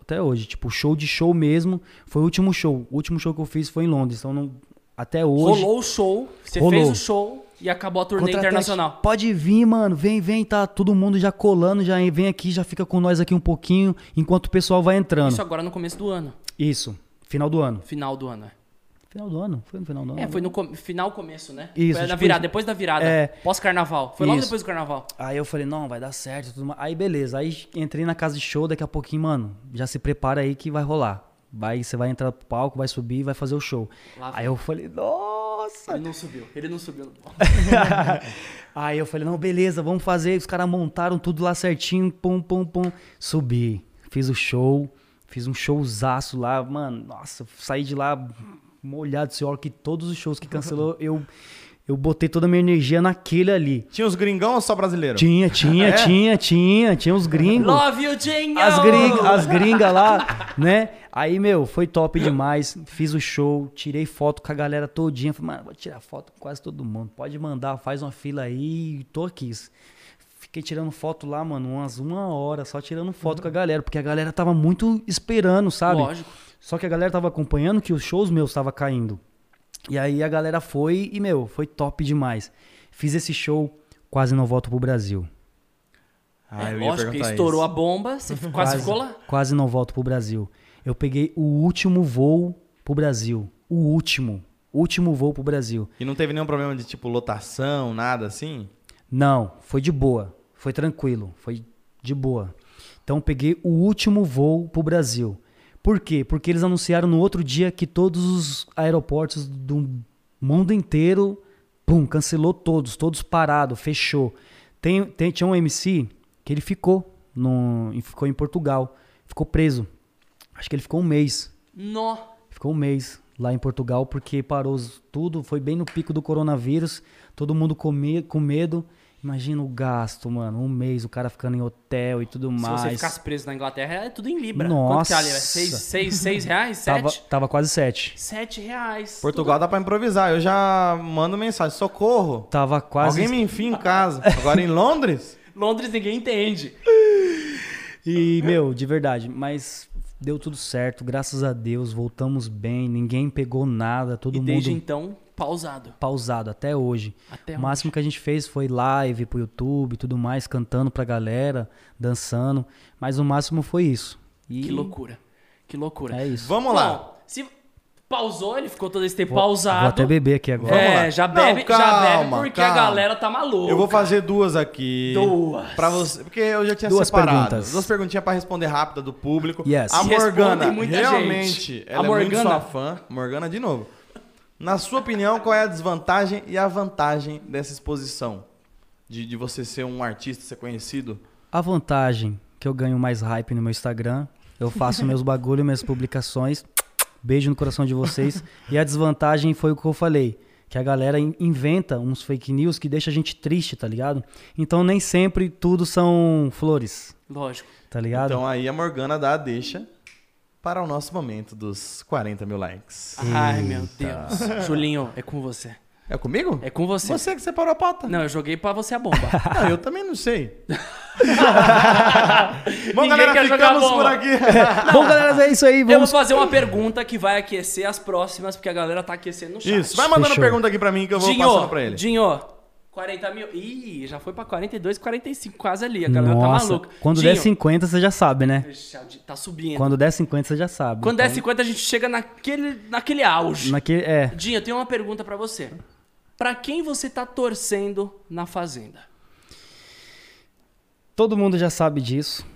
Até hoje, tipo, show de show mesmo, foi o último show. O último show que eu fiz foi em Londres, então não, até hoje. Rolou o show, você Rolou. fez o show e acabou a turnê Contratante, internacional. Pode vir, mano. Vem, vem, tá todo mundo já colando, já vem aqui, já fica com nós aqui um pouquinho, enquanto o pessoal vai entrando. Isso Isso, agora no começo do ano. final do ano. Final do ano, é. Final do ano? Foi no final do ano? É, foi no com- final, começo, né? Isso, Foi na tipo virada, isso. depois da virada. É. Pós-carnaval. Foi logo Isso. depois do carnaval. Aí eu falei, não, vai dar certo. Tudo mais. Aí beleza, aí entrei na casa de show, daqui a pouquinho, mano, já se prepara aí que vai rolar. Vai, você vai entrar pro palco, vai subir e vai fazer o show. Lá Aí eu falei, nossa! Ele não subiu. Ele não subiu no palco. <laughs> Aí eu falei, não, beleza, vamos fazer. Os caras montaram tudo lá certinho, pum, pum, pum. Subi, fiz o show, fiz um showzaço lá, mano. Nossa, saí de lá molhado, senhor, que todos os shows que cancelou, eu, eu botei toda a minha energia naquele ali. Tinha os gringão ou só brasileiro? Tinha, tinha, <laughs> É? tinha, tinha, tinha os gringos. Love you, Jingle! As gringas, as gringas lá, né? Aí, meu, foi top demais. Fiz o show, tirei foto com a galera todinha. Falei, mano, vou tirar foto com quase todo mundo. Pode mandar, faz uma fila aí. Tô aqui. Fiquei tirando foto lá, mano, umas uma hora só tirando foto com a galera, porque a galera tava muito esperando, sabe? Lógico. Só que a galera tava acompanhando que os shows meus tava caindo. E aí a galera foi e, meu, foi top demais. Fiz esse show, quase não volto pro Brasil. Ah, é, lógico, perguntar estourou isso. a bomba, você <laughs> quase ficou lá. Quase não volto pro Brasil. Eu peguei o último voo pro Brasil. O último. Último voo pro Brasil. E não teve nenhum problema de, tipo, lotação, nada assim? Não, foi de boa. Foi tranquilo. Foi de boa. Então peguei o último voo pro Brasil. Por quê? Porque eles anunciaram no outro dia que todos os aeroportos do mundo inteiro, pum, cancelou todos, todos parados, fechou. Tem, tem, tinha um MC que ele ficou, no, ficou em Portugal. ficou preso. Acho que ele ficou um mês. Nó. Ficou um mês lá em Portugal porque parou tudo, foi bem no pico do coronavírus, todo mundo com, me- com medo. Imagina o gasto, mano, um mês, o cara ficando em hotel e tudo Se mais. você ficasse preso na Inglaterra, é tudo em Libra. Nossa. Quanto que é ali? Seis, seis, seis reais? tava, Sete? tava quase sete. Sete reais. Portugal dá pra improvisar. Eu já mando mensagem, socorro. Tava quase. Alguém me enfia em casa. Agora em Londres? <laughs> Londres ninguém entende. E, meu, de verdade, mas deu tudo certo, graças a Deus, voltamos bem, ninguém pegou nada, todo e mundo desde então, pausado. pausado até hoje. Até o máximo que a gente fez foi live pro YouTube e tudo mais, cantando pra galera, dançando, mas o máximo foi isso. E Que loucura. Que loucura. É isso. Vamos lá. Bom, se pausou, ele ficou todo esse tempo Vou- pausado. Vou até beber aqui agora. É, já Não, bebe, já calma, bebe porque a calma. galera tá maluca. Eu vou fazer duas aqui. Duas. Pra você, porque eu já tinha Duas separado. perguntas. Duas perguntinhas pra responder rápida do público. Yes. A Morgana, muita realmente, gente. ela A é muito Morgana- sua fã. Morgana de novo. Na sua opinião, qual é a desvantagem e a vantagem dessa exposição? De, de você ser um artista, ser conhecido? A vantagem que eu ganho mais hype no meu Instagram, eu faço meus <laughs> bagulho, minhas publicações. Beijo no coração de vocês. E a desvantagem foi o que eu falei, que a galera in- inventa uns fake news que deixa a gente triste, tá ligado? Então nem sempre tudo são flores, Lógico. tá ligado? Então aí a Morgana dá a deixa para o nosso momento dos 40 mil likes. Ai, meu Deus. Julinho, é com você. É comigo? É com você. Você que separou a pauta. Não, eu joguei pra você a bomba. <laughs> Não, eu também não sei. <laughs> Bom, Ninguém galera, quer jogar ficamos bola. por aqui. <laughs> Bom, galera, é isso aí. Eu vou Vamos fazer uma pergunta que vai aquecer as próximas, porque a galera tá aquecendo no chat. Isso, vai mandando Fechou. pergunta aqui pra mim que eu vou Dinho, passando pra ele. Dinho, 40 mil. Ih, já foi pra 42, 45, quase ali. A galera tá Nossa, maluca. quando Dinho, der 50, você já sabe, né? Tá subindo. Quando der 50, você já sabe. Quando der Então, 50, a gente chega naquele, naquele auge. Naquele, é, Dinho, eu tenho uma pergunta pra você. Pra quem você tá torcendo na Fazenda? Todo mundo já sabe disso.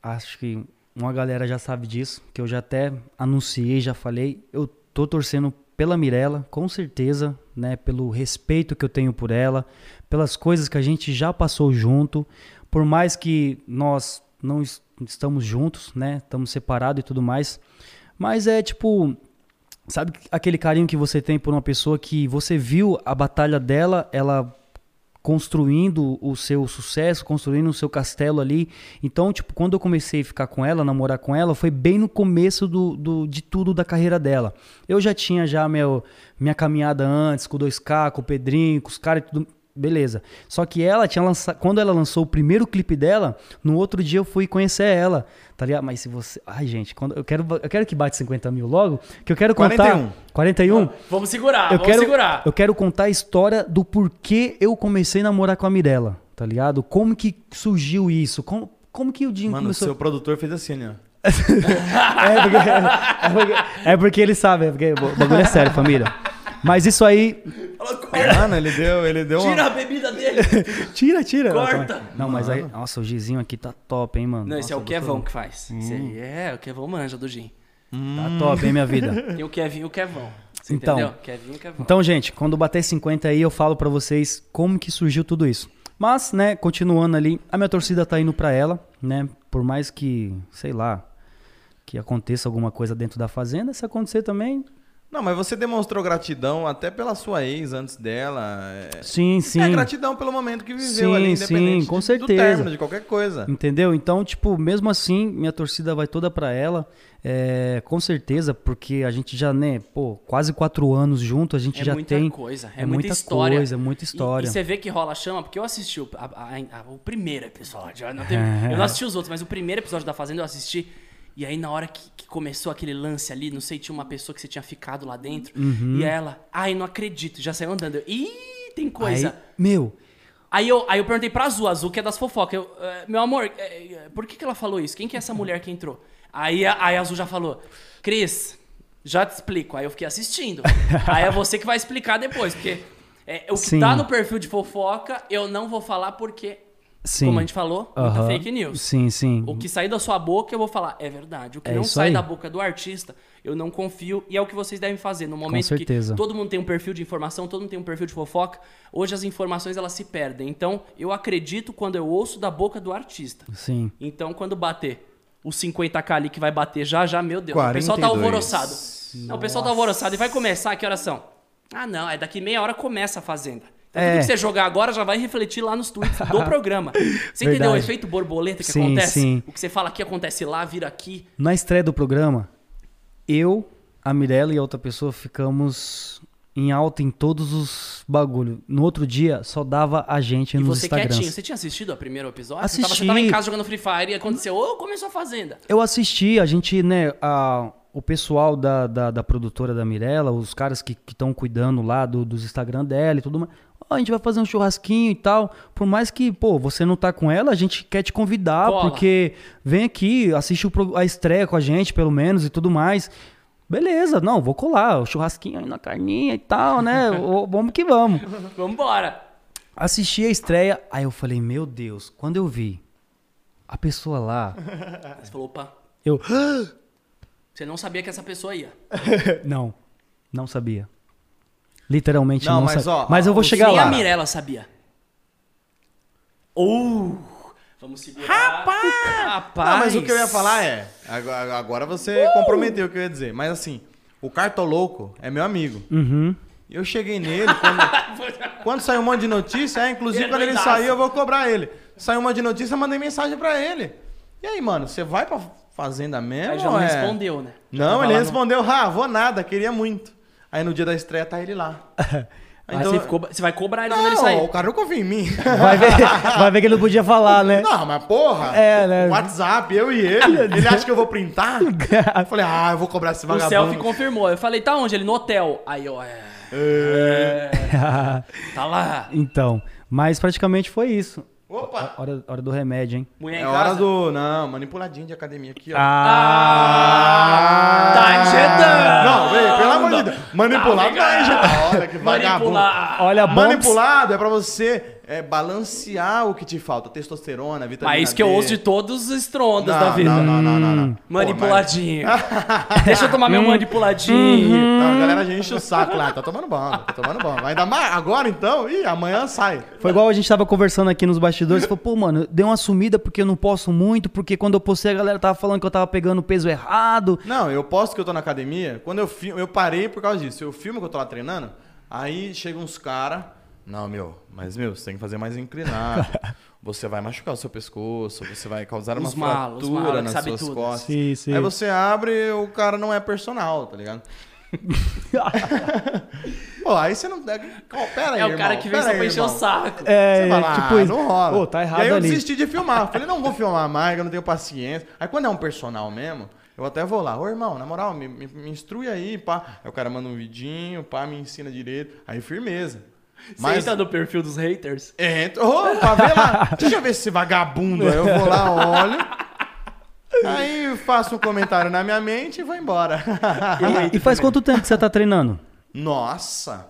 Acho que uma galera já sabe disso, que eu já até anunciei, já falei. Eu tô torcendo pela Mirella, com certeza, né, pelo respeito que eu tenho por ela, pelas coisas que a gente já passou junto, por mais que nós não es- estamos juntos, né, estamos separados e tudo mais. Mas é tipo, sabe aquele carinho que você tem por uma pessoa que você viu a batalha dela, ela construindo o seu sucesso, construindo o seu castelo ali. Então, tipo, quando eu comecei a ficar com ela, namorar com ela, foi bem no começo do, do- de tudo da carreira dela. Eu já tinha já meu, minha caminhada antes, com o 2K, com o Pedrinho, com os caras e tudo. Beleza. Só que ela tinha lançado. Quando ela lançou o primeiro clipe dela, no outro dia eu fui conhecer ela. Tá ligado? Mas se você. Ai, gente, quando... eu, quero, eu quero que bate 50 mil logo. Que eu quero contar. 41. 41? Vamos segurar, eu vamos quero, segurar. Eu quero contar a história do porquê eu comecei a namorar com a Mirella, tá ligado? Como que surgiu isso? Como, como que o Dinho Mano, começou... seu produtor fez assim, ó. <laughs> É porque, é, porque, é porque ele sabe, é porque o bagulho é sério, família. Mas isso aí... <laughs> Mano, ele deu, ele deu Tira uma... a bebida dele. <laughs> Tira, tira. Corta. Não, mas aí... Nossa, o Gizinho aqui tá top, hein, mano? Não, esse é o Kevão que faz. Esse aí é, o Kevão manja do Gin. Tá top, hein, minha vida? <laughs> Tem o Kevin e o Kevão. Você Então. entendeu? Kevin e o Kevão. Então, gente, quando bater 50 aí, eu falo pra vocês como que surgiu tudo isso. Mas, né, continuando ali, a minha torcida tá indo pra ela, né? Por mais que, sei lá, que aconteça alguma coisa dentro da fazenda, se acontecer também, Não, mas você demonstrou gratidão até pela sua ex antes dela. É, sim, sim. é gratidão pelo momento que viveu Sim, ali, sim, independente com de- do certeza. término, de qualquer coisa. Entendeu? Então, tipo, mesmo assim, minha torcida vai toda pra ela. é, com certeza, porque a gente já, né, pô, quase quatro anos junto, a gente É já muita tem. coisa, é, é muita, muita história. coisa, é muita E- história. E, você vê que rola chama, porque eu assisti o, a- a- a- o primeiro episódio. Eu não, teve- <laughs> eu não assisti os outros, mas o primeiro episódio da Fazenda eu assisti. E aí, na hora que, que começou aquele lance ali, não sei, tinha uma pessoa que você tinha ficado lá dentro. Uhum. E ela, ai, não acredito, já saiu andando. Eu, Ih, tem coisa. Aí, meu, Aí eu, aí eu perguntei pra Azul, Azul que é das fofocas. Eu, "Eh, meu amor, eh, eh, por que, que ela falou isso? Quem que é essa mulher que entrou? Aí, a- aí a Azul já falou, Cris, já te explico. Aí eu fiquei assistindo. <laughs> aí é você que vai explicar depois, porque é, o que Sim. tá no perfil de fofoca, eu não vou falar porque, sim. como a gente falou, muita fake news. Sim, sim. O que sair da sua boca, eu vou falar, é verdade. O que É não sai aí. da boca do artista, eu não confio. E é o que vocês devem fazer. No momento que certeza. todo mundo tem um perfil de informação, todo mundo tem um perfil de fofoca, hoje as informações elas se perdem. Então, eu acredito quando eu ouço da boca do artista. Sim. Então, quando bater os 50k ali que vai bater já, já, meu Deus. O pessoal tá 42. alvoroçado. Não, o pessoal tá alvoroçado. E vai começar, que horas são? Ah, não, é daqui meia hora começa a Fazenda. Então, É. tudo que você jogar agora já vai refletir lá nos tweets do <laughs> programa. Você entendeu o Verdade. efeito borboleta que Sim, acontece? sim. O que você fala aqui acontece lá, vira aqui. Na estreia do programa, eu, a Mirella e a outra pessoa ficamos em alta em todos os bagulho. No outro dia, só dava a gente E nos você Instagrams. quietinho. Você tinha assistido o primeiro episódio? Você, tava, você Assisti. tava em casa jogando Free Fire e aconteceu, ô, começou a Fazenda. Eu assisti, a gente, né, a, o pessoal da, da, da produtora da Mirella, os caras que estão cuidando lá do- dos Instagram dela e tudo mais. A gente vai fazer um churrasquinho e tal. Por mais que, pô, você não tá com ela, a gente quer te convidar, Cola. porque vem aqui, assiste a estreia com a gente, pelo menos, e tudo mais. Beleza, não, vou colar, o churrasquinho aí na carninha e tal, né? <laughs> Vamos que vamos. Vambora. Assisti a estreia, aí eu falei, meu Deus, quando eu vi a pessoa lá, Você falou, opa, eu. <gasps> você não sabia que essa pessoa ia. <laughs> Não, não sabia. Literalmente não, Não, mas, sabia. ó, mas eu vou chegar Nem lá. a Mirella sabia. Uh, vamos segurar. Rapaz! Rapaz! Não, mas o que eu ia falar é. Agora, agora você Uh! comprometeu o que eu ia dizer. Mas assim, o Cartolouco é meu amigo. Uhum. Eu cheguei nele quando, <laughs> quando saiu um monte de notícia, é, inclusive Ele é quando ele saiu, eu vou cobrar ele. Saiu um monte de notícia, eu mandei mensagem pra ele. E aí, mano, você vai pra fazenda mesmo? Aí já não ou é? respondeu, né? Já Não, ele respondeu, ah, vou nada, queria muito. Aí no dia da estreia tá ele lá. <laughs> Aí você, ficou- você vai cobrar ele quando ele Não, sair. o cara não confia em mim. Vai ver, <laughs> vai ver que ele não podia falar, né? Não, mas porra, É, né? WhatsApp, eu e ele, <laughs> ele acha que eu vou printar? Eu falei, ah, eu vou cobrar esse O vagabundo. selfie confirmou. Eu falei, tá onde? Ele no hotel. Aí eu, é. é, tá lá. então, mas praticamente foi isso. Opa! Hora, hora do remédio, hein? Mulher em É hora do... Não, manipuladinho de academia aqui, ó. Ah! Tá injetando. Não, vem, pelo amor de Deus. Manipulado Tá não, gente. Olha que vagabundo. Manipular. Olha, bumps. Manipulado é pra você é, balancear o que te falta. Testosterona, vitamina Mas isso que eu D. ouço de todos os estrondas Não, da vida. Não, não, não, não. não. Pô, Manipuladinho. <laughs> Deixa eu tomar meu manipuladinho. mas- Não, a galera já enche o saco lá. Tá tomando bomba, tá tomando bomba. Ainda mais agora, então. Ih, amanhã sai. Foi igual a gente tava conversando aqui nos bastidores. Falou, pô, mano, deu uma sumida porque eu não posso muito, porque quando eu postei a galera tava falando que eu tava pegando peso errado. Não, eu posto que eu tô na academia. Quando eu filmo, eu parei por causa disso. Eu filmo que eu tô lá treinando, aí chegam uns caras. Não, meu, mas meu, você tem que fazer mais inclinado. <laughs> Você vai machucar o seu pescoço, você vai causar uma Os malos, os fratura que nas suas tudo. costas. Sim, sim. Aí você abre o cara não é personal, tá ligado? <laughs> Pô, aí você não. Pô, pera aí, É o cara irmão, que vem só pra encher o saco. É, Você lá, tipo isso. não rola. Pô, tá errado e aí eu ali. desisti de filmar. <laughs> Falei, não vou filmar mais, eu não tenho paciência. Aí quando é um personal mesmo, eu até vou lá. Ô, irmão, na moral, me, me, me instrui aí, pá. Aí o cara manda um vidinho, pá, me ensina direito. Aí firmeza. Você entra no perfil dos haters. Entra, ô, pra ver lá. Deixa eu ver esse vagabundo. Aí eu vou lá, olho. Aí faço um comentário na minha mente e vou embora. E faz quanto tempo que você tá treinando? Nossa!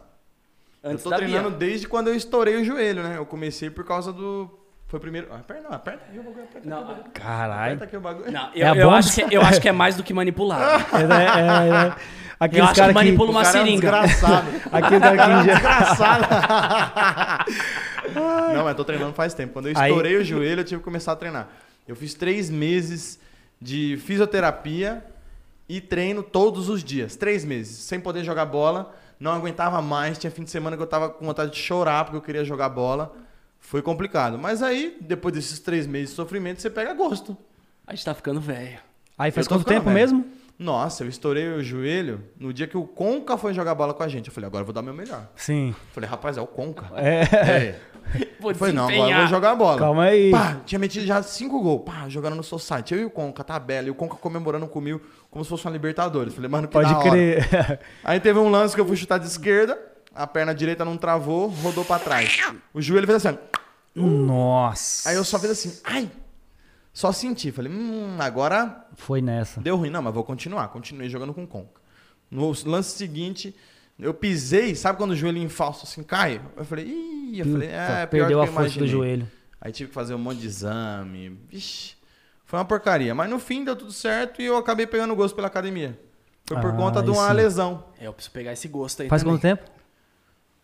Antes eu tô treinando Bia. desde quando eu estourei o joelho, né? Eu comecei por causa do. Foi o primeiro. Ah, aperta, não, aperta aqui o bagulho. Aperta, Não, Caralho. aperta aqui o bagulho. não, É eu, a eu acho que, eu acho que é mais do que manipular. <laughs> É, né, é, é. Eu Aqueles acho que manipula uma O cara é um seringa. desgraçado. <laughs> Aquele cara que inje- desgraçado. <laughs> não, mas tô treinando faz tempo. Quando eu Aí- estourei o joelho, eu tive que começar a treinar. Eu fiz três meses de fisioterapia e treino todos os dias. Três meses, sem poder jogar bola. Não aguentava mais. Tinha fim de semana que eu tava com vontade de chorar porque eu queria jogar bola. Foi complicado. Mas aí, depois desses três meses de sofrimento, você pega gosto. A gente tá ficando velho. Aí faz quanto tempo velho. mesmo? Nossa, eu estourei o joelho no dia que o Conca foi jogar bola com a gente. Eu falei, agora eu vou dar meu melhor. Sim. Falei, rapaz, é o Conca. É. É. Vou Eu falei, não, agora eu vou jogar bola. Calma aí. Pá, tinha metido já cinco gols. Pá, jogando no Society. Eu e o Conca, tabela. E o Conca comemorando comigo como se fosse uma Libertadores. Falei, mano, que Pode da hora. crer. Aí teve um lance que eu fui chutar de esquerda. A perna direita não travou, rodou pra trás. O joelho fez assim. Nossa. Aí eu só fiz assim, ai. Só senti. Falei, hum, agora Foi nessa. Deu ruim, não, mas vou continuar. Continuei jogando com Conca. No lance seguinte, eu pisei, sabe quando o joelho falso assim cai? Eu falei, ih, eu falei, é, pior Perdeu do a força do joelho. Aí tive que fazer um monte de exame. Vixe, foi uma porcaria. Mas no fim deu tudo certo e eu acabei pegando gosto pela academia. Foi por Ah, conta de uma sim. lesão. É, eu preciso pegar esse gosto aí Faz também. quanto tempo?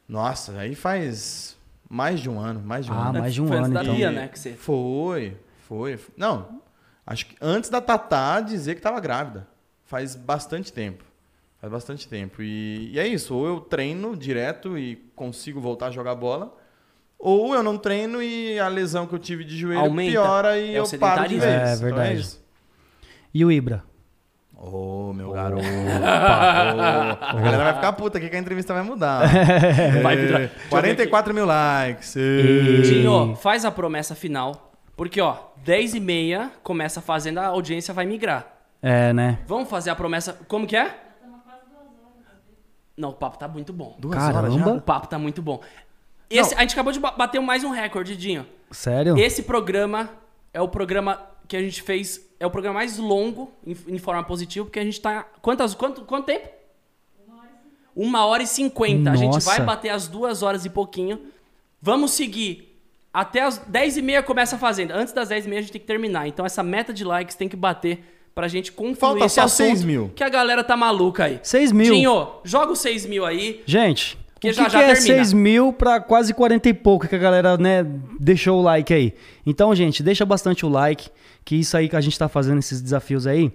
Nossa, aí faz mais de um ano, mais de um Ah, ano. mais de um Foi antes ano, da então. Bia, né? Que você... Foi, foi. Não, Acho que antes da Tatá dizer que tava grávida. Faz bastante tempo. Faz bastante tempo. E, e é isso. Ou eu treino direto e consigo voltar a jogar bola. Ou eu não treino e a lesão que eu tive de joelho Aumenta. piora e É eu paro de vez. É, Então verdade. isso. E o Ibra? Ô, meu garoto. <laughs> Ô, a galera vai ficar puta aqui que a entrevista vai mudar. <laughs> Vai É, virar- 44 mil likes. Dinho, faz a promessa final. Porque, ó, 10 e meia começa a fazenda, a audiência vai migrar. É, né? Vamos fazer a promessa. Como que é? Não, o papo tá muito bom. Duas Caramba. horas já? O papo tá muito bom. Esse, a gente acabou de ba- bater mais um recorde, Dinho. Sério? Esse programa é o programa que a gente fez. É o programa mais longo, em, em forma positiva, porque a gente tá. Quantas, quanto, quanto tempo? Uma hora e cinquenta. A gente vai bater as duas horas e pouquinho. Vamos seguir. Até as 10 e meia começa a fazenda. Antes das 10 e meia a gente tem que terminar. Então essa meta de likes tem que bater pra gente concluir Falta esse só assunto. 6 mil. Que a galera tá maluca aí. 6 mil. Dinho, joga os 6 mil aí. Gente, Porque o já- que, já que é termina. 6 mil pra quase 40 e pouco que a galera, né, deixou o like aí? Então, gente, deixa bastante o like, que isso aí que a gente tá fazendo, esses desafios aí,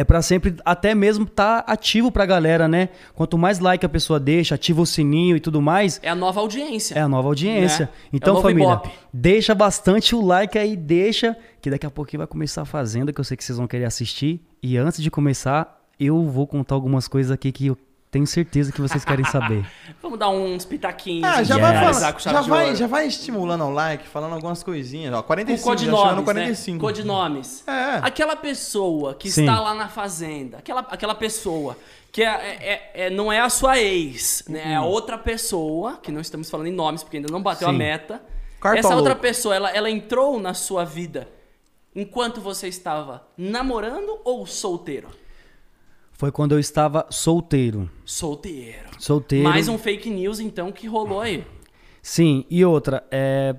é pra sempre, até mesmo tá ativo pra galera, né? Quanto mais like a pessoa deixa, ativa o sininho e tudo mais, É a nova audiência. é a nova audiência. Né? É Então, novo família, Ibope. deixa bastante o like aí, deixa, que daqui a pouquinho vai começar a Fazenda, que eu sei que vocês vão querer assistir. E antes de começar, eu vou contar algumas coisas aqui que eu tenho certeza que vocês querem saber. <laughs> Vamos dar uns pitaquinhos. Ah, já de vai, chave já, vai, já vai estimulando ao like, falando algumas coisinhas. Ó, Com 45, já chegando no codinomes, 45. né? Codinomes. É. Aquela pessoa que Sim. está lá na fazenda, aquela, aquela pessoa que é, é- é- não é a sua ex, né? É a outra pessoa, que não estamos falando em nomes, porque ainda não bateu a Sim. meta. Cartão Essa outra pessoa, ela, ela entrou na sua vida enquanto você estava namorando ou solteiro? Foi quando eu estava solteiro. Solteiro. Solteiro. Mais um fake news, então, que rolou aí. Sim, e outra, é.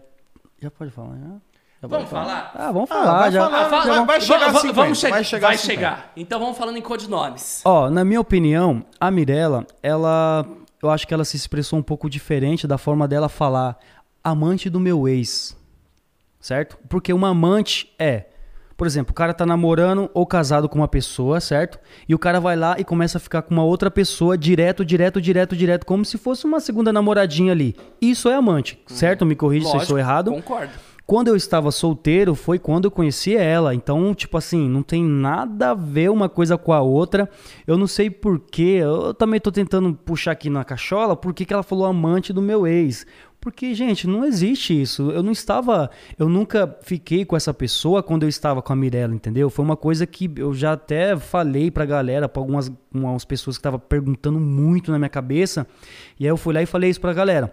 Já pode falar, já? Já Vamos falar? Ah, vamos Ah, falar, vai já. falar. Ah, fala- vai- vai chegar vamos, 50, vamos chegar. vai chegar Vai 50. chegar. Então vamos falando em codinomes. Ó, na minha opinião, a Mirella, ela. Eu acho que ela se expressou um pouco diferente da forma dela falar amante do meu ex. Certo? Porque uma amante é. Por exemplo, o cara tá namorando ou casado com uma pessoa, certo? E o cara vai lá e começa a ficar com uma outra pessoa direto, direto, direto, direto, como se fosse uma segunda namoradinha ali. Isso é amante, certo? Me corrija se eu Lógico, estou errado. Concordo. Quando eu estava solteiro, foi quando eu conheci ela. Então, tipo assim, não tem nada a ver uma coisa com a outra. Eu não sei porquê. Eu também tô tentando puxar aqui na cachola por que que ela falou amante do meu ex. Porque, gente, não existe isso. Eu não estava. Eu nunca fiquei com essa pessoa quando eu estava com a Mirella, entendeu? Foi uma coisa que eu já até falei pra galera, pra algumas, algumas pessoas que estavam perguntando muito na minha cabeça. E aí eu fui lá e falei isso pra galera.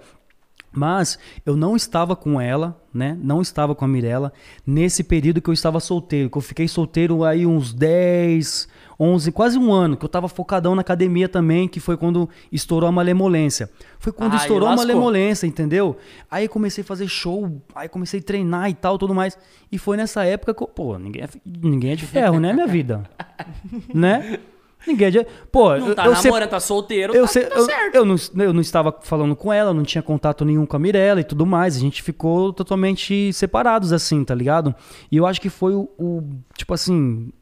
Mas eu não estava com ela, né? Não estava com a Mirella nesse período que eu estava solteiro, que eu fiquei solteiro aí uns 10, 11, quase um ano, que eu estava focadão na academia também, que foi quando estourou a malemolência. Foi quando estourou a malemolência, entendeu? Aí comecei a fazer show, aí comecei a treinar e tal, tudo mais. E foi nessa época que, eu, pô, ninguém é, ninguém é de ferro, né, minha vida? <laughs> né? Ninguém é de... Pô, Não eu, tá eu namorando, tá solteiro, eu, tá, sei- tá eu, certo. eu não, eu não estava falando com ela, não tinha contato nenhum com a Mirella e tudo mais. A gente ficou totalmente separados, assim, tá ligado? E eu acho que foi o, o, tipo assim,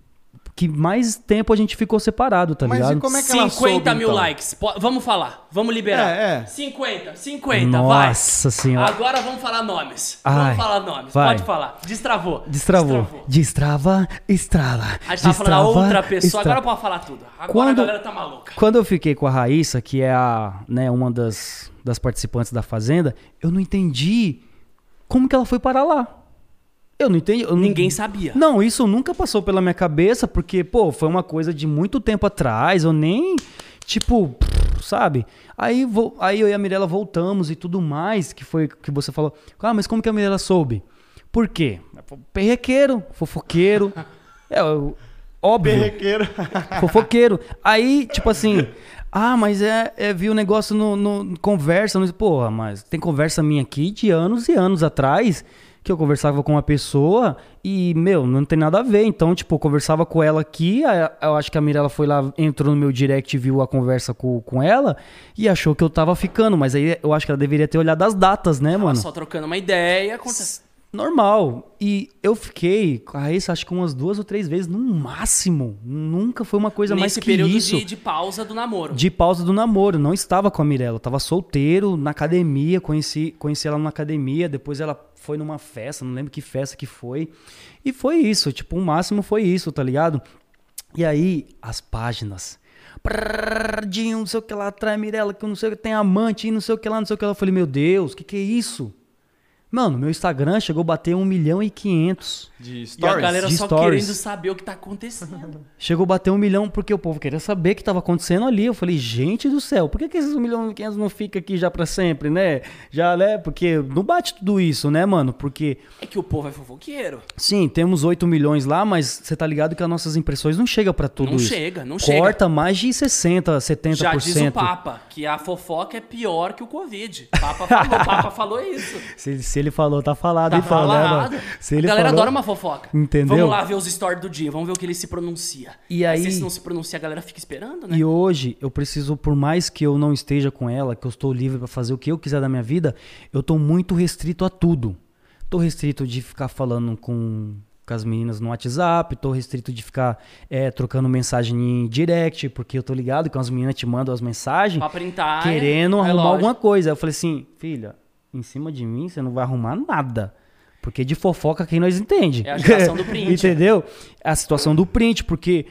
que mais tempo a gente ficou separado, tá Mas ligado? e como é que ela 50 soube, mil então? likes. Vamos falar. Vamos liberar. É, é. 50, 50, vai. Nossa senhora. Agora vamos falar nomes. Ai, vamos falar nomes. vai. Pode falar. Destravou. Destravou. Destrava, estrala. A gente tava falando da outra pessoa, estra- agora pode falar tudo. Agora Quando- a galera tá maluca. Quando eu fiquei com a Raíssa, que é a, né, uma das, das participantes da Fazenda, eu não entendi como que ela foi parar lá. Eu não entendi. eu não- Ninguém sabia. Não, isso nunca passou pela minha cabeça, porque, pô, foi uma coisa de muito tempo atrás, eu nem, tipo, sabe? Aí, vo- aí eu e a Mirella voltamos e tudo mais, que foi que você falou. Ah, mas como que a Mirella soube? Por quê? Perrequeiro, fofoqueiro. É, eu- óbvio. Perrequeiro. Fofoqueiro. Aí, tipo assim, ah, mas é, é vi o negócio no, no- conversa, no, porra, mas tem conversa minha aqui de anos e anos atrás que eu conversava com uma pessoa e, meu, não tem nada a ver. Então, tipo, eu conversava com ela aqui, eu acho que a Mirella foi lá, entrou no meu direct e viu a conversa com, com ela e achou que eu tava ficando, mas aí eu acho que ela deveria ter olhado as datas, né, mano? Só trocando uma ideia. Acontece. Normal. E eu fiquei com a Raíssa acho que umas duas ou três vezes, no máximo. Nunca foi uma coisa mais Nesse que período isso. De, de pausa do namoro. De pausa do namoro. Não estava com a Mirella. Eu tava solteiro, na academia. Conheci, conheci ela na academia. Depois ela foi numa festa. Não lembro que festa que foi. E foi isso. Tipo, o máximo foi isso, tá ligado? E aí, as páginas. Prrrdinho, não sei o que lá, atrai Mirella, que não sei o que, tem amante, e não sei o que lá, não sei o que lá. Eu falei, meu Deus, o que que é isso? Mano, meu Instagram chegou a bater 1 milhão e 500. De E a stories. galera de só stories. querendo saber o que tá acontecendo. <laughs> Chegou a bater um milhão porque o povo queria saber o que estava acontecendo ali. Eu falei, gente do céu, por que, que esses 1 milhão e 500 não fica aqui já pra sempre, né? Já, né? Porque não bate tudo isso, né, mano? Porque, é que o povo é fofoqueiro. sim, temos 8 milhões lá, mas você tá ligado que as nossas impressões não chegam pra tudo Não isso. chega, não chega. Corta mais de 60, 70%. Já diz o Papa que a fofoca é pior que o Covid. O Papa falou, o <laughs> Papa falou isso. Se, se ele falou, tá falado, Tá então, né, falado. mano? Se a ele galera falou- adora uma fofoca. Entendeu? Vamos lá ver os stories do dia, vamos ver o que ele se pronuncia. E aí- se não se pronuncia, a galera fica esperando, né? E hoje, eu preciso, por mais que eu não esteja com ela, que eu estou livre pra fazer o que eu quiser da minha vida, eu tô muito restrito a tudo. Tô restrito de ficar falando com, com as meninas no WhatsApp, tô restrito de ficar é, trocando mensagem em direct, porque eu tô ligado que as meninas te mandam as mensagens Pra printar. querendo é arrumar lógico. alguma coisa. Eu falei assim, filha, em cima de mim você não vai arrumar nada. Porque de fofoca quem nós entende. É a geração do <laughs> print. Entendeu? É a situação do print, porque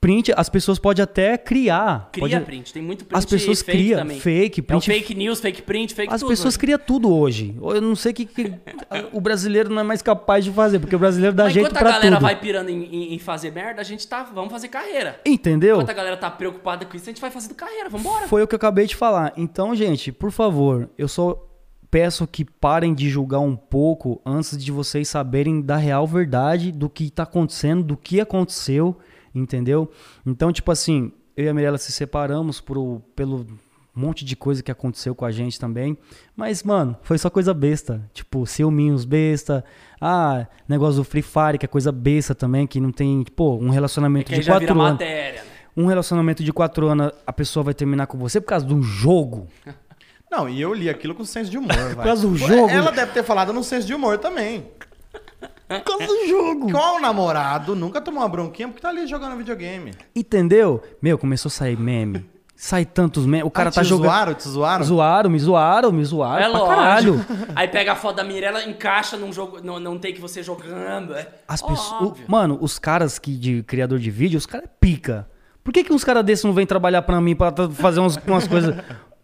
print as pessoas podem até criar. Cria pode- print, tem muito print As pessoas fake criam também. fake, É print. fake news, fake print, fake As tudo. pessoas né? criam tudo hoje. Eu não sei o que, que o brasileiro não é mais capaz de fazer, porque o brasileiro dá Mas jeito enquanto a galera tudo. vai pirando em, em- fazer merda, a gente tá. Vamos fazer carreira. Entendeu? Enquanto a galera tá preocupada com isso, a gente vai fazendo carreira, vambora. Foi o que eu acabei de falar. Então, gente, por favor, eu só peço que parem de julgar um pouco antes de vocês saberem da real verdade do que tá acontecendo, do que aconteceu, entendeu? Então, tipo assim, eu e a Mirella se separamos por, pelo monte de coisa que aconteceu com a gente também. Mas, mano, foi só coisa besta. Tipo, ciúminhos besta. Ah, negócio do Free Fire, que é coisa besta também, que não tem, pô, um É relacionamento aí de quatro anos matéria, né? um relacionamento de quatro anos, a pessoa vai terminar com você por causa de um jogo. <laughs> Não, e eu li aquilo com senso de humor, vai. Por causa do jogo. Ela deve ter falado no senso de humor também. Por causa do jogo. Qual namorado nunca tomou uma bronquinha porque tá ali jogando videogame? Entendeu? Meu, começou a sair meme. Sai tantos memes. O cara Ah, tá te jogando. zoaram, te zoaram? Zoaram, me zoaram, me zoaram. É pra lógico. caralho. Aí pega a foto da Mirella, encaixa num jogo, não, não tem que você jogando. É As pessoas. óbvio. Mano, os caras que de criador de vídeo, os caras é pica. Por que, que uns caras desses não vêm trabalhar pra mim pra fazer umas, umas coisas?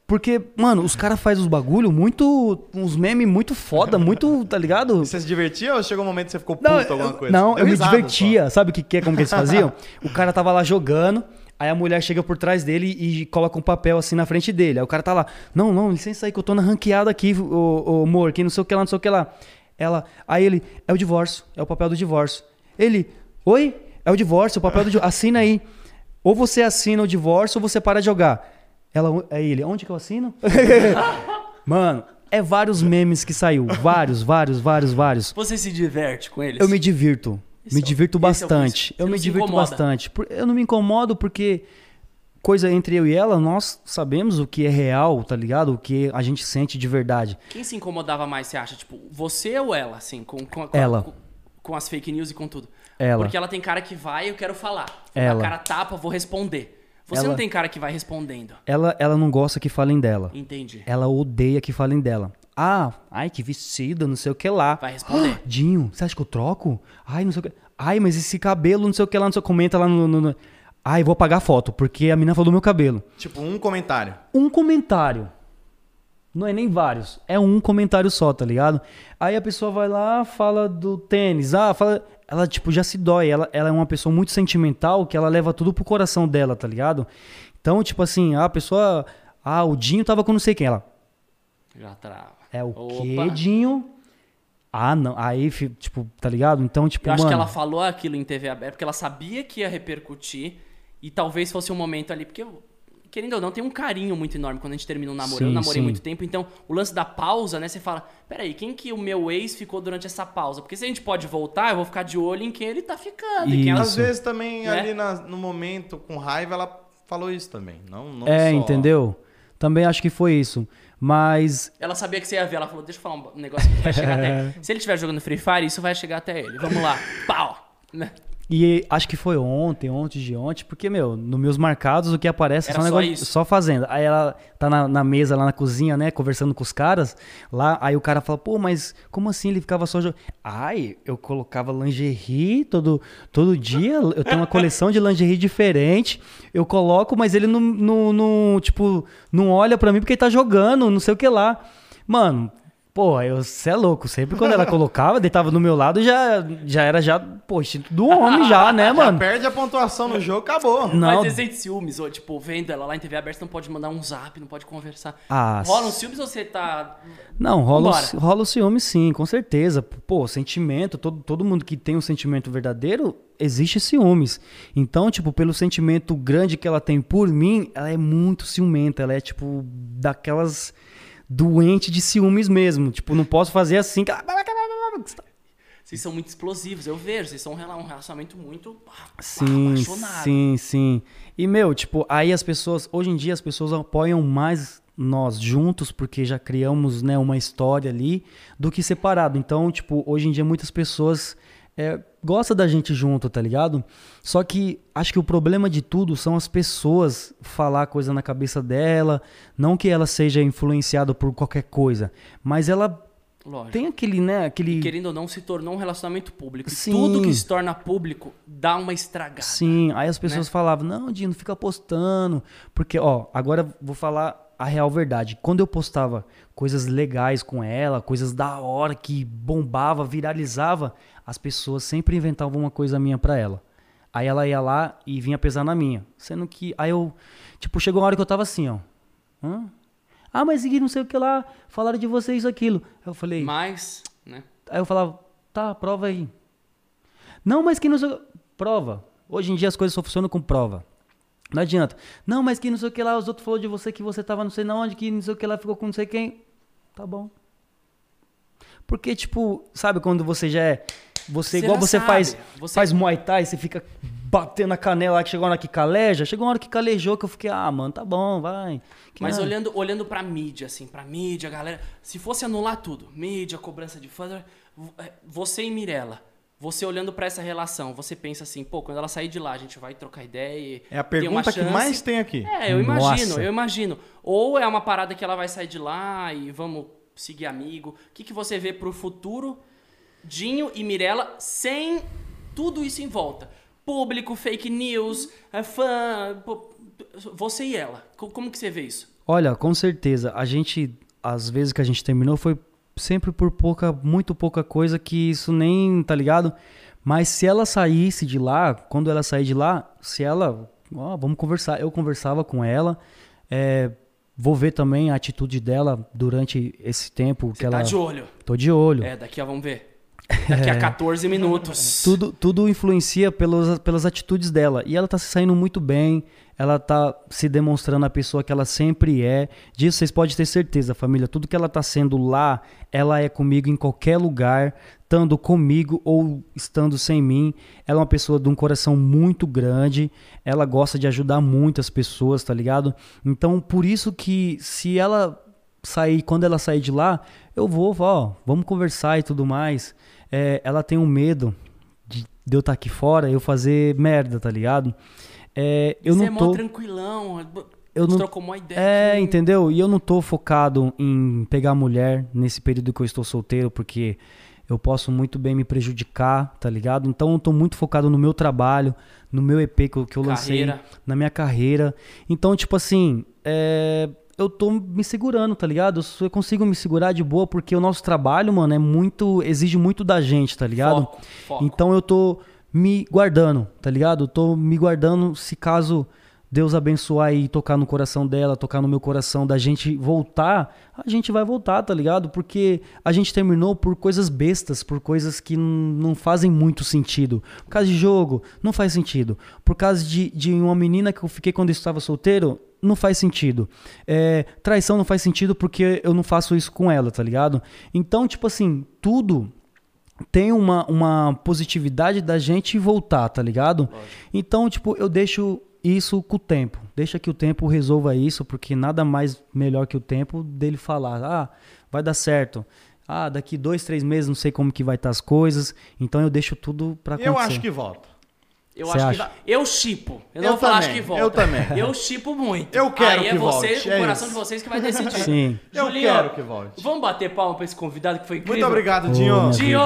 Porque, mano, os caras fazem os bagulho muito. uns memes muito foda, muito, tá ligado? Você se divertia ou chegou um momento que você ficou puto Não, alguma coisa? não, Deu eu me divertia. Sabe o que, que é, como que eles faziam? o cara tava lá jogando, aí a mulher chega por trás dele e coloca um papel assim na frente dele. Aí o cara tá lá, não, não, licença aí que eu tô na ranqueada aqui, o, o amor, que não sei o que lá, não sei o que lá. Ela, aí ele, é o divórcio, é o papel do divórcio. Ele, oi? É o divórcio, é o papel do divórcio. Assina aí. Ou você assina o divórcio ou você para de jogar. Ela, aí ele, onde que eu assino? <laughs> Mano, é vários memes que saiu. Vários, vários, vários, vários. Você se diverte com eles? Eu me divirto. Esse me é divirto é bastante. Você eu me divirto incomoda. bastante. Eu não me incomodo porque coisa entre eu e ela, nós sabemos o que é real, tá ligado? O que a gente sente de verdade. Quem se incomodava mais, você acha? Tipo, você ou ela, assim, com, com, com Ela. Com, com as fake news e com tudo? Ela. Porque ela tem cara que vai, eu quero falar. Ela. A cara tapa, vou responder. Você Ela. não tem cara que vai respondendo. Ela, ela não gosta que falem dela. Entendi. Ela odeia que falem dela. Ah, ai, que vestida, não sei o que lá. Vai responder. <gasps> Dinho, você acha que eu troco? Ai, não sei o que. Ai, mas esse cabelo, não sei o que lá, não sei o que. Comenta lá no. no, no... Ai, vou apagar a foto, porque a menina falou do meu cabelo. Tipo, um comentário. um comentário. Não é nem vários. É um comentário só, tá ligado? Aí a pessoa vai lá, fala do tênis. Ah, fala. Ela, tipo, já se dói. Ela, ela é uma pessoa muito sentimental que ela leva tudo pro coração dela, tá ligado? Então, tipo assim, a pessoa. Ah, o Dinho tava com não sei quem. Ela. Já trava. É o Opa. quê, Dinho? Ah, não. Aí, tipo, tá ligado? Então, tipo, Eu acho mano. que ela falou aquilo em TV aberta porque ela sabia que ia repercutir e talvez fosse um momento ali, porque, querendo ou não, tem um carinho muito enorme quando a gente termina um namoro. eu Sim, namorei sim. muito tempo, então o lance da pausa, né? Você fala, peraí, quem que o meu ex ficou durante essa pausa? Porque se a gente pode voltar, eu vou ficar de olho em quem ele tá ficando. E quem ela... Às vezes também Né? ali na- no momento, com raiva, ela falou isso também. Não, não É, só- entendeu? Também acho que foi isso. Mas Ela sabia que você ia ver. Ela falou: Deixa eu falar um negócio que vai chegar até. <laughs> Se ele estiver jogando Free Fire, isso vai chegar até ele. Vamos lá. Pau! E acho que foi ontem, ontem de ontem, porque, meu, nos meus marcados o que aparece é Era só, um só negócio, isso. só fazenda. Aí ela tá na, na mesa lá na cozinha, né, conversando com os caras, lá, aí o cara fala, pô, mas como assim ele ficava só jogando? Ai, eu colocava lingerie todo, todo dia, eu tenho uma coleção de lingerie diferente, eu coloco, mas ele não, não, não, tipo, não olha pra mim porque ele tá jogando, não sei o que lá. Mano, Pô, eu, você é louco. Sempre quando ela <laughs> colocava, deitava do meu lado, já, já era já, pô, instinto do homem já, né, <laughs> Já mano? perde a pontuação no jogo, acabou. Não, Mas você sente ciúmes, ou tipo, vendo ela lá em TV aberta, você não pode mandar um zap, não pode conversar. Ah, Rola um ciúmes ou você tá. Não, rola, o, rola o ciúme sim, com certeza. Pô, sentimento, todo, todo mundo que tem um sentimento verdadeiro, existe ciúmes. Então, tipo, pelo sentimento grande que ela tem por mim, ela é muito ciumenta. Ela é, tipo, daquelas doente de ciúmes mesmo. Tipo, não posso fazer assim. Vocês são muito explosivos, eu vejo. Vocês são um rela- relacionamento muito. Sim, apaixonado. sim, sim. E, meu, tipo, aí as pessoas, hoje em dia as pessoas apoiam mais nós juntos, porque já criamos, né, uma história ali, do que separado. Então, tipo, hoje em dia muitas pessoas é, gostam da gente junto, tá ligado? Só que acho que o problema de tudo são as pessoas falar coisa na cabeça dela, não que ela seja influenciada por qualquer coisa, mas ela Lógico. tem aquele, né, aquele... Querendo ou não, se tornou um relacionamento público. E Sim. Tudo que se torna público dá uma estragada. Sim, aí as né? pessoas falavam, não, Dino, fica postando. Porque, ó, agora vou falar a real verdade. Quando eu postava coisas legais com ela, coisas da hora, que bombava, viralizava, as pessoas sempre inventavam uma coisa minha pra ela. Aí ela ia lá e vinha pesar na minha. Sendo que, aí eu, tipo, chegou uma hora que eu tava assim, ó. Hã? Ah, mas e não sei o que lá, falaram de você isso, aquilo. Aí eu falei, Mas, né? Aí eu falava, tá, prova aí. Não, mas que não sei. o- Prova. Hoje em dia as coisas só funcionam com prova. Não adianta. Não, mas que não sei o que lá, os outros falaram de você que você tava não sei na onde, que não sei o que lá ficou com não sei quem. Tá bom. Porque, tipo, sabe quando você já é. Você, igual você sabe. faz, Você- faz Muay Thai, você fica batendo a canela lá que chegou uma hora que caleja. Chegou uma hora que calejou que eu fiquei, ah, mano, tá bom, vai. Que Mas olhando, olhando pra mídia, assim, pra mídia, galera. Se fosse anular tudo, mídia, cobrança de fãs, é, você e Mirella, você olhando pra essa relação, você pensa assim, pô, quando ela sair de lá, a gente vai trocar ideia. e É a pergunta que mais tem aqui. É, eu imagino, Nossa. eu imagino. Ou é uma parada que ela vai sair de lá e vamos seguir amigo. O que, que você vê pro futuro, Dinho e Mirella, sem tudo isso em volta? Público, fake news, é, fã, você e ela. Co- Como que você vê isso? Olha, com certeza. A gente, às vezes que a gente terminou, foi sempre por pouca, muito pouca coisa que isso nem, tá ligado? Mas se ela saísse de lá, quando ela sair de lá, se ela, ó, vamos conversar. Eu conversava com ela, é, vou ver também a atitude dela durante esse tempo Você que ela. tá de olho. Tô de olho. É, daqui a vamos ver. Daqui a 14 minutos. Tudo, tudo influencia pelos, pelas atitudes dela. E ela tá se saindo muito bem. Ela tá se demonstrando a pessoa que ela sempre é. Disso vocês podem ter certeza, família. Tudo que ela tá sendo lá, ela é comigo em qualquer lugar, estando comigo ou estando sem mim. Ela é uma pessoa de um coração muito grande. Ela gosta de ajudar muitas pessoas, tá ligado? Então, por isso que se ela sair, quando ela sair de lá, eu vou, ó, vamos conversar e tudo mais. É, ela tem um medo de, de eu estar aqui fora, eu fazer merda, tá ligado? É, eu você não é mó tô. tranquilão. Eu a gente não- trocou uma ideia. É, entendeu? E eu não tô focado em pegar mulher nesse período que eu estou solteiro, porque eu posso muito bem me prejudicar, tá ligado? Então eu tô muito focado no meu trabalho, no meu EP que eu, que eu lancei, na minha carreira. Então, tipo assim, é, eu tô me segurando, tá ligado? Eu consigo me segurar de boa porque o nosso trabalho, mano, é muito. exige muito da gente, tá ligado? Foco, foco. Então eu tô me guardando, tá ligado? Eu tô me guardando se caso Deus abençoar e tocar no coração dela, tocar no meu coração, da gente voltar, a gente vai voltar, tá ligado? Porque a gente terminou por coisas bestas, por coisas que não fazem muito sentido. Por causa de jogo, não faz sentido. Por causa de, de uma menina que eu fiquei quando eu estava solteiro, não faz sentido. É, traição não faz sentido porque eu não faço isso com ela, tá ligado? Então, tipo assim, tudo tem uma, uma positividade da gente voltar, tá ligado? Então, tipo, eu deixo isso com o tempo, Deixa que o tempo resolva isso, porque nada mais melhor que o tempo dele falar, ah, vai dar certo. Ah, daqui dois, três meses não sei como que vai estar as coisas, então eu deixo tudo pra acontecer. Eu acho que volta. Eu Você acho acha? que. Eu chipo. Eu não Eu vou falar acho também, que volta. eu também. <laughs> Eu chipo muito. Eu quero Aí é que você, volte, o é coração isso. de vocês que vai decidir. <laughs> Sim. Eu Julinho, quero que volte. Vamos bater palma pra esse convidado que foi incrível. Muito obrigado, Dinho. minha Dinho,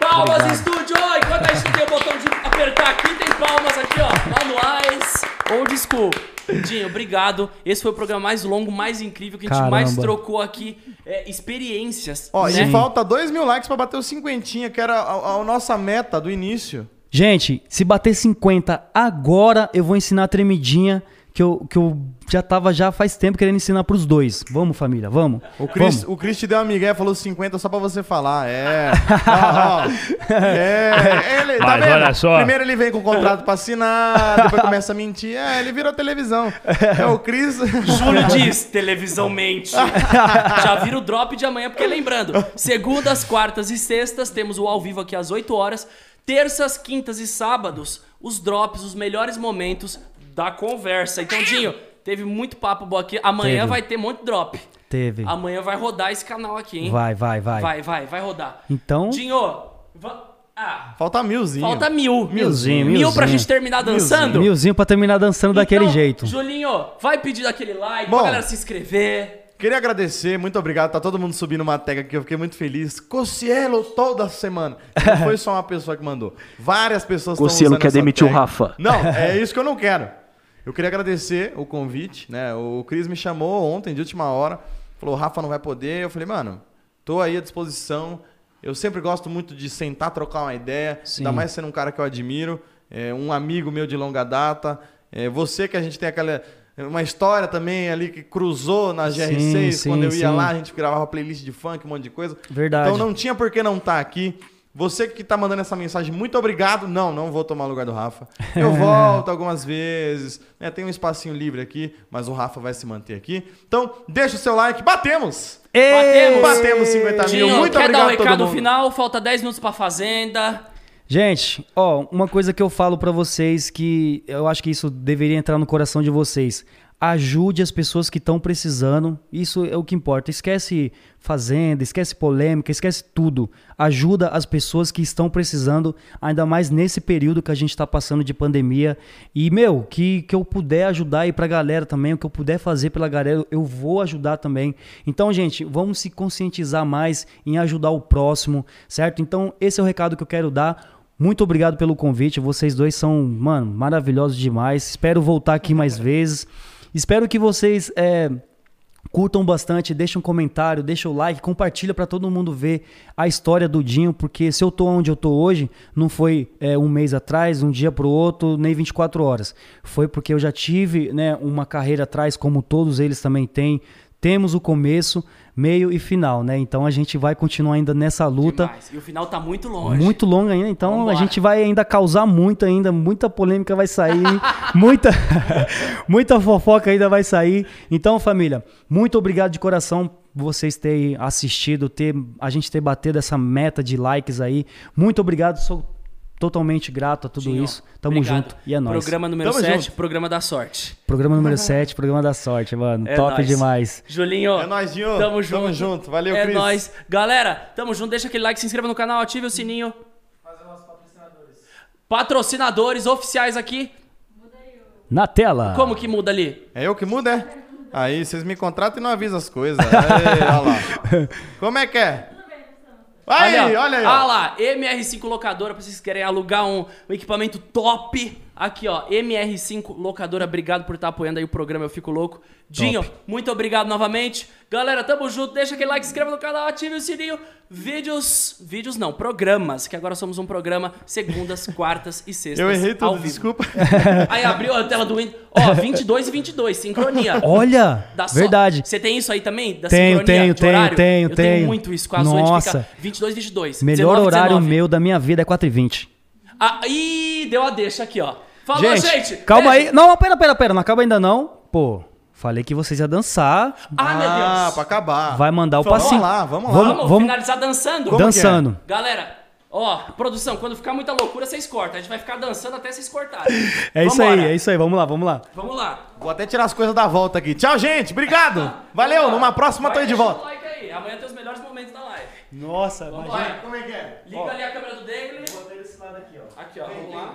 palmas Obrigado. estúdio! Enquanto a gente tem o botão de apertar aqui, tem palmas aqui, ó. Manuais. Old school. Dinho, obrigado. Esse foi o programa mais longo, mais incrível, que a gente Caramba. mais trocou aqui. é, experiências. Ó, né? e falta 2 mil likes pra bater o cinquentinha, que era a, a nossa meta do início. Gente, se bater 50 agora, eu vou ensinar a tremidinha que eu, que eu já tava já faz tempo querendo ensinar pros dois. Vamos, família, vamos. O Chris, Vamos. o Chris te deu uma migué, falou 50 só pra você falar. É. Ó. <laughs> É. Ele, tá Mas olha só. Primeiro ele vem com o contrato pra assinar, depois começa a mentir. É, ele virou televisão. É o Chris. <laughs> Júlio diz, televisão mente. <laughs> Já vira o drop de amanhã, porque lembrando, segundas, quartas e sextas temos o ao vivo aqui às 8 horas. Terças, quintas e sábados, os drops, os melhores momentos da conversa. Então, Dinho, teve muito papo bom aqui. Amanhã Teve. vai ter muito drop. Teve. Amanhã vai rodar esse canal aqui, hein? Vai, vai, vai. vai, vai, vai rodar. Então, Dinho, va- ah, Falta milzinho. falta mil. Milzinho, Mil pra milzinho. gente terminar dançando. milzinho pra terminar dançando daquele Então, jeito. Julinho, vai pedir aquele like Bom. pra galera se inscrever. Queria agradecer, muito obrigado. Tá todo mundo subindo uma tag aqui, eu fiquei muito feliz. Cocielo toda semana. Não foi só uma pessoa que mandou. Várias pessoas usando quer demitir o tag. Rafa. Não, é <laughs> isso que eu não quero. Eu queria agradecer o convite, né? O Cris me chamou ontem, de última hora. Falou, o Rafa não vai poder. Eu falei, mano, tô aí à disposição. Eu sempre gosto muito de sentar, trocar uma ideia. Sim. Ainda mais sendo um cara que eu admiro. É, um amigo meu de longa data. É, você que a gente tem aquela... Uma história também ali que cruzou na GR6, sim, quando eu ia sim. lá, a gente gravava playlist de funk, um monte de coisa. Verdade. Então não tinha por que não estar aqui. Você que tá mandando essa mensagem, muito obrigado. Não, não vou tomar o lugar do Rafa. Eu <laughs> volto algumas vezes. né, tem um espacinho livre aqui, mas o Rafa vai se manter aqui. Então, deixa o seu like. Batemos! Batemos. Batemos 50 mil. Dinho, Muito quer obrigado dar um a todo recado mundo. final? Falta 10 minutos pra Fazenda. Gente, ó, uma coisa que eu falo pra vocês que eu acho que isso deveria entrar no coração de vocês. Ajude as pessoas que estão precisando. Isso é o que importa. Esquece fazenda, esquece polêmica, esquece tudo. Ajuda as pessoas que estão precisando, ainda mais nesse período que a gente está passando de pandemia. E, meu, que, que eu puder ajudar aí pra galera também, o que eu puder fazer pela galera, eu vou ajudar também. Então, gente, vamos se conscientizar mais em ajudar o próximo, certo? Então, esse é o recado que eu quero dar. Muito obrigado pelo convite. Vocês dois são, mano, maravilhosos demais. Espero voltar aqui mais <laughs> vezes. Espero que vocês é, curtam bastante, deixem um comentário, deixem o like, compartilha para todo mundo ver a história do Dinho, porque se eu tô onde eu tô hoje, não foi é, um mês atrás, um dia pro outro, nem 24 horas. Foi porque eu já tive né, uma carreira atrás, como todos eles também têm. Temos o começo, meio e final, né? Então a gente vai continuar ainda nessa luta. Demais. E o final tá muito longe. Muito longa ainda, então Vambora. a gente vai ainda causar muito ainda, muita polêmica vai sair, <laughs> muita <laughs> muita fofoca ainda vai sair. Então, família, muito obrigado de coração por vocês terem assistido, ter a gente ter batido essa meta de likes aí. Muito obrigado, sou totalmente grato a tudo Dinho, isso. Tamo obrigado. junto e é nóis. Programa número Tamo 7, junto. programa da sorte. Programa número <laughs> 7, programa da sorte, mano. É Top nóis. demais. Julinho. É nóis, Dinho. Tamo junto. Tamo junto. Valeu, É Cris. nóis. Galera, tamo junto. Deixa aquele like, se inscreva no canal, ative o sininho. Patrocinadores oficiais aqui. Na tela. Como que muda ali? É eu que mudo, é? Aí, vocês me contratam e não avisam as coisas. Aí, olha lá. <laughs> Como é que é? Aí, ó. olha aí. Ah ó. lá, MR5 Locadora, pra vocês que querem alugar um, um equipamento top. Aqui, ó, MR5 Locadora, obrigado por estar apoiando aí o programa, eu fico louco. Dinho, muito obrigado novamente. Galera, tamo junto, deixa aquele like, se inscreva no canal, ative o sininho. Vídeos, vídeos não, programas, que agora somos um programa segundas, <laughs> quartas e sextas Eu errei tudo, desculpa. <laughs> Aí abriu a tela do Windows. Ó, 22 e 22, sincronia. Olha, só- verdade. Você tem isso aí também? Da Tenho, sincronia tenho, tenho, tenho, Eu tenho. muito isso com as Nossa. fica 22, 22. Melhor 19, horário 19. meu da minha vida é 4h20. Ah, ih, deu a deixa aqui, ó. Falou, Gente, gente. calma beijo. aí. Não, pera, pera, pera. Não acaba ainda não. Pô, falei que vocês iam dançar. Ah, meu Ah, Deus. pra acabar. Vai mandar o Vamos passinho. lá, vamos lá. Vamos, Vamos, vamos finalizar dançando. Como é? dançando. Galera, Ó, produção, quando ficar muita loucura, vocês cortam. A gente vai ficar dançando até vocês cortarem. É isso aí, Vambora. é isso aí. Vamos lá, vamos lá. Vamos lá. Vou até tirar as coisas da volta aqui. Tchau, gente. Obrigado. <laughs> Valeu. Numa próxima tô aí de volta. o like aí. Amanhã tem os melhores momentos da live. Nossa, Vamos imagina. lá. Como é que é? Liga ali a câmera do Dagle. Botei desse lado aqui, ó. Aqui, ó. Vamos lá.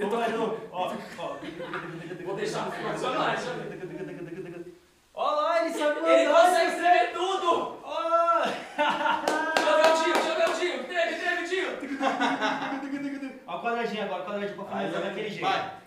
Então, Eu tô. Então, ó, ó. Vou deixar. Olha lá, ele sabe mandar. Ele consegue escrever tudo! Olha Joga o tio, joga o tio. Teve, teve, tio. Ó, quadradinho agora, quadradinho pra daquele jeito. Vai.